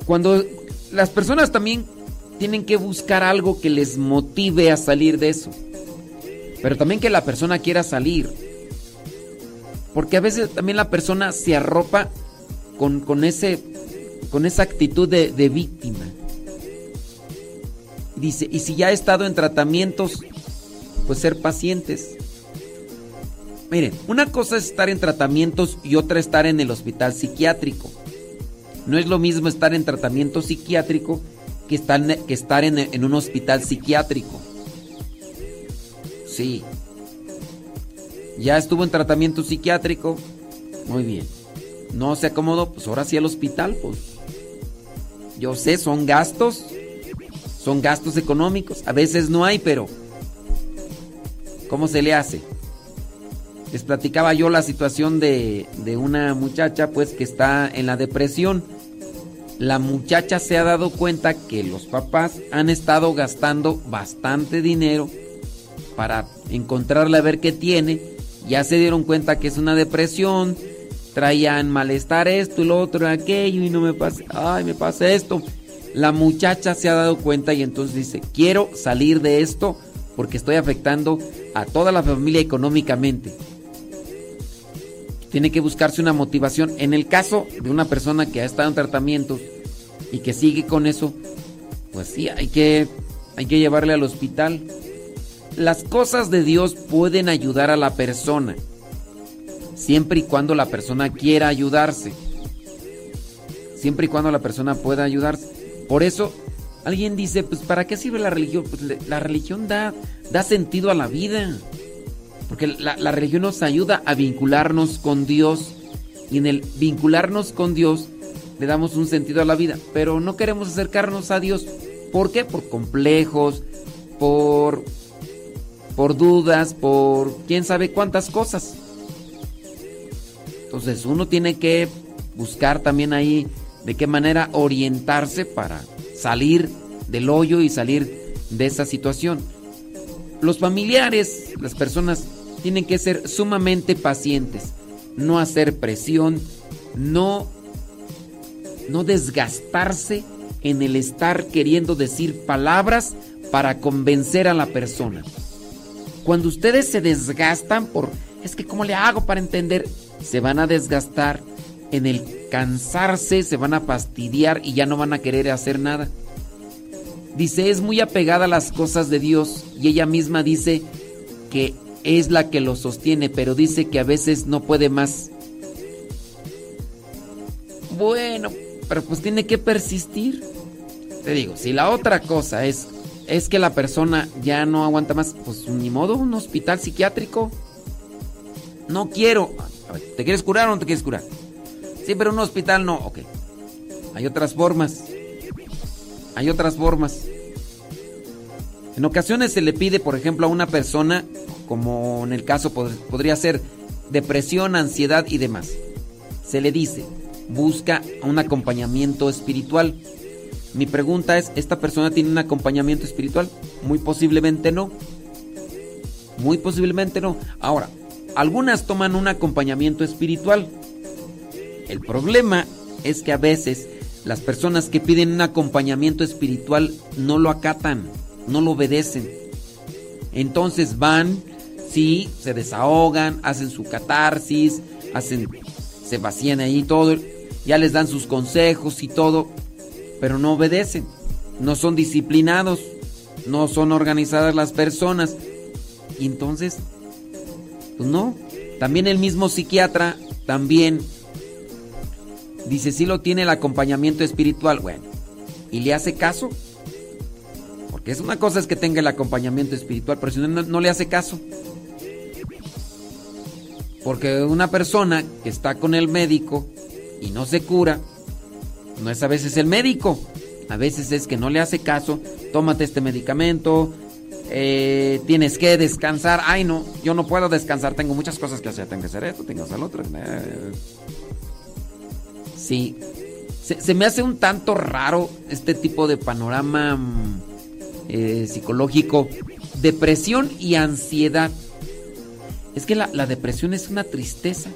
Cuando las personas también tienen que buscar algo que les motive a salir de eso. Pero también que la persona quiera salir. Porque a veces también la persona se arropa con, con ese, con esa actitud de, de víctima. Dice, y si ya ha estado en tratamientos, pues ser pacientes. Miren, una cosa es estar en tratamientos y otra estar en el hospital psiquiátrico. No es lo mismo estar en tratamiento psiquiátrico que estar, que estar en, en un hospital psiquiátrico. Sí. Ya estuvo en tratamiento psiquiátrico. Muy bien. No se acomodó, pues ahora sí al hospital, pues. Yo sé, son gastos. Son gastos económicos. A veces no hay, pero. ¿Cómo se le hace? Les platicaba yo la situación de, de una muchacha pues que está en la depresión. La muchacha se ha dado cuenta que los papás han estado gastando bastante dinero para encontrarle a ver qué tiene. Ya se dieron cuenta que es una depresión, traían malestar esto y lo otro aquello y no me pasa, ay, me pasa esto. La muchacha se ha dado cuenta y entonces dice, quiero salir de esto porque estoy afectando a toda la familia económicamente. Tiene que buscarse una motivación. En el caso de una persona que ha estado en tratamientos y que sigue con eso, pues sí, hay que, hay que llevarle al hospital. Las cosas de Dios pueden ayudar a la persona, siempre y cuando la persona quiera ayudarse. Siempre y cuando la persona pueda ayudarse. Por eso, alguien dice, pues ¿para qué sirve la religión? Pues la religión da, da sentido a la vida. Porque la, la, religión nos ayuda a vincularnos con Dios. Y en el vincularnos con Dios le damos un sentido a la vida. Pero no queremos acercarnos a Dios. ¿Por qué? Por complejos, por, por dudas, por quién sabe cuántas cosas. Entonces uno tiene que buscar también ahí de qué manera orientarse para salir del hoyo y salir de esa situación. Los familiares, las personas tienen que ser sumamente pacientes, no hacer presión, no no desgastarse en el estar queriendo decir palabras para convencer a la persona. Cuando ustedes se desgastan por es que cómo le hago para entender, se van a desgastar en el cansarse, se van a fastidiar y ya no van a querer hacer nada. Dice, es muy apegada a las cosas de Dios y ella misma dice que es la que lo sostiene, pero dice que a veces no puede más. Bueno, pero pues tiene que persistir. Te digo, si la otra cosa es es que la persona ya no aguanta más, pues ni modo, un hospital psiquiátrico. No quiero. ¿Te quieres curar o no te quieres curar? Sí, pero un hospital no. Ok. Hay otras formas. Hay otras formas. En ocasiones se le pide, por ejemplo, a una persona, como en el caso podría ser depresión, ansiedad y demás. Se le dice, busca un acompañamiento espiritual. Mi pregunta es, ¿esta persona tiene un acompañamiento espiritual? Muy posiblemente no. Muy posiblemente no. Ahora, algunas toman un acompañamiento espiritual. El problema es que a veces las personas que piden un acompañamiento espiritual no lo acatan, no lo obedecen. Entonces van, sí, se desahogan, hacen su catarsis, hacen, se vacían ahí todo, ya les dan sus consejos y todo, pero no obedecen, no son disciplinados, no son organizadas las personas. Y entonces, pues no. También el mismo psiquiatra, también dice, sí lo tiene el acompañamiento espiritual. Bueno, ¿y le hace caso? Porque es una cosa es que tenga el acompañamiento espiritual, pero si no, no le hace caso. Porque una persona que está con el médico y no se cura, no es a veces el médico, a veces es que no le hace caso, tómate este medicamento, eh, tienes que descansar, ay no, yo no puedo descansar, tengo muchas cosas que hacer, tengo que hacer esto, tengo que hacer lo otro. Sí, se, me hace un tanto raro este tipo de panorama eh, psicológico, depresión y ansiedad. Es que la, la depresión es una tristeza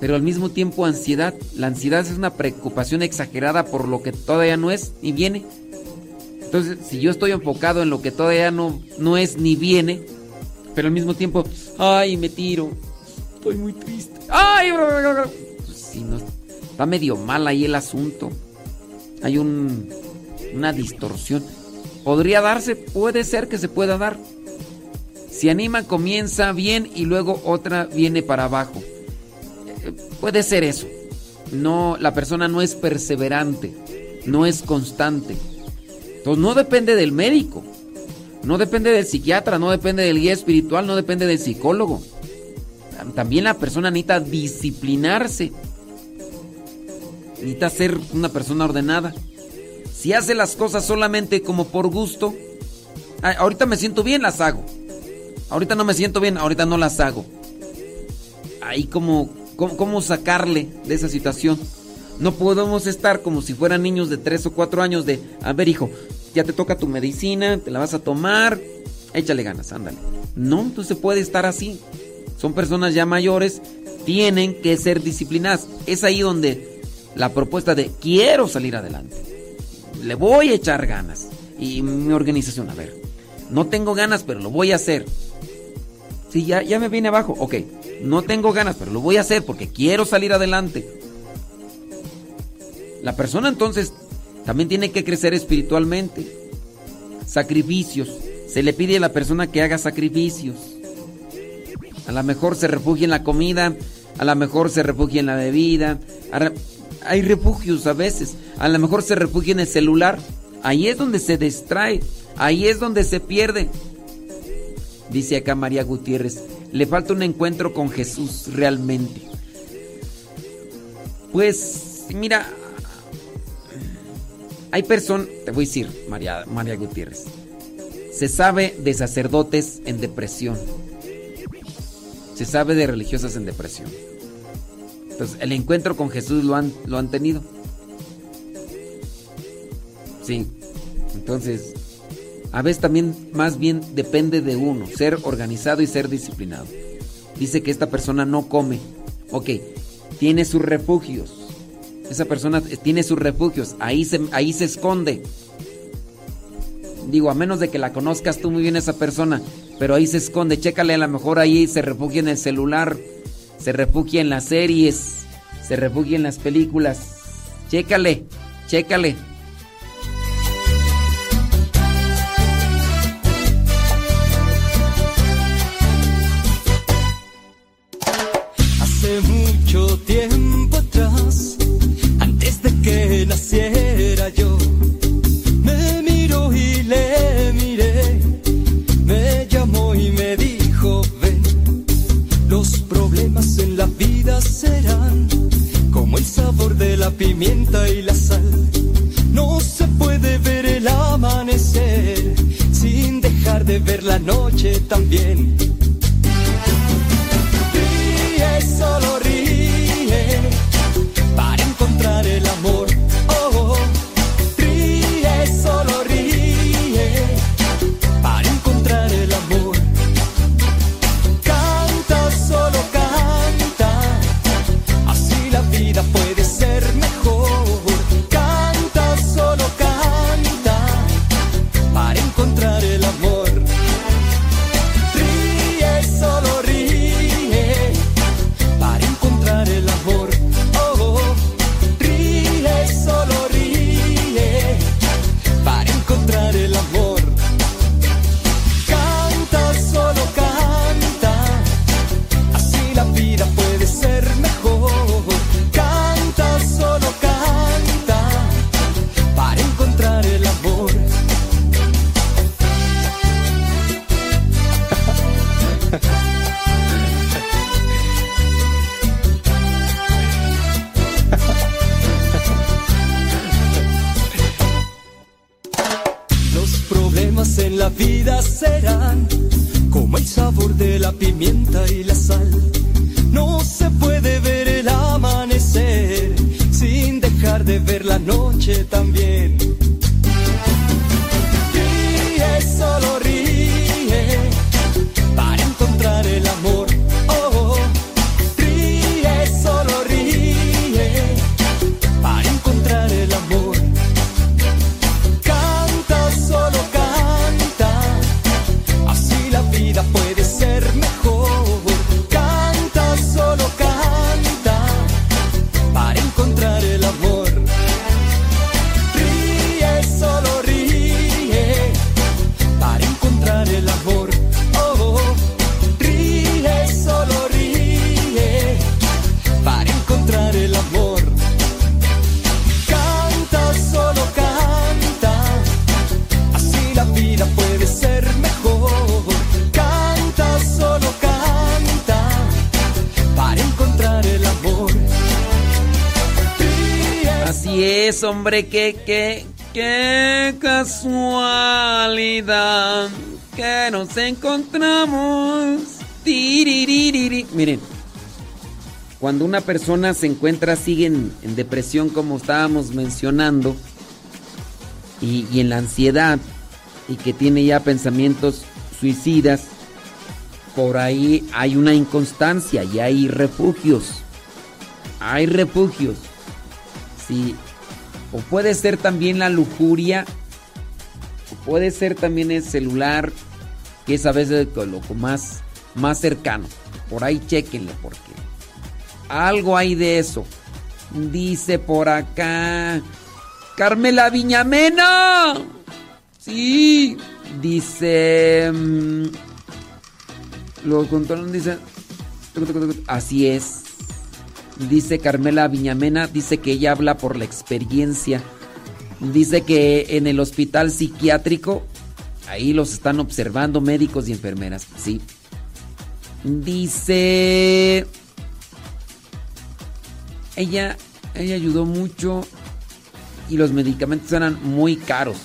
pero al mismo tiempo ansiedad. La ansiedad es una preocupación exagerada por lo que todavía no es ni viene. Entonces, si yo estoy enfocado en lo que todavía no, no es ni viene, pero al mismo tiempo, ay, me tiro, estoy muy triste. Ay, pues, si no, está medio mal ahí el asunto. Hay un, una distorsión. ¿Podría darse? Puede ser que se pueda dar. Si anima, comienza bien y luego otra viene para abajo. Puede ser eso. No, la persona no es perseverante, no es constante. Entonces no depende del médico, no depende del psiquiatra, no depende del guía espiritual, no depende del psicólogo. También la persona necesita disciplinarse. Necesita ser una persona ordenada. Si hace las cosas solamente como por gusto, ahorita me siento bien, las hago. ahorita no me siento bien, ahorita no las hago. Ahí como, cómo, cómo sacarle de esa situación. No podemos estar como si fueran niños de 3 o 4 años de, a ver hijo, ya te toca tu medicina, te la vas a tomar, échale ganas, ándale. No, no se puede estar así. Son personas ya mayores, tienen que ser disciplinadas. Es ahí donde la propuesta de quiero salir adelante. Le voy a echar ganas. Y mi organización, a ver, no tengo ganas, pero lo voy a hacer. Sí, ya, ya me viene abajo. Ok, no tengo ganas, pero lo voy a hacer porque quiero salir adelante. La persona entonces también tiene que crecer espiritualmente. Sacrificios. Se le pide a la persona que haga sacrificios. A lo mejor se refugia en la comida, a lo mejor se refugia en la bebida. Hay refugios a veces. A lo mejor se refugia en el celular. Ahí es donde se distrae. Ahí es donde se pierde. Dice acá María Gutiérrez, le falta un encuentro con Jesús realmente. Pues, mira, hay personas, te voy a decir, María, María Gutiérrez, se sabe de sacerdotes en depresión. Se sabe de religiosas en depresión. Entonces, el encuentro con Jesús lo han, lo han tenido. Sí. Entonces, a veces también más bien depende de uno, ser organizado y ser disciplinado. Dice que esta persona no come. Ok, tiene sus refugios. Esa persona tiene sus refugios, ahí se, ahí se esconde. Digo, a menos de que la conozcas tú muy bien esa persona, pero ahí se esconde, chécale, a lo mejor ahí se refugia en el celular, se refugia en las series, se refugia en las películas. Chécale, chécale. Pimienta y la sal. No se puede ver el amanecer sin dejar de ver la noche también. Hombre, qué, qué, qué casualidad. que nos encontramos. Miren, cuando una persona se encuentra, sigue en, depresión, como estábamos mencionando, y, y en la ansiedad, y que tiene ya pensamientos suicidas, por ahí hay una inconstancia y hay refugios. Hay refugios. Sí. O puede ser también la lujuria. O puede ser también el celular. Que es a veces lo más, más cercano. Por ahí chequenle porque algo hay de eso. Dice por acá. Carmela Viñamena. Sí. Dice. mm, lo controlan, dice. Así es. Dice Carmela Viñamena, dice que ella habla por la experiencia. Dice que en el hospital psiquiátrico, ahí los están observando médicos y enfermeras. Sí. Dice. Ella, ella ayudó mucho y los medicamentos eran muy caros,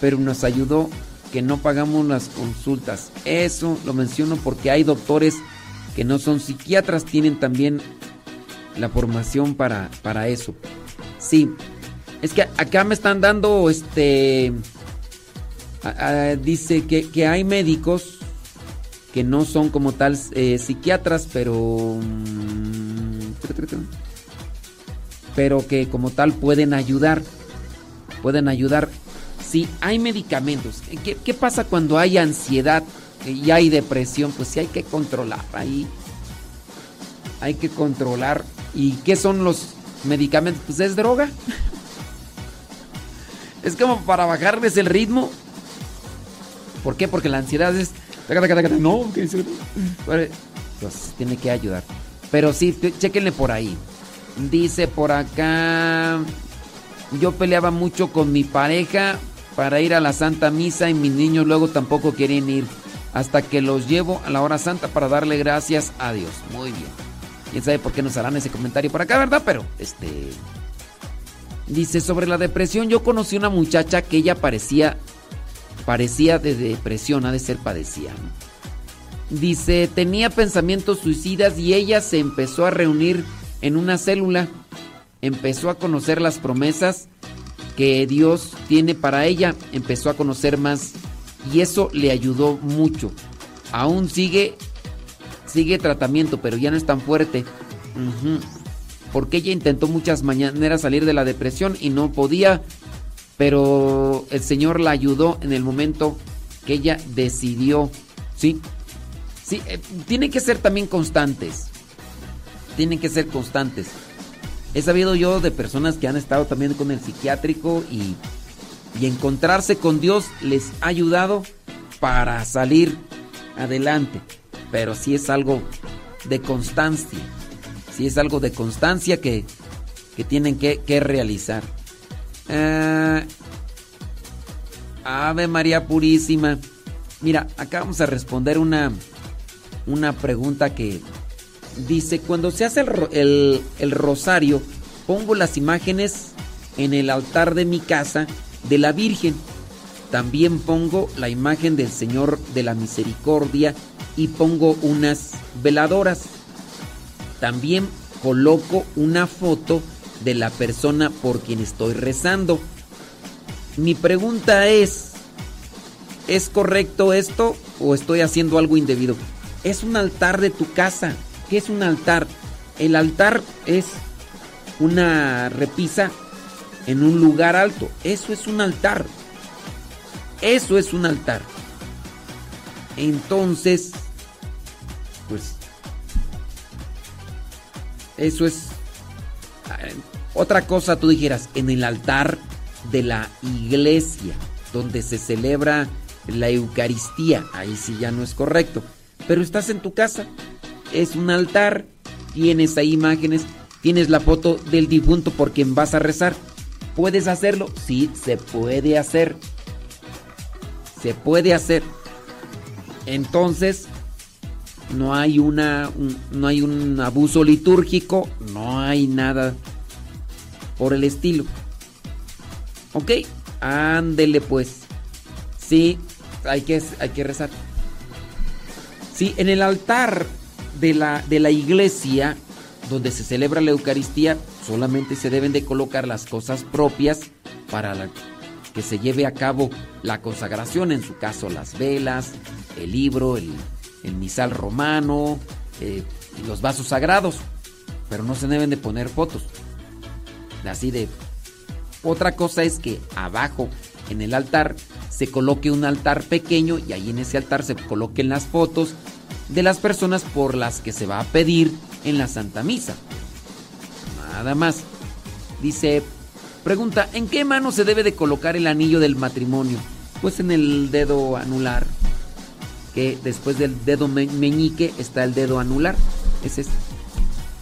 pero nos ayudó que no pagamos las consultas. Eso lo menciono porque hay doctores que no son psiquiatras, tienen también la formación para, para eso. Sí, es que acá me están dando, este, dice que, que hay médicos que no son como tal eh, psiquiatras, pero... mm, Pero que como tal pueden ayudar. Pueden ayudar. Sí, hay medicamentos. ¿Qué, qué pasa cuando hay ansiedad y hay depresión? Pues sí hay que controlar. Ahí hay que controlar. ¿Y qué son los medicamentos? Pues es droga. Es como para bajarles el ritmo. ¿Por qué? Porque la ansiedad es. No, pues tiene que ayudar. Pero sí, chéquenle por ahí. Dice por acá. Yo peleaba mucho con mi pareja para ir a la Santa Misa y mis niños luego tampoco querían ir. Hasta que los llevo a la hora santa para darle gracias a Dios. Muy bien. Quién sabe por qué nos harán ese comentario por acá, ¿verdad? Pero, este. Dice, sobre la depresión, yo conocí una muchacha que ella parecía. Parecía de depresión, ha de ser padecía. Dice, tenía pensamientos suicidas y ella se empezó a reunir en una célula. Empezó a conocer las promesas que Dios tiene para ella. Empezó a conocer más y eso le ayudó mucho. Aún sigue sigue tratamiento, pero ya no es tan fuerte. Porque ella intentó muchas mañaneras salir de la depresión y no podía, pero el Señor la ayudó en el momento que ella decidió. Sí, sí, eh, tienen que ser también constantes. Tienen que ser constantes. He sabido yo de personas que han estado también con el psiquiátrico y, y encontrarse con Dios les ha ayudado para salir adelante. Pero sí es algo de constancia. Sí es algo de constancia que, que tienen que, que realizar. Ah, Ave María Purísima. Mira, acá vamos a responder una, una pregunta que dice, cuando se hace el, el rosario, pongo las imágenes en el altar de mi casa de la Virgen. También pongo la imagen del Señor de la Misericordia y pongo unas veladoras. También coloco una foto de la persona por quien estoy rezando. Mi pregunta es, ¿es correcto esto o estoy haciendo algo indebido? Es un altar de tu casa. ¿Qué es un altar? El altar es una repisa en un lugar alto. Eso es un altar. Eso es un altar. Entonces, pues, eso es eh, otra cosa. Tú dijeras, en el altar de la iglesia, donde se celebra la Eucaristía, ahí sí ya no es correcto. Pero estás en tu casa, es un altar, tienes ahí imágenes, tienes la foto del difunto por quien vas a rezar. ¿Puedes hacerlo? Sí, se puede hacer. Se puede hacer. Entonces, no hay una un- no hay un abuso litúrgico, no hay nada por el estilo. ¿Ok? Ándele pues. Sí, hay que, hay que rezar. Sí, en el altar de la, de la iglesia, donde se celebra la Eucaristía, solamente se deben de colocar las cosas propias para que se lleve a cabo la consagración, en su caso las velas, el libro, el, el misal romano, eh, y los vasos sagrados, pero no se deben de poner fotos. Así de... Otra cosa es que abajo en el altar se coloque un altar pequeño y ahí en ese altar se coloquen las fotos de las personas por las que se va a pedir en la Santa Misa. Nada más. Dice, pregunta, ¿en qué mano se debe de colocar el anillo del matrimonio? Pues en el dedo anular, que después del dedo me- meñique está el dedo anular. Es este.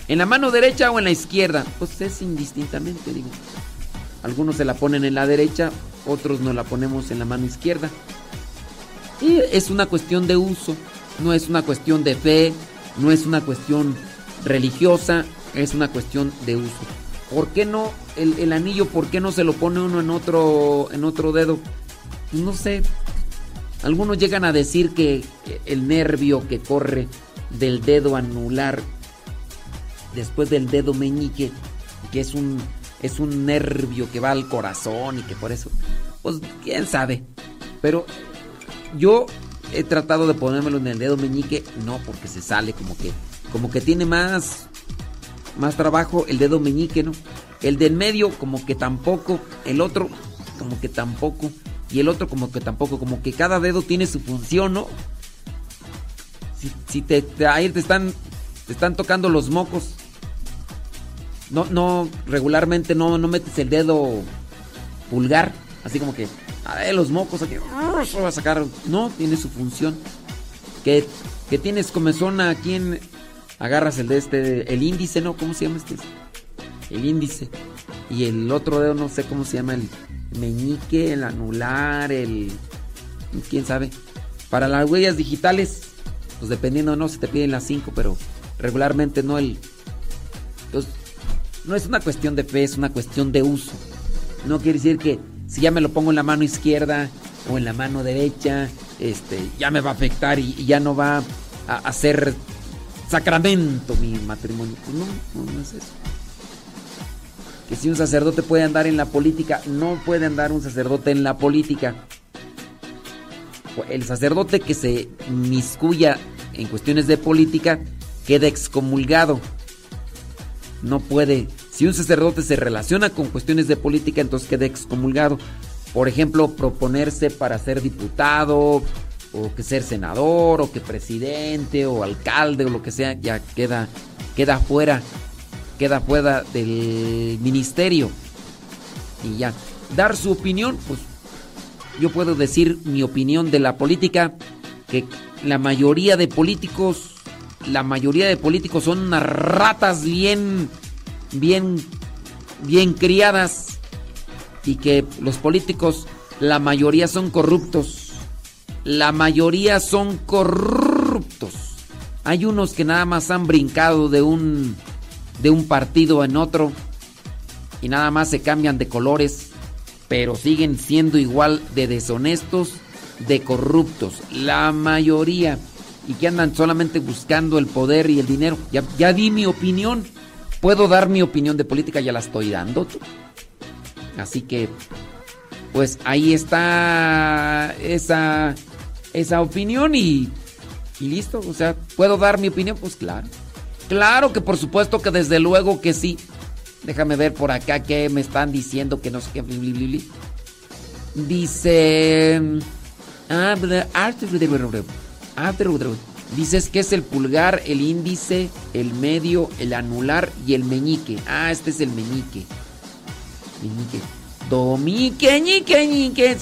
¿En la mano derecha o en la izquierda? Pues es indistintamente, digo. Algunos se la ponen en la derecha, otros nos la ponemos en la mano izquierda. Y es una cuestión de uso, no es una cuestión de fe, no es una cuestión religiosa, es una cuestión de uso. ¿Por qué no el, el anillo, por qué no se lo pone uno en otro, en otro dedo? Pues no sé. Algunos llegan a decir que el nervio que corre del dedo anular después del dedo meñique, que es un, es un nervio que va al corazón y que por eso, pues quién sabe. Pero yo he tratado de ponérmelo en el dedo meñique, no porque se sale como que, como que tiene más, más trabajo el dedo meñique, ¿no? El del medio como que tampoco, el otro como que tampoco y el otro como que tampoco, como que cada dedo tiene su función, ¿no? Si, te, te- ahí te están, te están tocando los mocos, no, no, regularmente no, no metes el dedo pulgar, así como que, a ver, los mocos aquí, va a sacar. No, tiene su función. Que, que tienes comezón aquí en, agarras el de este, el índice, ¿no? ¿Cómo se llama este? El índice. Y el otro dedo, no sé cómo se llama, el meñique, el anular, el, quién sabe. Para las huellas digitales, pues dependiendo, no, se te piden las cinco, pero regularmente no el... Entonces, no es una cuestión de fe, es una cuestión de uso. No quiere decir que si ya me lo pongo en la mano izquierda o en la mano derecha, este, ya me va a afectar y, y ya no va a hacer sacramento mi matrimonio. Pues no, no, no es eso. Que si un sacerdote puede andar en la política, no puede andar un sacerdote en la política. El sacerdote que se miscuya en cuestiones de política queda excomulgado no puede. Si un sacerdote se relaciona con cuestiones de política, entonces queda excomulgado. Por ejemplo, proponerse para ser diputado, o que ser senador, o que presidente, o alcalde, o lo que sea, ya queda, queda fuera, queda fuera del ministerio. Y ya. Dar su opinión, pues yo puedo decir mi opinión de la política, que la mayoría de políticos la mayoría de políticos son unas ratas bien, bien, bien criadas y que los políticos, la mayoría son corruptos. La mayoría son corruptos. Hay unos que nada más han brincado de un, de un partido en otro y nada más se cambian de colores, pero siguen siendo igual de deshonestos, de corruptos. La mayoría y que andan solamente buscando el poder y el dinero. Ya, ya di mi opinión. Puedo dar mi opinión de política, ya la estoy dando. Así que, pues ahí está esa, esa opinión y, y listo. O sea, ¿puedo dar mi opinión? Pues claro. Claro que por supuesto que desde luego que sí. Déjame ver por acá que me están diciendo que no sé qué. Dice... Ah, ah, Ah, dices que es el pulgar, el índice, el medio, el anular y el meñique. Ah, este es el meñique. Meñique. Domique, ñique, ñique,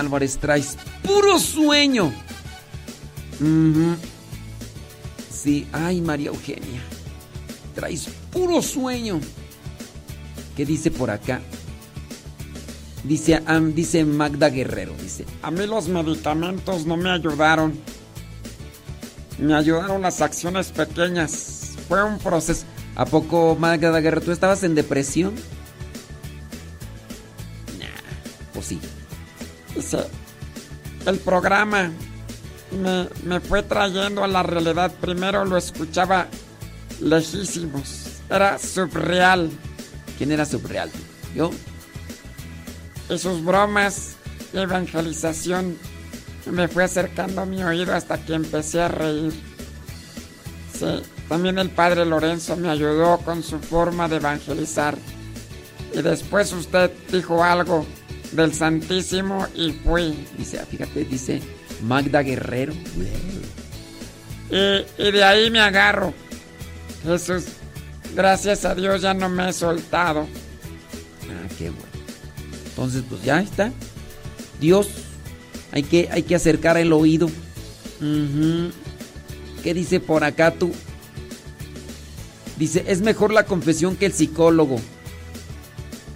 Álvarez, traes puro sueño. Ujú. Sí, ay, María Eugenia. Traes puro sueño. ¿Qué dice por acá? Dice, dice Magda Guerrero, dice. A mí los medicamentos no me ayudaron. Me ayudaron las acciones pequeñas. Fue un proceso. ¿A poco, Magda Guerrero, tú estabas en depresión? Nah, sí. Dice, el programa me, me fue trayendo a la realidad. Primero lo escuchaba lejísimos. Era subreal. ¿Quién era subreal? ¿Yo? Y sus bromas y evangelización me fue acercando a mi oído hasta que empecé a reír. Sí, también el padre Lorenzo me ayudó con su forma de evangelizar. Y después usted dijo algo del Santísimo y fui. Dice, ah, fíjate, dice Magda Guerrero. Y, y de ahí me agarro. Jesús, gracias a Dios ya no me he soltado. Ah, qué bueno. Entonces, pues ya está. Dios, hay que, hay que acercar el oído. ¿Qué dice por acá tú? Dice, es mejor la confesión que el psicólogo.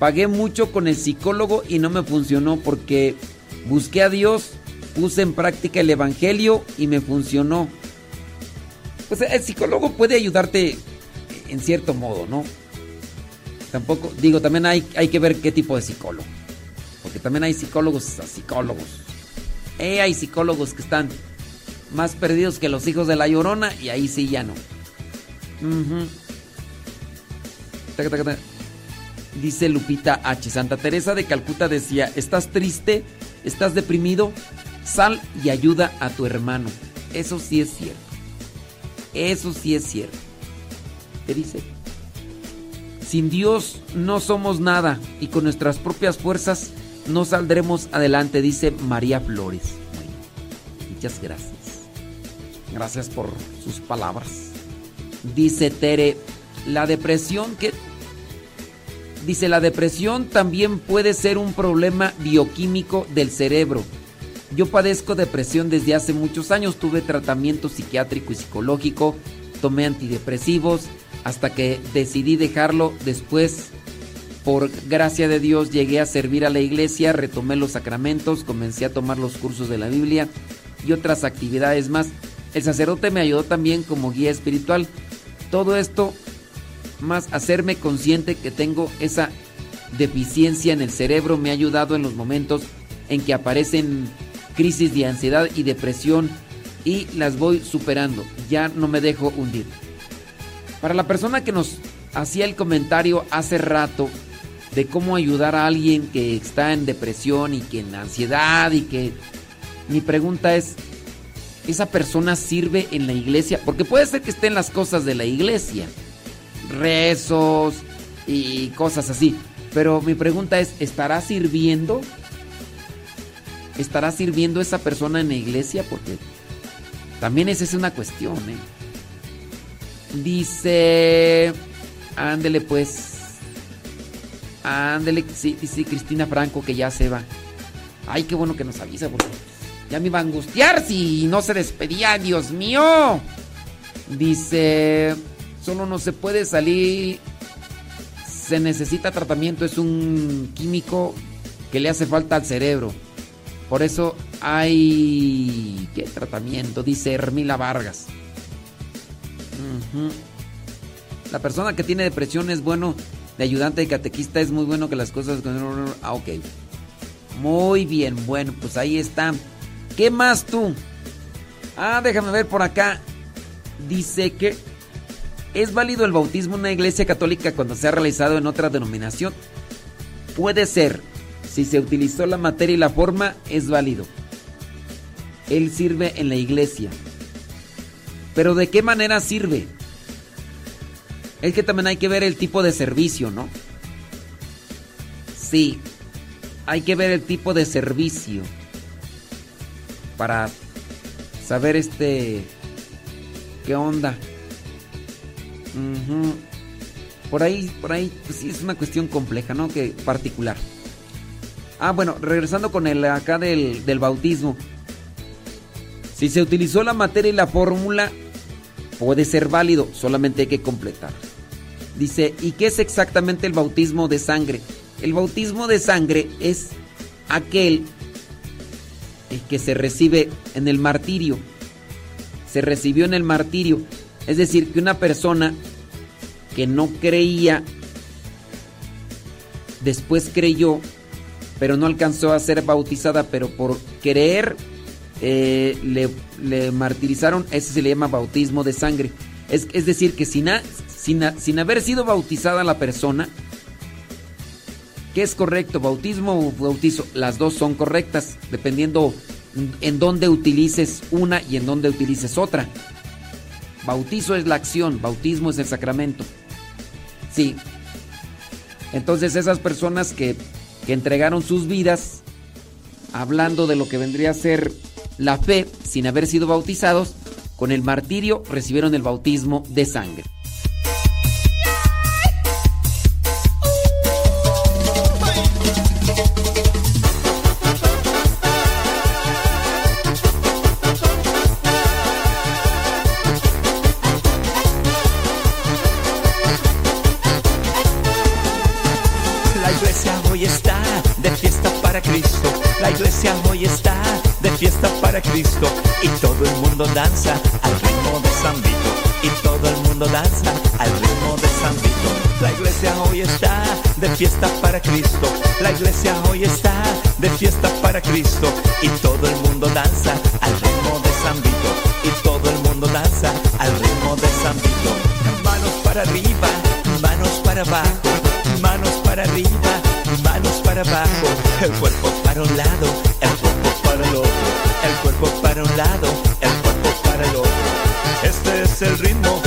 Pagué mucho con el psicólogo y no me funcionó porque busqué a Dios, puse en práctica el Evangelio y me funcionó. Pues el psicólogo puede ayudarte en cierto modo, ¿no? Tampoco, digo, también hay, hay que ver qué tipo de psicólogo. Porque también hay psicólogos a psicólogos. Eh, hay psicólogos que están más perdidos que los hijos de la llorona y ahí sí ya no. Taca, taca. Dice Lupita H. Santa Teresa de Calcuta decía, ¿estás triste? ¿Estás deprimido? Sal y ayuda a tu hermano. Eso sí es cierto. Eso sí es cierto. ¿Qué dice? Sin Dios no somos nada y con nuestras propias fuerzas no saldremos adelante, dice María Flores. Bueno, muchas gracias. Gracias por sus palabras. Dice Tere, la depresión que... Dice, la depresión también puede ser un problema bioquímico del cerebro. Yo padezco depresión desde hace muchos años, tuve tratamiento psiquiátrico y psicológico, tomé antidepresivos, hasta que decidí dejarlo. Después, por gracia de Dios, llegué a servir a la iglesia, retomé los sacramentos, comencé a tomar los cursos de la Biblia y otras actividades más. El sacerdote me ayudó también como guía espiritual. Todo esto más hacerme consciente que tengo esa deficiencia en el cerebro me ha ayudado en los momentos en que aparecen crisis de ansiedad y depresión y las voy superando. Ya no me dejo hundir. Para la persona que nos hacía el comentario hace rato de cómo ayudar a alguien que está en depresión y que en ansiedad y que mi pregunta es, ¿esa persona sirve en la iglesia? Porque puede ser que esté en las cosas de la iglesia, rezos y cosas así. Pero mi pregunta es, ¿estará sirviendo? ¿Estará sirviendo esa persona en la iglesia? Porque también esa es una cuestión, ¿eh? Dice. Ándele pues. Ándele, sí, dice Cristina Franco que ya se va. Ay, qué bueno que nos avisa, porque ya me iba a angustiar si no se despedía, Dios mío. Dice, solo no se puede salir. Se necesita tratamiento, es un químico que le hace falta al cerebro. Por eso hay... ¿Qué tratamiento? Dice Hermila Vargas. La persona que tiene depresión es bueno de ayudante de catequista es muy bueno que las cosas... Ah, ok. Muy bien, bueno, pues ahí está. ¿Qué más tú? Ah, déjame ver por acá. Dice que es válido el bautismo en una iglesia católica cuando se ha realizado en otra denominación. Puede ser. Si se utilizó la materia y la forma, es válido. Él sirve en la iglesia. Pero ¿de qué manera sirve? Es que también hay que ver el tipo de servicio, ¿no? Sí, hay que ver el tipo de servicio para saber este qué onda. Por ahí, por ahí, pues sí es una cuestión compleja, ¿no? Que particular. Ah, bueno, regresando con el acá del, del bautismo. Si se utilizó la materia y la fórmula, puede ser válido, solamente hay que completar. Dice, ¿y qué es exactamente el bautismo de sangre? El bautismo de sangre es aquel que se recibe en el martirio. Se recibió en el martirio. Es decir, que una persona que no creía, después creyó, pero no alcanzó a ser bautizada, pero por creer eh, le, martirizaron, ese se le llama bautismo de sangre. Es, es decir, que sin, sin, haber sido bautizada la persona, ¿qué es correcto? ¿Bautismo o bautizo? Las dos son correctas, dependiendo en dónde utilices una y en dónde utilices otra. Bautizo es la acción, bautismo es el sacramento. Sí. Entonces esas personas que, que entregaron sus vidas, hablando de lo que vendría a ser la fe, sin haber sido bautizados, con el martirio recibieron el bautismo de sangre. Y todo el mundo danza al ritmo de San y todo el mundo danza al ritmo de San. La iglesia hoy está de fiesta para Cristo. La iglesia hoy está de fiesta para Cristo y todo el mundo danza al ritmo de San y todo el mundo danza al ritmo de San. Manos para arriba, manos para abajo, manos para arriba, manos para abajo, el cuerpo para un lado, el el cuerpo para un lado, el cuerpo para el otro. Este es el ritmo,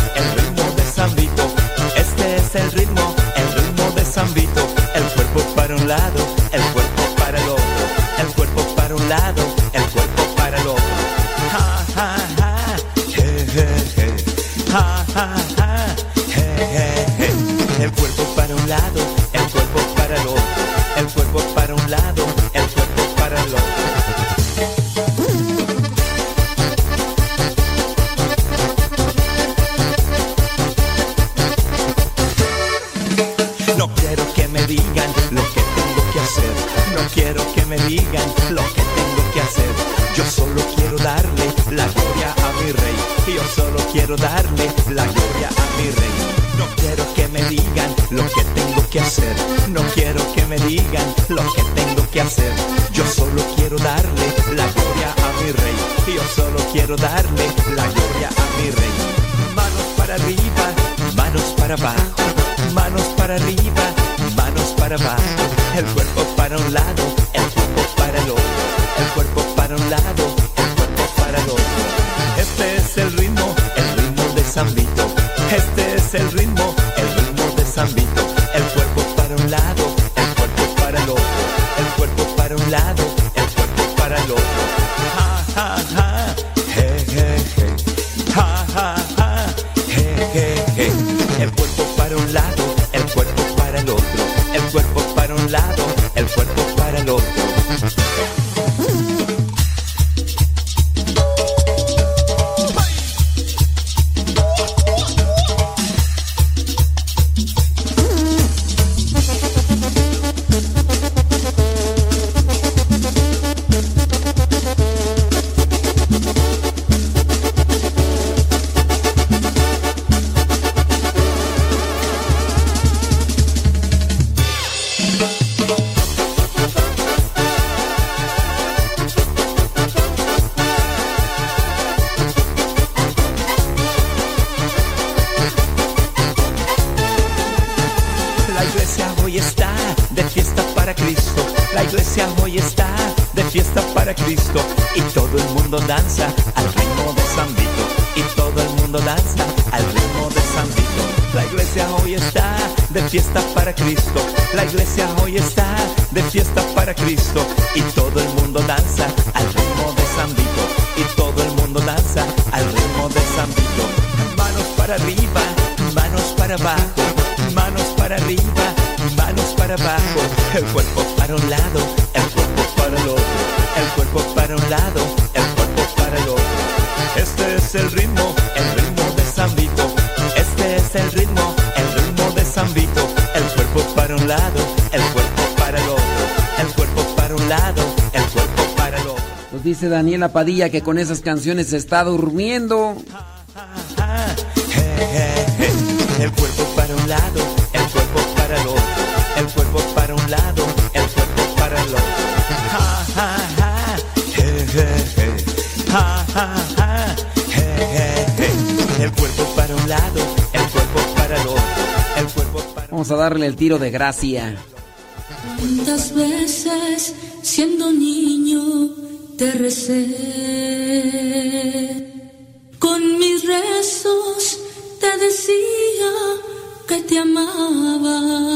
el cuerpo para un lado, el cuerpo para el otro, el cuerpo para un lado, el cuerpo para el otro. Este es el ritmo, el ritmo de San Vito. Este es el ritmo, el ritmo de San Vito. El cuerpo para un lado, el cuerpo para el otro, el cuerpo para un lado, el cuerpo para el otro. Nos dice Daniela Padilla que con esas canciones se está durmiendo. darle el tiro de gracia. ¿Cuántas veces siendo niño te recé? Con mis rezos te decía que te amaba.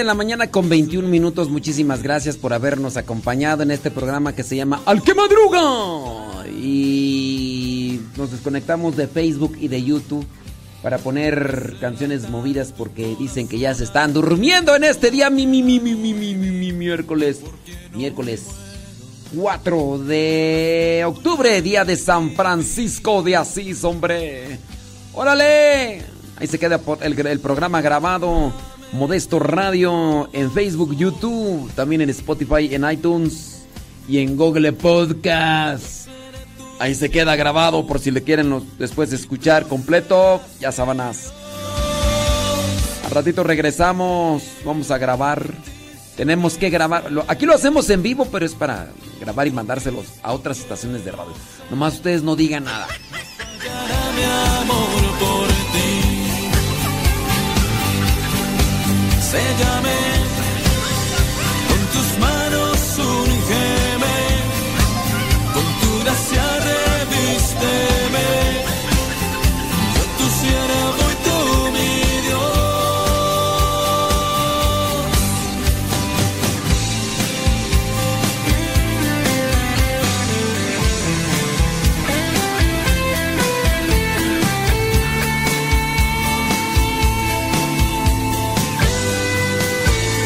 de la mañana con 21 minutos. Muchísimas gracias por habernos acompañado en este programa que se llama Al que madruga. Y nos desconectamos de Facebook y de YouTube para poner canciones movidas porque dicen que ya se están durmiendo en este día mi mi mi mi mi mi mi, mi miércoles miércoles 4 de octubre, día de San Francisco de Asís, hombre. Órale. Ahí se queda el, el programa grabado. Modesto Radio en Facebook, YouTube, también en Spotify, en iTunes y en Google Podcast. Ahí se queda grabado por si le quieren después escuchar completo. Ya sabanas. Al ratito regresamos. Vamos a grabar. Tenemos que grabar. Aquí lo hacemos en vivo, pero es para grabar y mandárselos a otras estaciones de radio. Nomás ustedes no digan nada. Mi amor por ti. Séllame con tus manos.